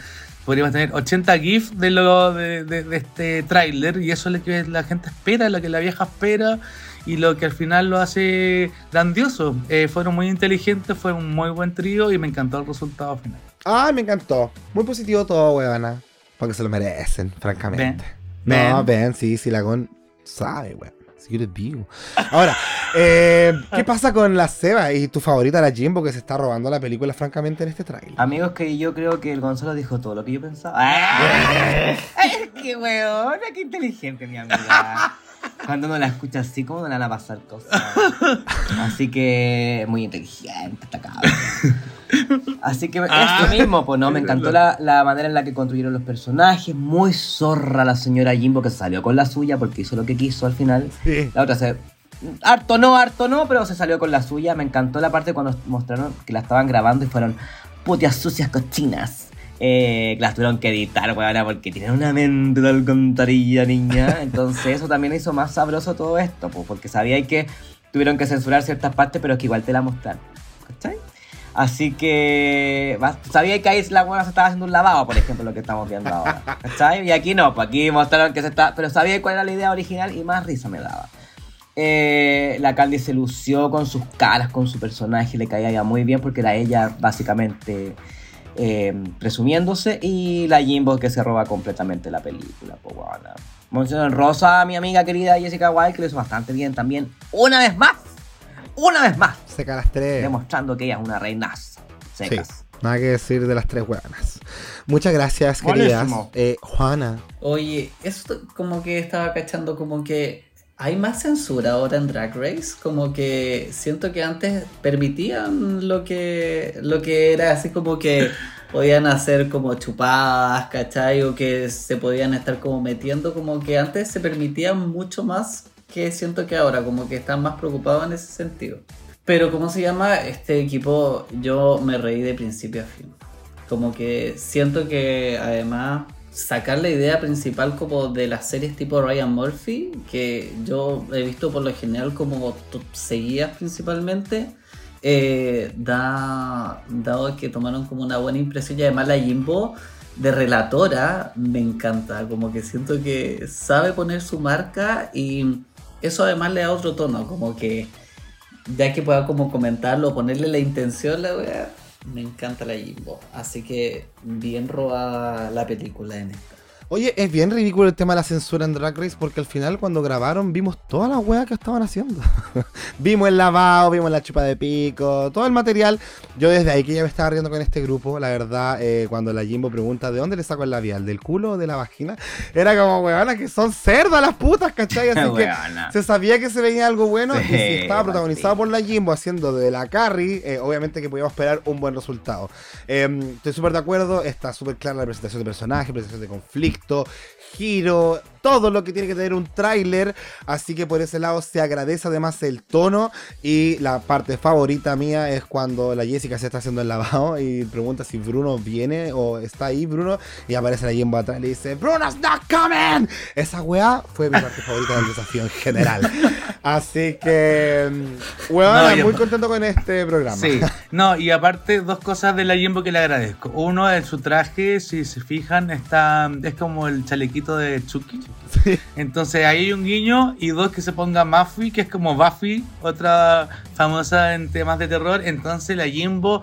Podríamos tener 80 GIFs de, lo, de, de- de este tráiler y eso es lo que la gente espera, lo que la vieja espera y lo que al final lo hace grandioso. Eh, fueron muy inteligentes, fue un muy buen trío y me encantó el resultado final. Ay, me encantó. Muy positivo todo, huevona. Porque se lo merecen, francamente. Ven. No, ven, sí, sí, la GON sabe, weón. Yo digo. Ahora, eh, ¿qué pasa con la Seba y tu favorita, la Jimbo, que se está robando la película, francamente, en este tráiler? Amigos, que yo creo que el Gonzalo dijo todo lo que yo pensaba. ¡Ah! ¡Ay, qué weón! ¡Qué inteligente, mi amiga! Cuando uno la escucha así, ¿cómo no le van a pasar cosas? Así que, muy inteligente esta cabra. Así que esto mismo, pues no, me encantó la, la manera en la que construyeron los personajes. Muy zorra la señora Jimbo que salió con la suya porque hizo lo que quiso al final. Sí. La otra se. Harto no, harto no, pero se salió con la suya. Me encantó la parte cuando mostraron que la estaban grabando y fueron putias sucias cochinas. Eh, que las tuvieron que editar, weón, porque tienen una mente de alcantarilla, niña. Entonces, eso también hizo más sabroso todo esto, po, porque sabía que tuvieron que censurar ciertas partes, pero es que igual te la mostraron. ¿Cachai? Así que sabía que ahí la buena se estaba haciendo un lavado, por ejemplo, lo que estamos viendo ahora. ¿Cachai? Y aquí no, pues aquí mostraron que se está. Pero sabía cuál era la idea original y más risa me daba. Eh, la Candy se lució con sus caras, con su personaje, le caía ya muy bien porque era ella básicamente eh, presumiéndose y la Jimbo que se roba completamente la película. Pues, bueno. Rosa, mi amiga querida Jessica Wilde, que lo hizo bastante bien también. Una vez más, una vez más, Seca las tres. demostrando que ella es una. Sí, Secas. nada que decir de las tres hueonas. Muchas gracias, queridas. Eh, Juana. Oye, esto como que estaba cachando como que hay más censura ahora en Drag Race, como que siento que antes permitían lo que lo que era así como que podían hacer como chupadas, ¿cachai? O que se podían estar como metiendo, como que antes se permitían mucho más que siento que ahora, como que están más preocupados en ese sentido. Pero ¿cómo se llama? Este equipo yo me reí de principio a fin. Como que siento que además sacar la idea principal como de las series tipo Ryan Murphy, que yo he visto por lo general como seguidas principalmente, eh, da, dado que tomaron como una buena impresión y además la Jimbo de relatora me encanta, como que siento que sabe poner su marca y eso además le da otro tono, como que ya que pueda como comentarlo, ponerle la intención, la wea, me encanta la Jimbo. Así que bien robada la película en esta. Oye, es bien ridículo el tema de la censura en Drag Race porque al final cuando grabaron vimos todas las weas que estaban haciendo. vimos el lavado, vimos la chupa de pico, todo el material. Yo desde ahí que ya me estaba riendo con este grupo, la verdad, eh, cuando la Jimbo pregunta ¿de dónde le saco el labial? ¿Del culo o de la vagina? Era como, weona, que son cerdas las putas, ¿cachai? Así que se sabía que se venía algo bueno y si estaba protagonizado por la Jimbo haciendo de la Carrie, eh, obviamente que podíamos esperar un buen resultado. Eh, estoy súper de acuerdo, está súper clara la presentación de personajes, presentación de conflicto, visto giro, todo lo que tiene que tener un tráiler, así que por ese lado se agradece además el tono y la parte favorita mía es cuando la Jessica se está haciendo el lavado y pregunta si Bruno viene o está ahí Bruno y aparece la Jimbo atrás y le dice Bruno's not coming. Esa weá fue mi parte favorita del desafío en general. Así que, mm, No, yo- muy contento con este programa. Sí, no, y aparte dos cosas de la Jimbo que le agradezco. Uno, en su traje, si se fijan, está es como el chalequito de Chucky. Sí. Entonces ahí hay un guiño y dos que se ponga Muffy, que es como Buffy, otra famosa en temas de terror. Entonces la Jimbo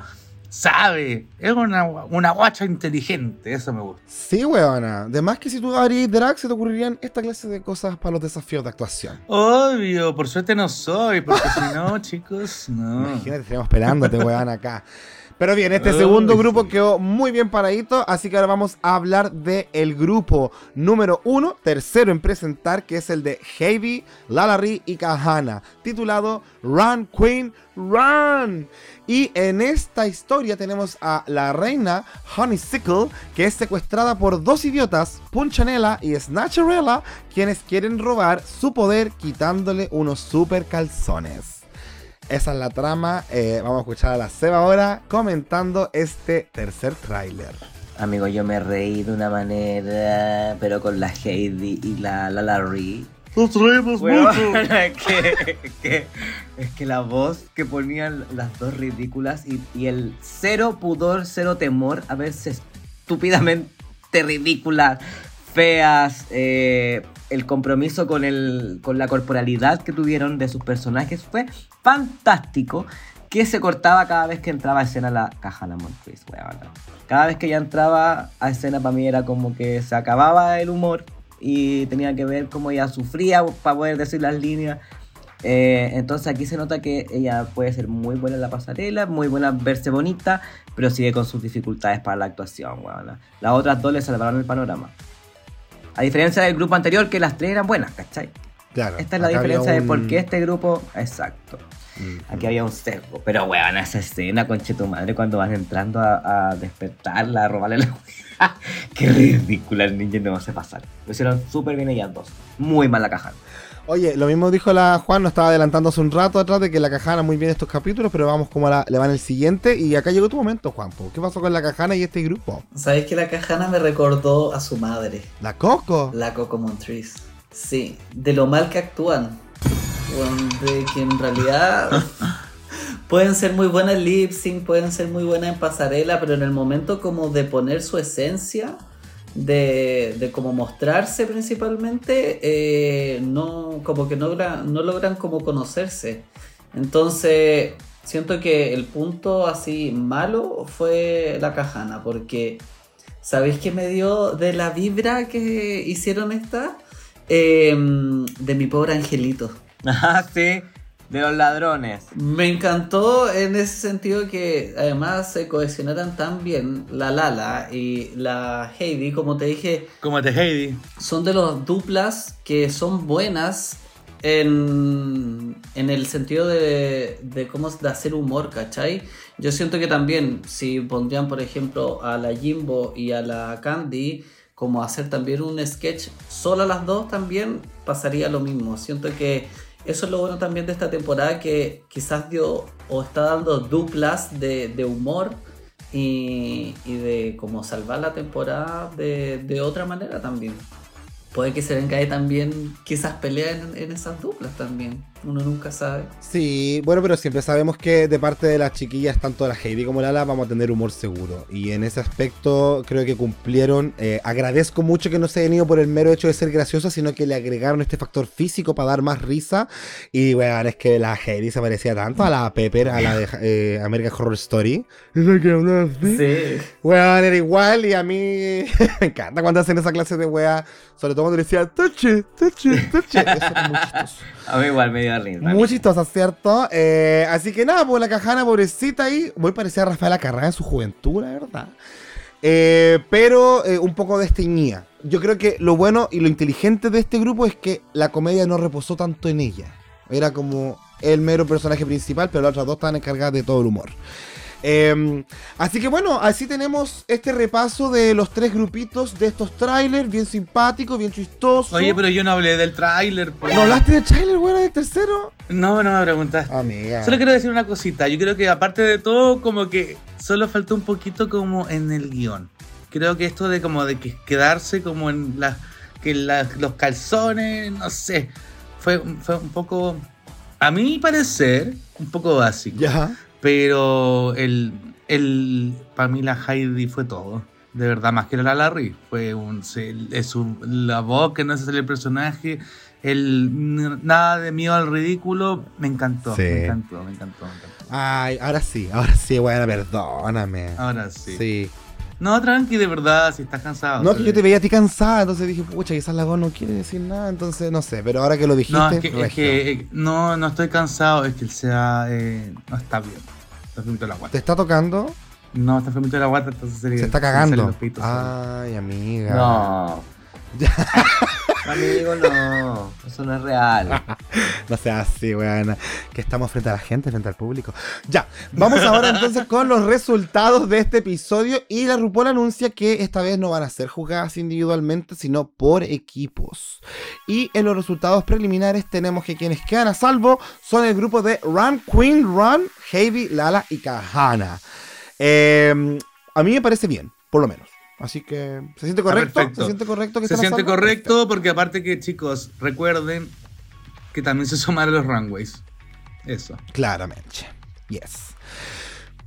sabe, es una, una guacha inteligente, eso me gusta. Sí, weona. Además que si tú harías drag se te ocurrirían esta clase de cosas para los desafíos de actuación. Obvio, por suerte no soy, porque si no, chicos, no. Imagínate, estaríamos esperándote, weón, acá. Pero bien, este segundo grupo quedó muy bien paradito, así que ahora vamos a hablar del el grupo número uno, tercero en presentar, que es el de Heavy, Lalari y Kahana, titulado Run Queen Run. Y en esta historia tenemos a la reina Honeysickle, que es secuestrada por dos idiotas, Punchanella y Snatcherella, quienes quieren robar su poder quitándole unos super calzones. Esa es la trama. eh, vamos a escuchar a la Seba ahora comentando este tercer tráiler. Amigo, yo me reí de una manera, pero con la Heidi y la, la Larry. Nos reímos Weón, es, que, es que- es que la voz que ponían las dos ridículas y, y el cero pudor, cero temor a verse estúpidamente ridículas, feas, eh, el compromiso con, el, con la corporalidad que tuvieron de sus personajes fue fantástico. Que se cortaba cada vez que entraba a escena la Cajana Monfils, weón. Cada vez que ella entraba a escena para mí era como que se acababa el humor y tenía que ver cómo ella sufría para poder decir las líneas. Eh, entonces aquí se nota que ella puede ser muy buena en la pasarela, muy buena verse bonita, pero sigue con sus dificultades para la actuación, weón. Las otras dos le salvaron el panorama. A diferencia del grupo anterior, que las tres eran buenas, ¿cachai? Claro. Esta es la diferencia de por qué este grupo... Exacto. Mm. Aquí había un sesgo. Pero, weón, esa escena, conche tu madre, cuando van entrando a, a despertarla, a robarle la weá. Qué ridícula el ninja no se pasar. Lo hicieron súper bien ellas dos. Muy mal la caja. Oye, lo mismo dijo la Juan, nos estaba adelantando hace un rato atrás de que la cajana muy bien estos capítulos, pero vamos como a la, le van el siguiente. Y acá llegó tu momento, Juanpo. ¿Qué pasó con la cajana y este grupo? ¿Sabes que la cajana me recordó a su madre, La Coco. la Coco Montrese? Sí, de lo mal que actúan. De que en realidad pueden ser muy buenas en lip sync, pueden ser muy buenas en pasarela, pero en el momento como de poner su esencia, de, de como mostrarse principalmente, eh, no, como que no, no logran como conocerse. Entonces, siento que el punto así malo fue la cajana, porque ¿sabéis qué me dio de la vibra que hicieron esta? Eh, de mi pobre angelito. Ah, sí, de los ladrones. Me encantó en ese sentido que además se cohesionaran tan bien la Lala y la Heidi, como te dije, Como te Heidi. son de los duplas que son buenas en, en el sentido de, de cómo de hacer humor, ¿cachai? Yo siento que también si pondrían, por ejemplo, a la Jimbo y a la Candy como hacer también un sketch solo a las dos también pasaría lo mismo. Siento que eso es lo bueno también de esta temporada que quizás dio o está dando duplas de, humor y, de como salvar la temporada de, de otra manera también. Puede que se venga ahí también, quizás peleen en, en esas duplas también. Uno nunca sabe. Sí, bueno, pero siempre sabemos que de parte de las chiquillas, tanto la Heidi como Lala, vamos a tener humor seguro. Y en ese aspecto creo que cumplieron. Eh, agradezco mucho que no se hayan ido por el mero hecho de ser graciosas, sino que le agregaron este factor físico para dar más risa. Y bueno, es que la Heidi se parecía tanto a la Pepper, a la de eh, American Horror Story. Sí. Weón, era igual y a mí me encanta cuando hacen esa clase de wea. Sobre todo cuando le decía, toche, toche, toche. Eso era muy chistoso. A mí igual me dio risa. Muy chistosa, ¿cierto? Eh, así que nada, pues la cajana pobrecita ahí, muy parecida a Rafaela Carrá en su juventud, verdad. Eh, pero eh, un poco desteñida. Yo creo que lo bueno y lo inteligente de este grupo es que la comedia no reposó tanto en ella. Era como el mero personaje principal, pero las otras dos estaban encargadas de todo el humor. Eh, así que bueno, así tenemos este repaso de los tres grupitos de estos trailers, bien simpáticos, bien chistosos. Oye, pero yo no hablé del tráiler. po. ¿No hablaste de trailer, bueno, del tercero? No, no me preguntaste. Amiga. Solo quiero decir una cosita. Yo creo que aparte de todo, como que solo faltó un poquito como en el guion. Creo que esto de como de que quedarse como en la, que la- los calzones, no sé, fue, fue un poco, a mi parecer, un poco básico. Ya. Pero el, el para mí la Heidi fue todo. De verdad, más que la Larry. Fue un, se- es un- la voz que no se sale el personaje. El nada de miedo al ridículo. Me encantó. Sí. Me encantó, me encantó, me encantó. Ay, ahora sí, ahora sí, bueno, perdóname. Ahora sí. Sí. No, tranqui, de verdad, si estás cansado. No, que yo te veía a ti cansada, entonces dije, pucha, quizás la voz no quiere decir nada, entonces no sé, pero ahora que lo dijiste, No, es que, es que, eh, no, no estoy cansado, es que él sea. eh, no está bien. Está enfermito de la guata. ¿te está tocando? No, está enfermito de la guata, entonces se, Se está cagando. los pitos, Ay, amiga. No. Amigo, no. Eso no es real. No sea así, weón. Que estamos frente a la gente, frente al público. Ya, vamos ahora entonces con los resultados de este episodio. Y la RuPaul anuncia que esta vez no van a ser juzgadas individualmente, sino por equipos. Y en los resultados preliminares tenemos que quienes quedan a salvo son el grupo de Run Queen Run, Heavy, Lala y Kahana. Eh, a mí me parece bien, por lo menos. Así que, ¿se siente correcto? ¿Se siente correcto que Se siente salvo? correcto porque aparte que chicos, recuerden que también se sumaron los runways. Eso. Claramente. Yes.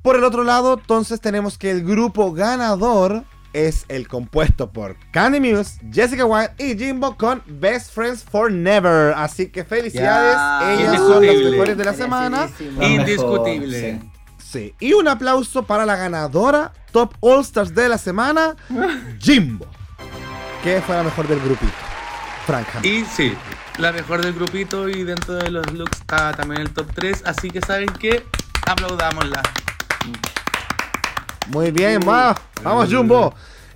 Por el otro lado, entonces tenemos que el grupo ganador es el compuesto por Candy Muse, Jessica White y Jimbo con Best Friends for Never. Así que felicidades, ellas son las mejores de la semana. Indiscutible. mejor, sí. Y un aplauso para la ganadora Top All Stars de la semana, Jimbo. Que fue la mejor del grupito. Francamente. Y sí, la mejor del grupito y dentro de los looks está también el top 3. Así que saben que aplaudámosla. Muy bien, va. Vamos, Jumbo.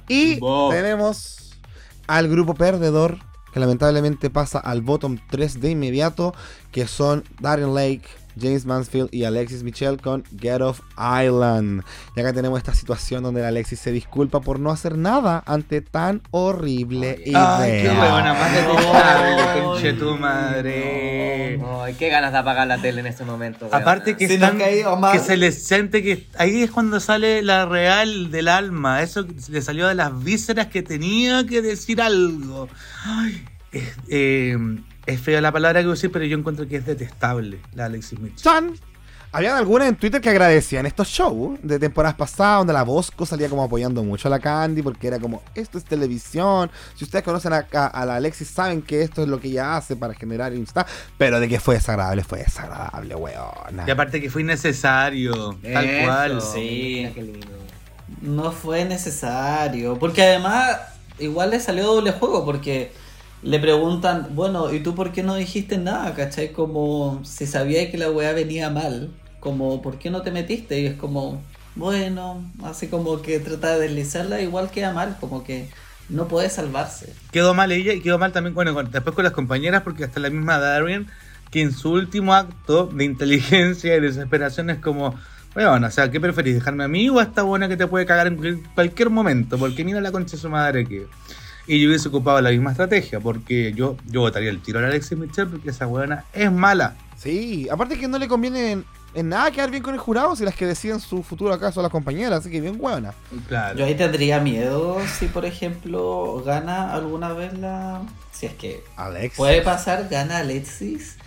Y Jumbo. tenemos al grupo perdedor, que lamentablemente pasa al bottom 3 de inmediato, que son Darren Lake, James Mansfield y Alexis Michelle con Get Off Island. Y acá tenemos esta situación donde Alexis se disculpa por no hacer nada ante tan horrible idea. Ay, qué buena, más Ay, detestable, conche tu madre. Ay, qué ganas de apagar la tele en ese momento. Aparte que, están- se les siente que ahí es cuando sale la real del alma, eso le salió de las vísceras que tenía que decir algo. Ay, eh, es fea la palabra que voy a decir, pero yo encuentro que es detestable la Alexis Mitchell. Chan. Habían algunas en Twitter que agradecían estos shows de temporadas pasadas, donde la Bosco salía como apoyando mucho a la Candy, porque era como, esto es televisión. Si ustedes conocen a, a- a la Alexis, saben que esto es lo que ella hace para generar Insta. Pero de que fue desagradable, fue desagradable, weona. Y aparte que fue innecesario, tal Eso, cual. sí. mira qué lindo. No fue necesario. Porque además, igual le salió doble juego. Porque le preguntan, bueno, ¿y tú por qué no dijiste nada? ¿Cachai? Como si sabía que la weá venía mal. Como, ¿por qué no te metiste? Y es como, bueno, así como que trata de deslizarla, igual queda mal. Como que no puede salvarse. Quedó mal ella y quedó mal también bueno, con- después con las compañeras, porque hasta la misma Darien, que en su último acto de inteligencia y desesperación es como, bueno, o sea, ¿qué preferís? ¿Dejarme a mí o a esta buena que te puede cagar en cual- cualquier momento? Porque mira la concha de su madre que. Y yo hubiese ocupado la misma estrategia, porque yo, yo votaría el tiro a la Alexis Michelle, porque esa buena es mala. Sí, aparte que no le conviene en, en nada quedar bien con el jurado si las que deciden su futuro acá son las compañeras, así que bien huevona. Claro. Yo ahí tendría miedo si, por ejemplo, gana alguna vez la... Si es que Alex. Puede pasar, gana Alexis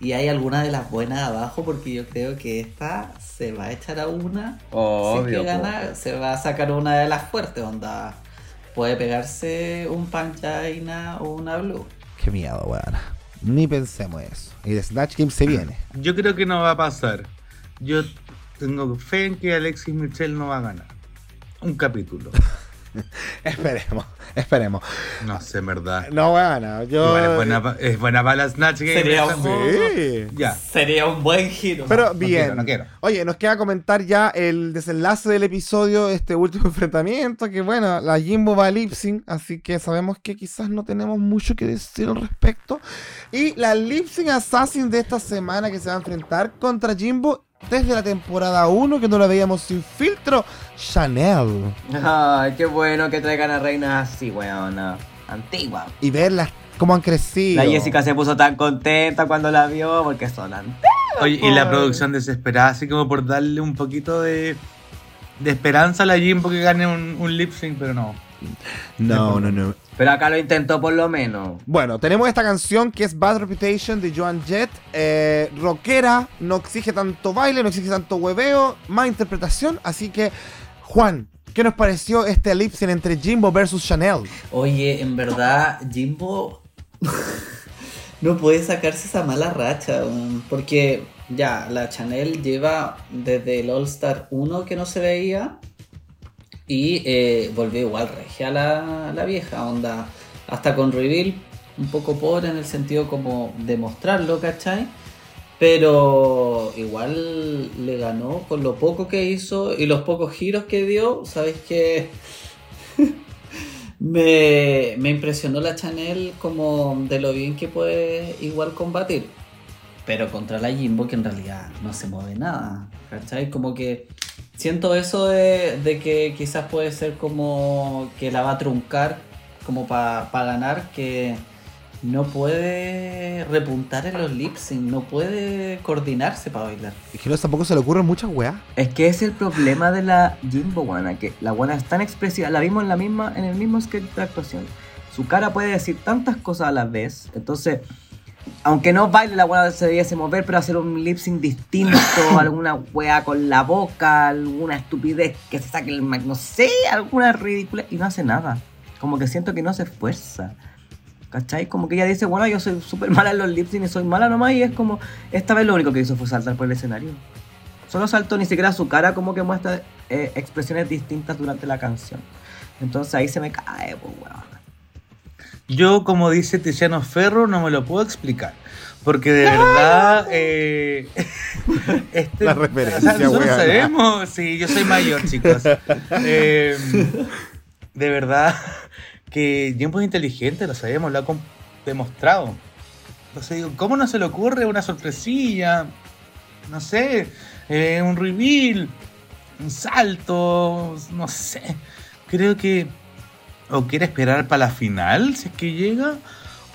y hay alguna de las buenas abajo porque yo creo que esta se va a echar a una. si Obvio. es que po. gana, se va a sacar una de las fuertes, onda. Puede pegarse un Panchaina o una Blue. Qué miedo, huevona. Ni pensemos eso. Y de Snatch Game se viene. Yo creo que no va a pasar. Yo tengo fe en que Alexis Michelle no va a ganar. Un capítulo. esperemos, esperemos. No sé, en verdad. No, huevona. Yo. Igual es buena, pa- es buena para la Snatch Game. Sería un- Sí. Ya. Sería un buen giro. Pero no bien. quiero, no quiero. Oye, nos queda comentar ya el desenlace del episodio, este último enfrentamiento, que bueno, la Jimbo va a lip sync, así que sabemos que quizás no tenemos mucho que decir al respecto. Y la lip sync assassin de esta semana que se va a enfrentar contra Jimbo desde la temporada 1, que no la veíamos sin filtro, Chanel. Ay, qué bueno que traigan a reinas así, weona. Antigua. Y verlas cómo han crecido. La Jessica se puso tan contenta cuando la vio porque son antiguas. Oye, y la producción desesperada, así como por darle un poquito de, de esperanza a la Jimbo que gane un, un lip sync, pero no. No, no, no. Pero acá lo intentó por lo menos. Bueno, tenemos esta canción que es Bad Reputation de Joan Jett. Eh, rockera, no exige tanto baile, no exige tanto hueveo, más interpretación. Así que, Juan, ¿qué nos pareció este lip sync entre Jimbo versus Chanel? Oye, en verdad, Jimbo no puede sacarse esa mala racha, porque ya, la Chanel lleva desde el All Star 1 que no se veía y eh, volvió igual regia la, la vieja, onda, hasta con reveal, un poco pobre en el sentido como demostrarlo, ¿cachai? Pero igual le ganó con lo poco que hizo y los pocos giros que dio, ¿sabes qué? Me, me impresionó la Chanel como de lo bien que puede igual combatir. Pero contra la Jimbo que en realidad no se mueve nada. ¿Cachai? Como que siento eso de, de que quizás puede ser como que la va a truncar como para ganar, que no puede repuntar en los lip sync, no puede coordinarse para bailar. Es que no, tampoco se le ocurren muchas weas. Es que es el problema de la Jimbo Guana, que la Guana es tan expresiva, la vimos en la misma, en el mismo sketch de actuación. Su cara puede decir tantas cosas a la vez, entonces, aunque no baile, la Guana se debiese mover, pero hacer un lip sync distinto, alguna wea con la boca, alguna estupidez que se saque el mic, no sé, alguna ridícula, y no hace nada. Como que siento que no se esfuerza. ¿Cachai? Como que ella dice, bueno, yo soy súper mala en los lip sync y soy mala nomás, y es como, esta vez lo único que hizo fue saltar por el escenario. Solo saltó, ni siquiera su cara como que muestra eh, expresiones distintas durante la canción. Entonces ahí se me cae, pues, weón. Yo, como dice Tiziano Ferro, no me lo puedo explicar. Porque de verdad. eh, este- La referencia, o sea, nosotros weona. sabemos. Sí, yo soy mayor, chicos. Eh, de verdad que Jimbo es inteligente, lo sabemos, lo ha demostrado. Entonces digo, ¿cómo no se le ocurre una sorpresilla? No sé, eh, un reveal, un salto, no sé. Creo que o quiere esperar para la final, si es que llega,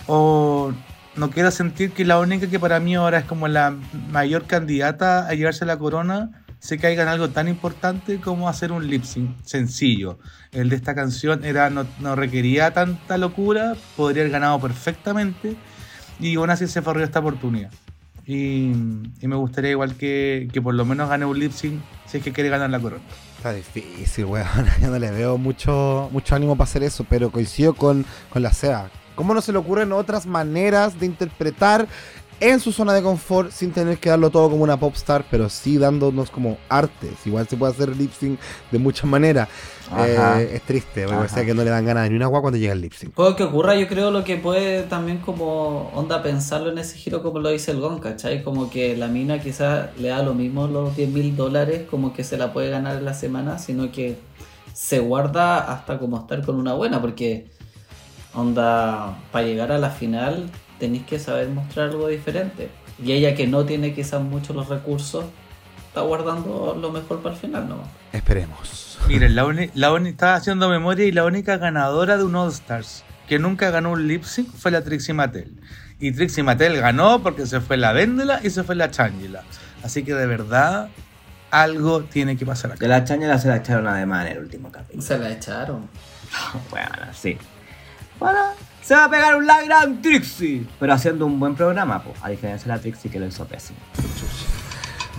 o no quiero sentir que la única que para mí ahora es como la mayor candidata a llevarse la corona, se caiga en algo tan importante como hacer un lip sync sencillo. El de esta canción era no, requería tanta locura, podría haber ganado perfectamente, y aún así se farrió esta oportunidad. Y, y me gustaría igual que, que por lo menos gane un lip sync si es que quiere ganar la corona. Difícil, weón. Yo no le veo mucho, mucho ánimo para hacer eso, pero coincido con, con la SEA. ¿Cómo no se le ocurren otras maneras de interpretar en su zona de confort sin tener que darlo todo como una pop star, pero sí dándonos como artes? Igual se puede hacer lip sync de muchas maneras. Eh, es triste, porque Ajá. sea que no le dan ganas ni una agua cuando llega el lip sync. Puede que ocurra, yo creo lo que puede también como onda pensarlo en ese giro como lo dice el Gon, ¿cachai? Como que la mina quizás le da lo mismo los 10 mil dólares como que se la puede ganar en la semana, sino que se guarda hasta como estar con una buena, porque onda, para llegar a la final tenéis que saber mostrar algo diferente. Y ella que no tiene quizás mucho los recursos, está guardando lo mejor para el final nomás. Esperemos. Miren, la, la estaba haciendo memoria y la única ganadora de un All Stars que nunca ganó un lip sync fue la Trixie Mattel. Y Trixie Mattel ganó porque se fue la Véndela y se fue la Changela. Así que de verdad, algo tiene que pasar De acá. la chañela se la echaron además en el último capítulo. Se la echaron. Bueno, sí. Bueno, se va a pegar un la gran Trixie. Pero haciendo un buen programa, pues. A diferencia de la Trixie que lo hizo pésimo.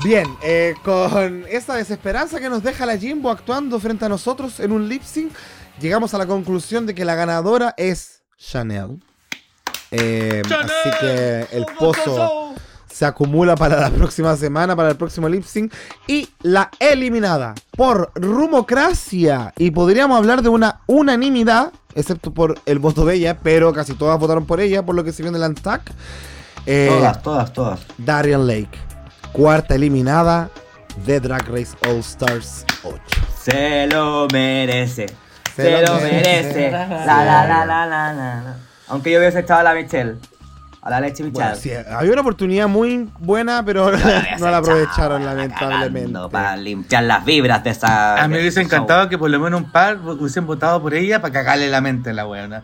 Bien, eh, con esta desesperanza que nos deja la Jimbo actuando frente a nosotros en un lip sync, llegamos a la conclusión de que la ganadora es Chanel. Eh, así que el pozo se acumula para la próxima semana, para el próximo lip sync. Y la eliminada por Rumocracia. Y podríamos hablar de una unanimidad, excepto por el voto de ella, pero casi todas votaron por ella, por lo que se vio en el Antac. Eh, Todas, todas, todas. Darian Lake, cuarta eliminada de Drag Race All Stars 8. Se lo merece. Se Se, lo merece. merece. La la la la la la. Aunque yo hubiese echado a la Michelle. A la leche Michelle. Bueno, sí, había una oportunidad muy buena, pero no la aprovecharon lamentablemente. Para limpiar las vibras de esa. A mí me hubiese show. encantado que por lo menos un par hubiesen votado por ella para cagarle la mente a la buena.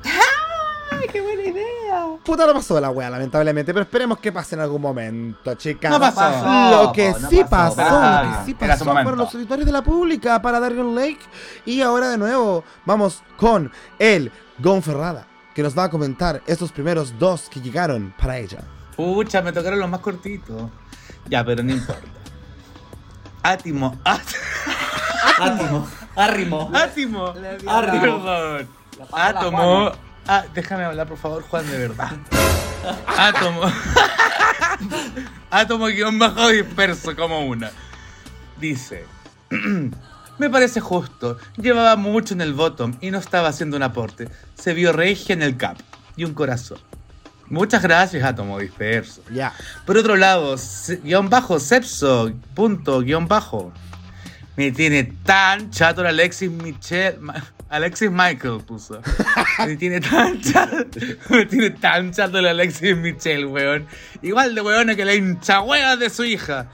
Puta no pasó la wea, lamentablemente, pero esperemos que pase en algún momento, chicas. No pasó. Lo que no sí pasó, lo que sí pasó fueron los auditorios de la pública para Darian Lake. Y ahora de nuevo vamos con el Gonferrada, que nos va a comentar estos primeros dos que llegaron para ella. Pucha, me tocaron los más cortitos. Ya, pero no importa. Átimo. Át- Átimo. Arrimo. Átimo. Arrimo. Perdón. Átomo. Ah, déjame hablar, por favor, Juan, de verdad. Átomo. Átomo guion bajo disperso como una. Dice. Me parece justo. Llevaba mucho en el bottom y no estaba haciendo un aporte. Se vio regia en el cap y un corazón. Muchas gracias, Átomo disperso. Ya. Por otro lado, guion bajo, Sepso, punto, guion bajo. Me tiene tan chato el Alexis Michel. Alexis Michael puso. Me tiene tan chato. Me tiene tan chato el Alexis Michel, weón. Igual de weón que la hincha de su hija.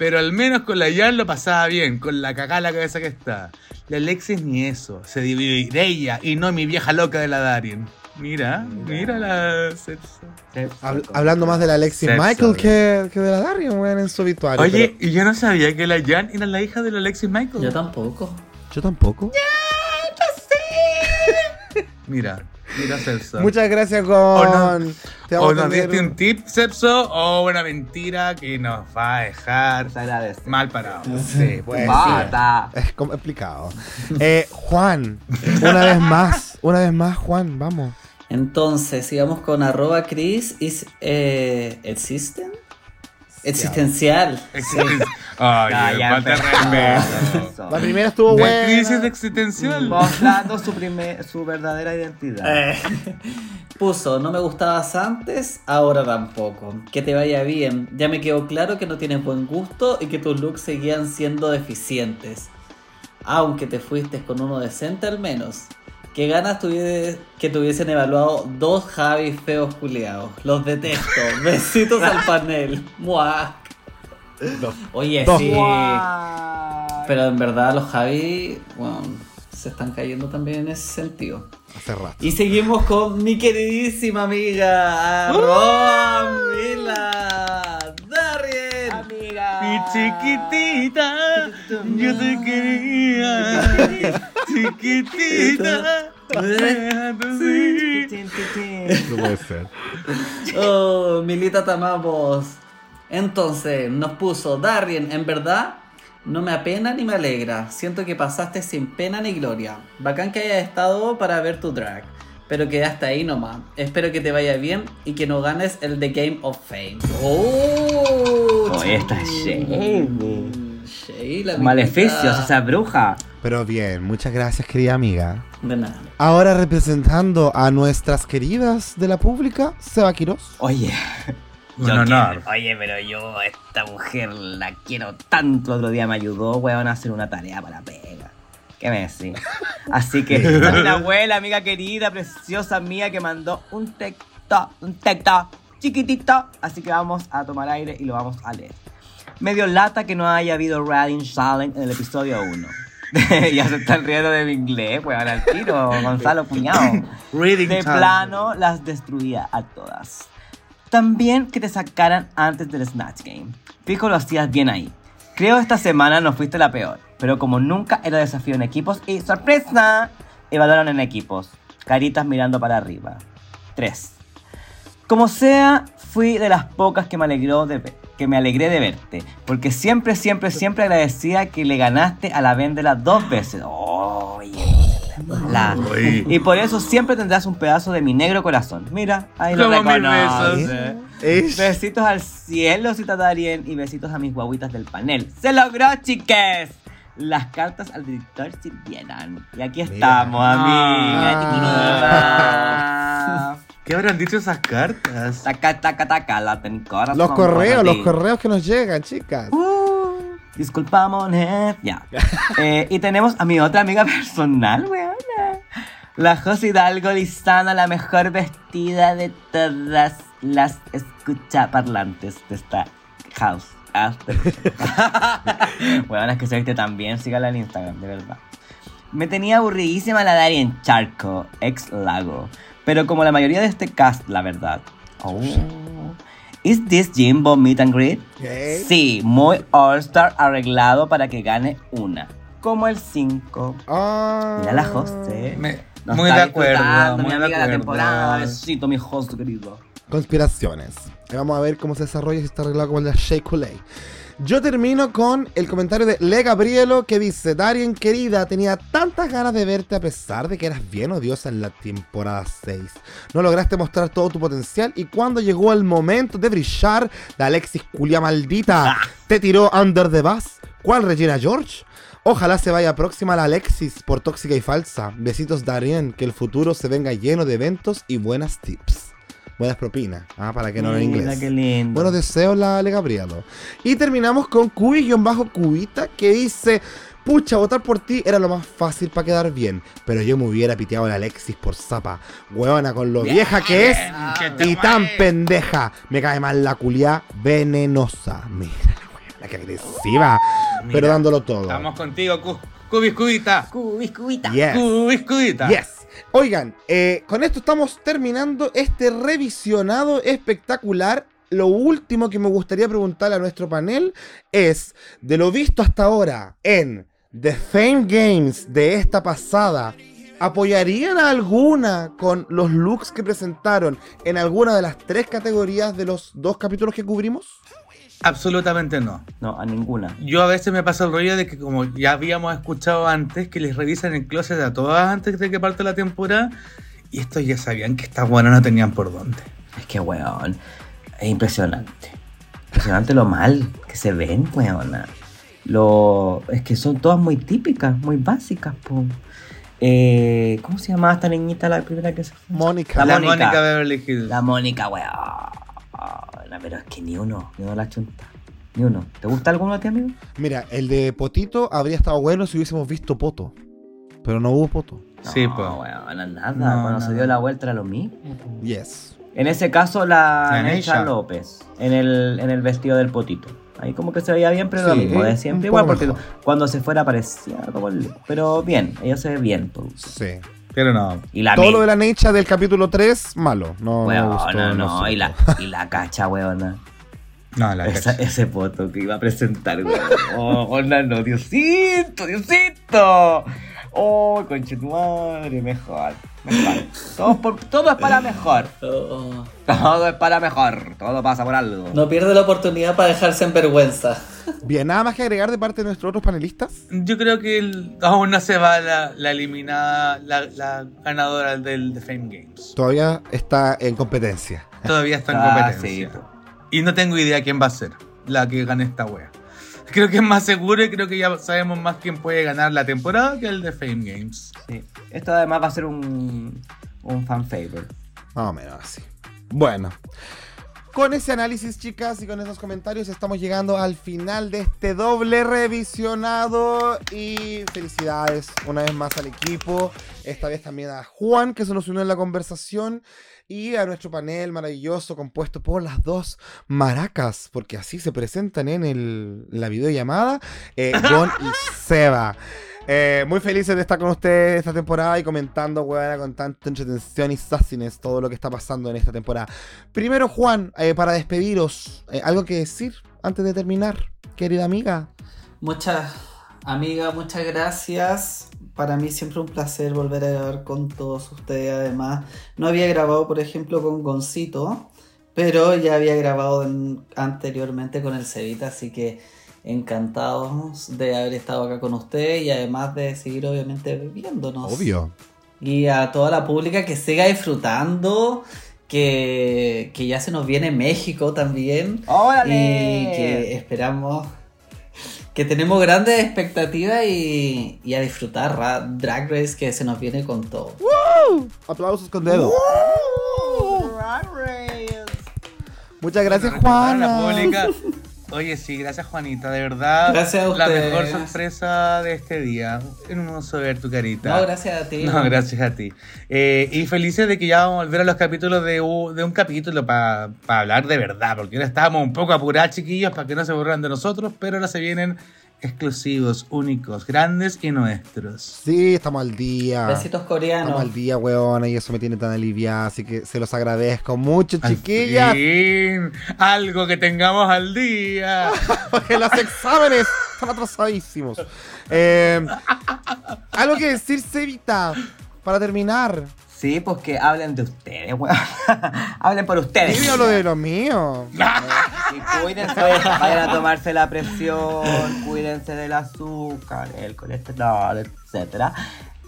Pero al menos con la Jan lo pasaba bien, con la cagada en la cabeza que está. La Alexis ni eso. Se dividirá ella y no mi vieja loca de la Darien. Mira, mira la. Hab- hablando más de la Alexis Sexo, Michael que, que de la Darian, weón, en su obituario. Oye, y yo no sabía que la Jan era la hija del Alexis Michael. Yo tampoco. yo tampoco. Mira, mira Celso. Muchas gracias, Gon. O no- Te vamos O a nos diste un tip, Sepso, o una mentira que nos va a dejar Se agradece. mal parado. Sí, pues sí. Bata. Es complicado. Eh, Juan, una vez más, una vez más, Juan, vamos. Entonces, sigamos con arroba Chris is, eh, existen. Existencial. Existen- Ay, Ya, ya falta respeto. La primera estuvo De buena. crisis existencial. Mostrando su, primer, su verdadera identidad. Eh, puso, no me gustabas antes, ahora tampoco. Que te vaya bien. Ya me quedó claro que no tienes buen gusto y que tus looks seguían siendo deficientes. Aunque te fuiste con uno decente al menos. Que ganas tuvie- que te hubiesen evaluado dos Javis feos culiados. Los detesto. Besitos al panel. Muah. Dos. Oye, Dos. sí. Pero en verdad los Javi, bueno, se están cayendo también en ese sentido. Hace rato. Y seguimos con mi queridísima amiga Arroba Mila Darien. Amiga. Mi chiquitita, yo te quería. Chiquitita. No puede ser. Oh, Milita, te amamos. Entonces nos puso Darien, en verdad, no me apena ni me alegra. Siento que pasaste sin pena ni gloria. Bacán que hayas estado para ver tu drag. Pero quedaste ahí nomás. Espero que te vaya bien y que no ganes el The Game of Fame. ¡Oh! Oh, esta es Shade. Shade, la Maleficios, esa bruja. Pero bien, muchas gracias, querida amiga. De nada. Ahora representando a nuestras queridas de la pública, Seba Quiroz. Oye. Un honor. oye, pero yo a esta mujer la quiero tanto. Otro día me ayudó, weón, a hacer una tarea para la pega. ¿Qué me decís? Así que, mi abuela, amiga querida, preciosa mía, que mandó un texto, un texto chiquitito. Así que vamos a tomar aire y lo vamos a leer. Medio lata que no haya habido Radin Challenge en el episodio 1. ya se están riendo de mi inglés, weón, al tiro, Gonzalo Puñado. Reading De plano las destruía a todas. También que te sacaran antes del Snatch Game. Fijo lo hacías bien ahí. Creo esta semana no fuiste la peor, pero como nunca era desafío en equipos y sorpresa, evaluaron en equipos. Caritas mirando para arriba. 3. Como sea, fui de las pocas que me alegró de ve- que me alegré de verte, porque siempre, siempre, siempre agradecía que le ganaste a la Vendela dos veces. Y por eso siempre tendrás un pedazo de mi negro corazón. Mira, ahí lo reconoce. Besitos al cielo, cita Darien, y besitos a mis guaguitas del panel. ¡Se logró, chiques! Las cartas al director sirvieron. Y aquí estamos, amiga. ¿Qué habrán dicho esas cartas? Taca, taca, taca, la corazón. Los correos, los correos que nos llegan, chicas. Uh, disculpamos, eh. Ya. Eh, y tenemos a mi otra amiga personal, weona. La José Hidalgo Lizana, la mejor vestida de todas las escuchaparlantes de esta house. After. Weona, es que se viste tan bien. Sígala en Instagram, de verdad. Me tenía aburridísima la Darien Charco, ex Lago. Pero como la mayoría de este cast, la verdad. Oh. ¿Is this Jimbo meet and greet? Sí, muy All-Star arreglado para que gane una. Como el 5. Ah. Mira la José. Me- muy de acuerdo, muy mi de amiga de la acuerdo. temporada. Besito, mi José querido. Conspiraciones. Vamos a ver cómo se desarrolla si está arreglado como el de Shea. Yo termino con el comentario de Le Gabrielo que dice: Darien, querida, tenía tantas ganas de verte a pesar de que eras bien odiosa en la temporada 6. No lograste mostrar todo tu potencial y cuando llegó el momento de brillar, la Alexis culia maldita te tiró under the bus. ¿Cuál Regina George? Ojalá se vaya próxima a la Alexis por tóxica y falsa. Besitos Darien, que el futuro se venga lleno de eventos y buenas tips. Buenas propinas, ah, para que no en Mira, inglés. qué lindo. Buenos deseos, la Ale Gabrielo. Y terminamos con Cubi-Cubita que dice: Pucha, votar por ti era lo más fácil para quedar bien. Pero yo me hubiera piteado a la Alexis por zapa. Hueona, con lo vieja que es y tan pendeja. Me cae mal la culia venenosa. Mira la que agresiva. Pero dándolo todo. Estamos contigo, cu Cubiscubita. Cubis, cubita. Yes. Cubiscubita. Yes. Oigan, eh, con esto estamos terminando este revisionado espectacular. Lo último que me gustaría preguntarle a nuestro panel es, de lo visto hasta ahora en The Fame Games de esta pasada, ¿apoyarían a alguna con los looks que presentaron en alguna de las tres categorías de los dos capítulos que cubrimos? Absolutamente no. No, a ninguna. Yo a veces me pasa el rollo de que como ya habíamos escuchado antes, que les revisan el closet a todas antes de que parte la temporada, y estos ya sabían que estas buenas no tenían por dónde. Es que, weón, es impresionante. Impresionante lo mal que se ven, weona. Lo... Es que son todas muy típicas, muy básicas, po. Eh, ¿Cómo se llamaba esta niñita la primera que se fue? Mónica. La La Mónica. Mónica Beverly Hills. La Mónica, weón. Pero es que ni uno, ni uno la chunta. Ni uno. ¿Te gusta alguno a ti, amigo? Mira, el de Potito habría estado bueno si hubiésemos visto Poto. Pero no hubo Poto. Sí, no, pues. weón, nada. No, Cuando se dio la vuelta era lo mismo. Yes. En ese caso, la, Neisha. López, en el, en el vestido del potito. Ahí como que se veía bien, pero lo Sí, mismo de siempre. Igual, porque mejor. cuando se fuera parecía como el... Pero bien, ella se ve bien. pues. Sí. Pero no. Y la Todo lo de la Necha del capítulo 3, malo. No, no me Weona, gustó, no, no y la, y la cacha, weona. No, la Esa- cacha. ese foto que iba a presentar, weón. Oh, no, Diosito, Diosito. Oh, conche tu madre, mejor. Mejor. Todo, por- todo es para mejor. Oh, Todo es para mejor. Todo pasa por algo. no pierde la oportunidad para dejarse en vergüenza. Bien, nada más que agregar de parte de nuestros otros panelistas. Yo creo que el- aún no se va la, la eliminada, la, la ganadora del The Fame Games. Todavía está en competencia. Todavía está en Ah, competencia. sí. Y no tengo idea quién va a ser la que gane esta wea. Creo que es más seguro y creo que ya sabemos más quién puede ganar la temporada que el de Fame Games. Sí. Esto además va a ser un, un fan favor. Más o menos así. Bueno. Con ese análisis, chicas, y con esos comentarios estamos llegando al final de este doble revisionado. Y felicidades una vez más al equipo. Esta vez también a Juan, que se nos unió en la conversación. Y a nuestro panel maravilloso compuesto por las dos maracas, porque así se presentan en el- la videollamada, eh, Gon y Seba. Eh, muy felices de estar con ustedes esta temporada y comentando, weón, con tanta entretención y sassiness todo lo que está pasando en esta temporada. Primero, Juan, eh, para despediros, eh, ¿algo que decir antes de terminar, querida amiga? Muchas, amiga, muchas gracias. Para mí siempre un placer volver a grabar con todos ustedes. Además, no había grabado, por ejemplo, con Goncito, pero ya había grabado en- anteriormente con el Cevita, así que encantados de haber estado acá con ustedes y además de seguir obviamente viéndonos. Obvio. Y a toda la pública que siga disfrutando, que, que ya se nos viene México también. ¡Órale! Y que esperamos, que tenemos grandes expectativas y, y a disfrutar Ra- Drag Race que se nos viene con todo. Aplausos con dedo. Muchas gracias, Recordar a la Juan. pública. Oye, sí, gracias Juanita, de verdad. Gracias a La mejor sorpresa de este día. Hermoso ver tu carita. No, gracias a ti. No, gracias a ti. Eh, y felices de que ya vamos a volver a los capítulos de, u- de un capítulo para hablar de verdad, porque ahora estábamos un poco apurados, chiquillos, para que no se borran de nosotros, pero ahora se vienen exclusivos, únicos, grandes y nuestros. Sí, estamos al día. Besitos Estamos coreanos. al día, weón, y eso me tiene tan aliviada, así que se los agradezco mucho, Al chiquillas. fin, algo que tengamos al día. Porque los exámenes están atrasadísimos. Eh, algo que decir, Cevita, para terminar. Sí, pues que hablen de ustedes, weón. hablen por ustedes. Sí, hablo de lo mío. Y cuídense, vayan a tomarse la presión, cuídense del azúcar, el colesterol, etcétera.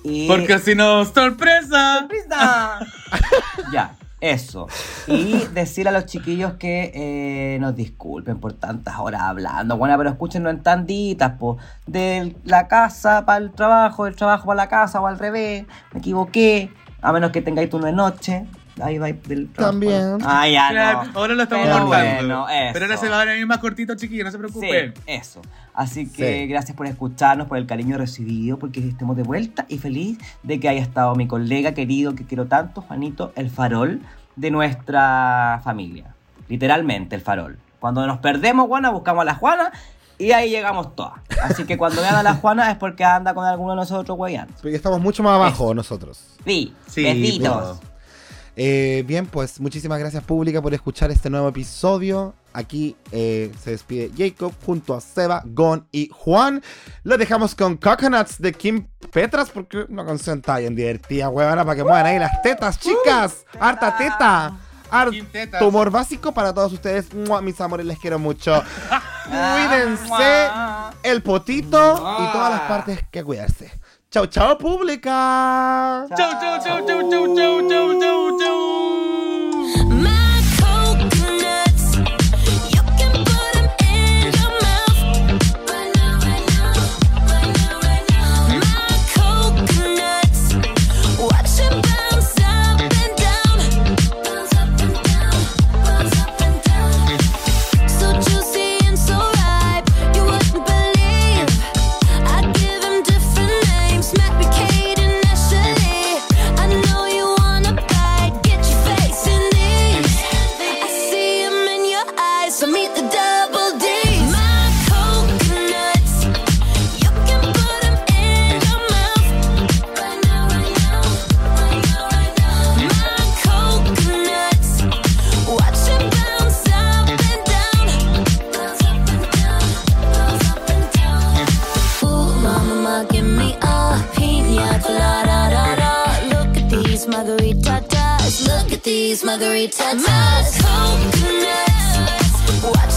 Y Porque si no, sorpresa. ¡Sorpresa! ya, eso. Y decir a los chiquillos que eh, nos disculpen por tantas horas hablando. Bueno, pero escúchenlo en tanditas, po. De la casa para el trabajo, del trabajo para la casa o al revés. Me equivoqué. A menos que tengáis turno de noche. Ahí va del. También. Ah, ya Claro, no. ahora lo estamos Pero cortando. bueno. Pero ahora se va a venir más cortito, chiquillos, no se Sí, preocupen. eso. Así que Sí. gracias por escucharnos, por el cariño recibido, porque estemos de vuelta y feliz de que haya estado mi colega querido que quiero tanto, Juanito, el farol de nuestra familia. Literalmente, el farol. Cuando nos perdemos, Juana, buscamos a la Juana y ahí llegamos todas. Así que cuando vean a la Juana es porque anda con alguno de nosotros, guayando. Porque estamos mucho más abajo nosotros. Sí, Sí, besitos. Eh, bien, pues muchísimas gracias pública por escuchar este nuevo episodio. Aquí eh, se despide Jacob junto a Seba, Gon y Juan. Lo dejamos con Coconuts de Kim Petras porque una canción está bien divertida, huevona, para que muevan ahí las tetas, chicas. Harta teta. Harto humor básico para todos ustedes. Mua, Mis amores, les quiero mucho. Cuídense el potito y todas las partes que cuidarse. Chau, chau, pública. Chau, chau, chau, chau, chau, chau, chau, chau, chau. these margarita tops. Coconuts. Watch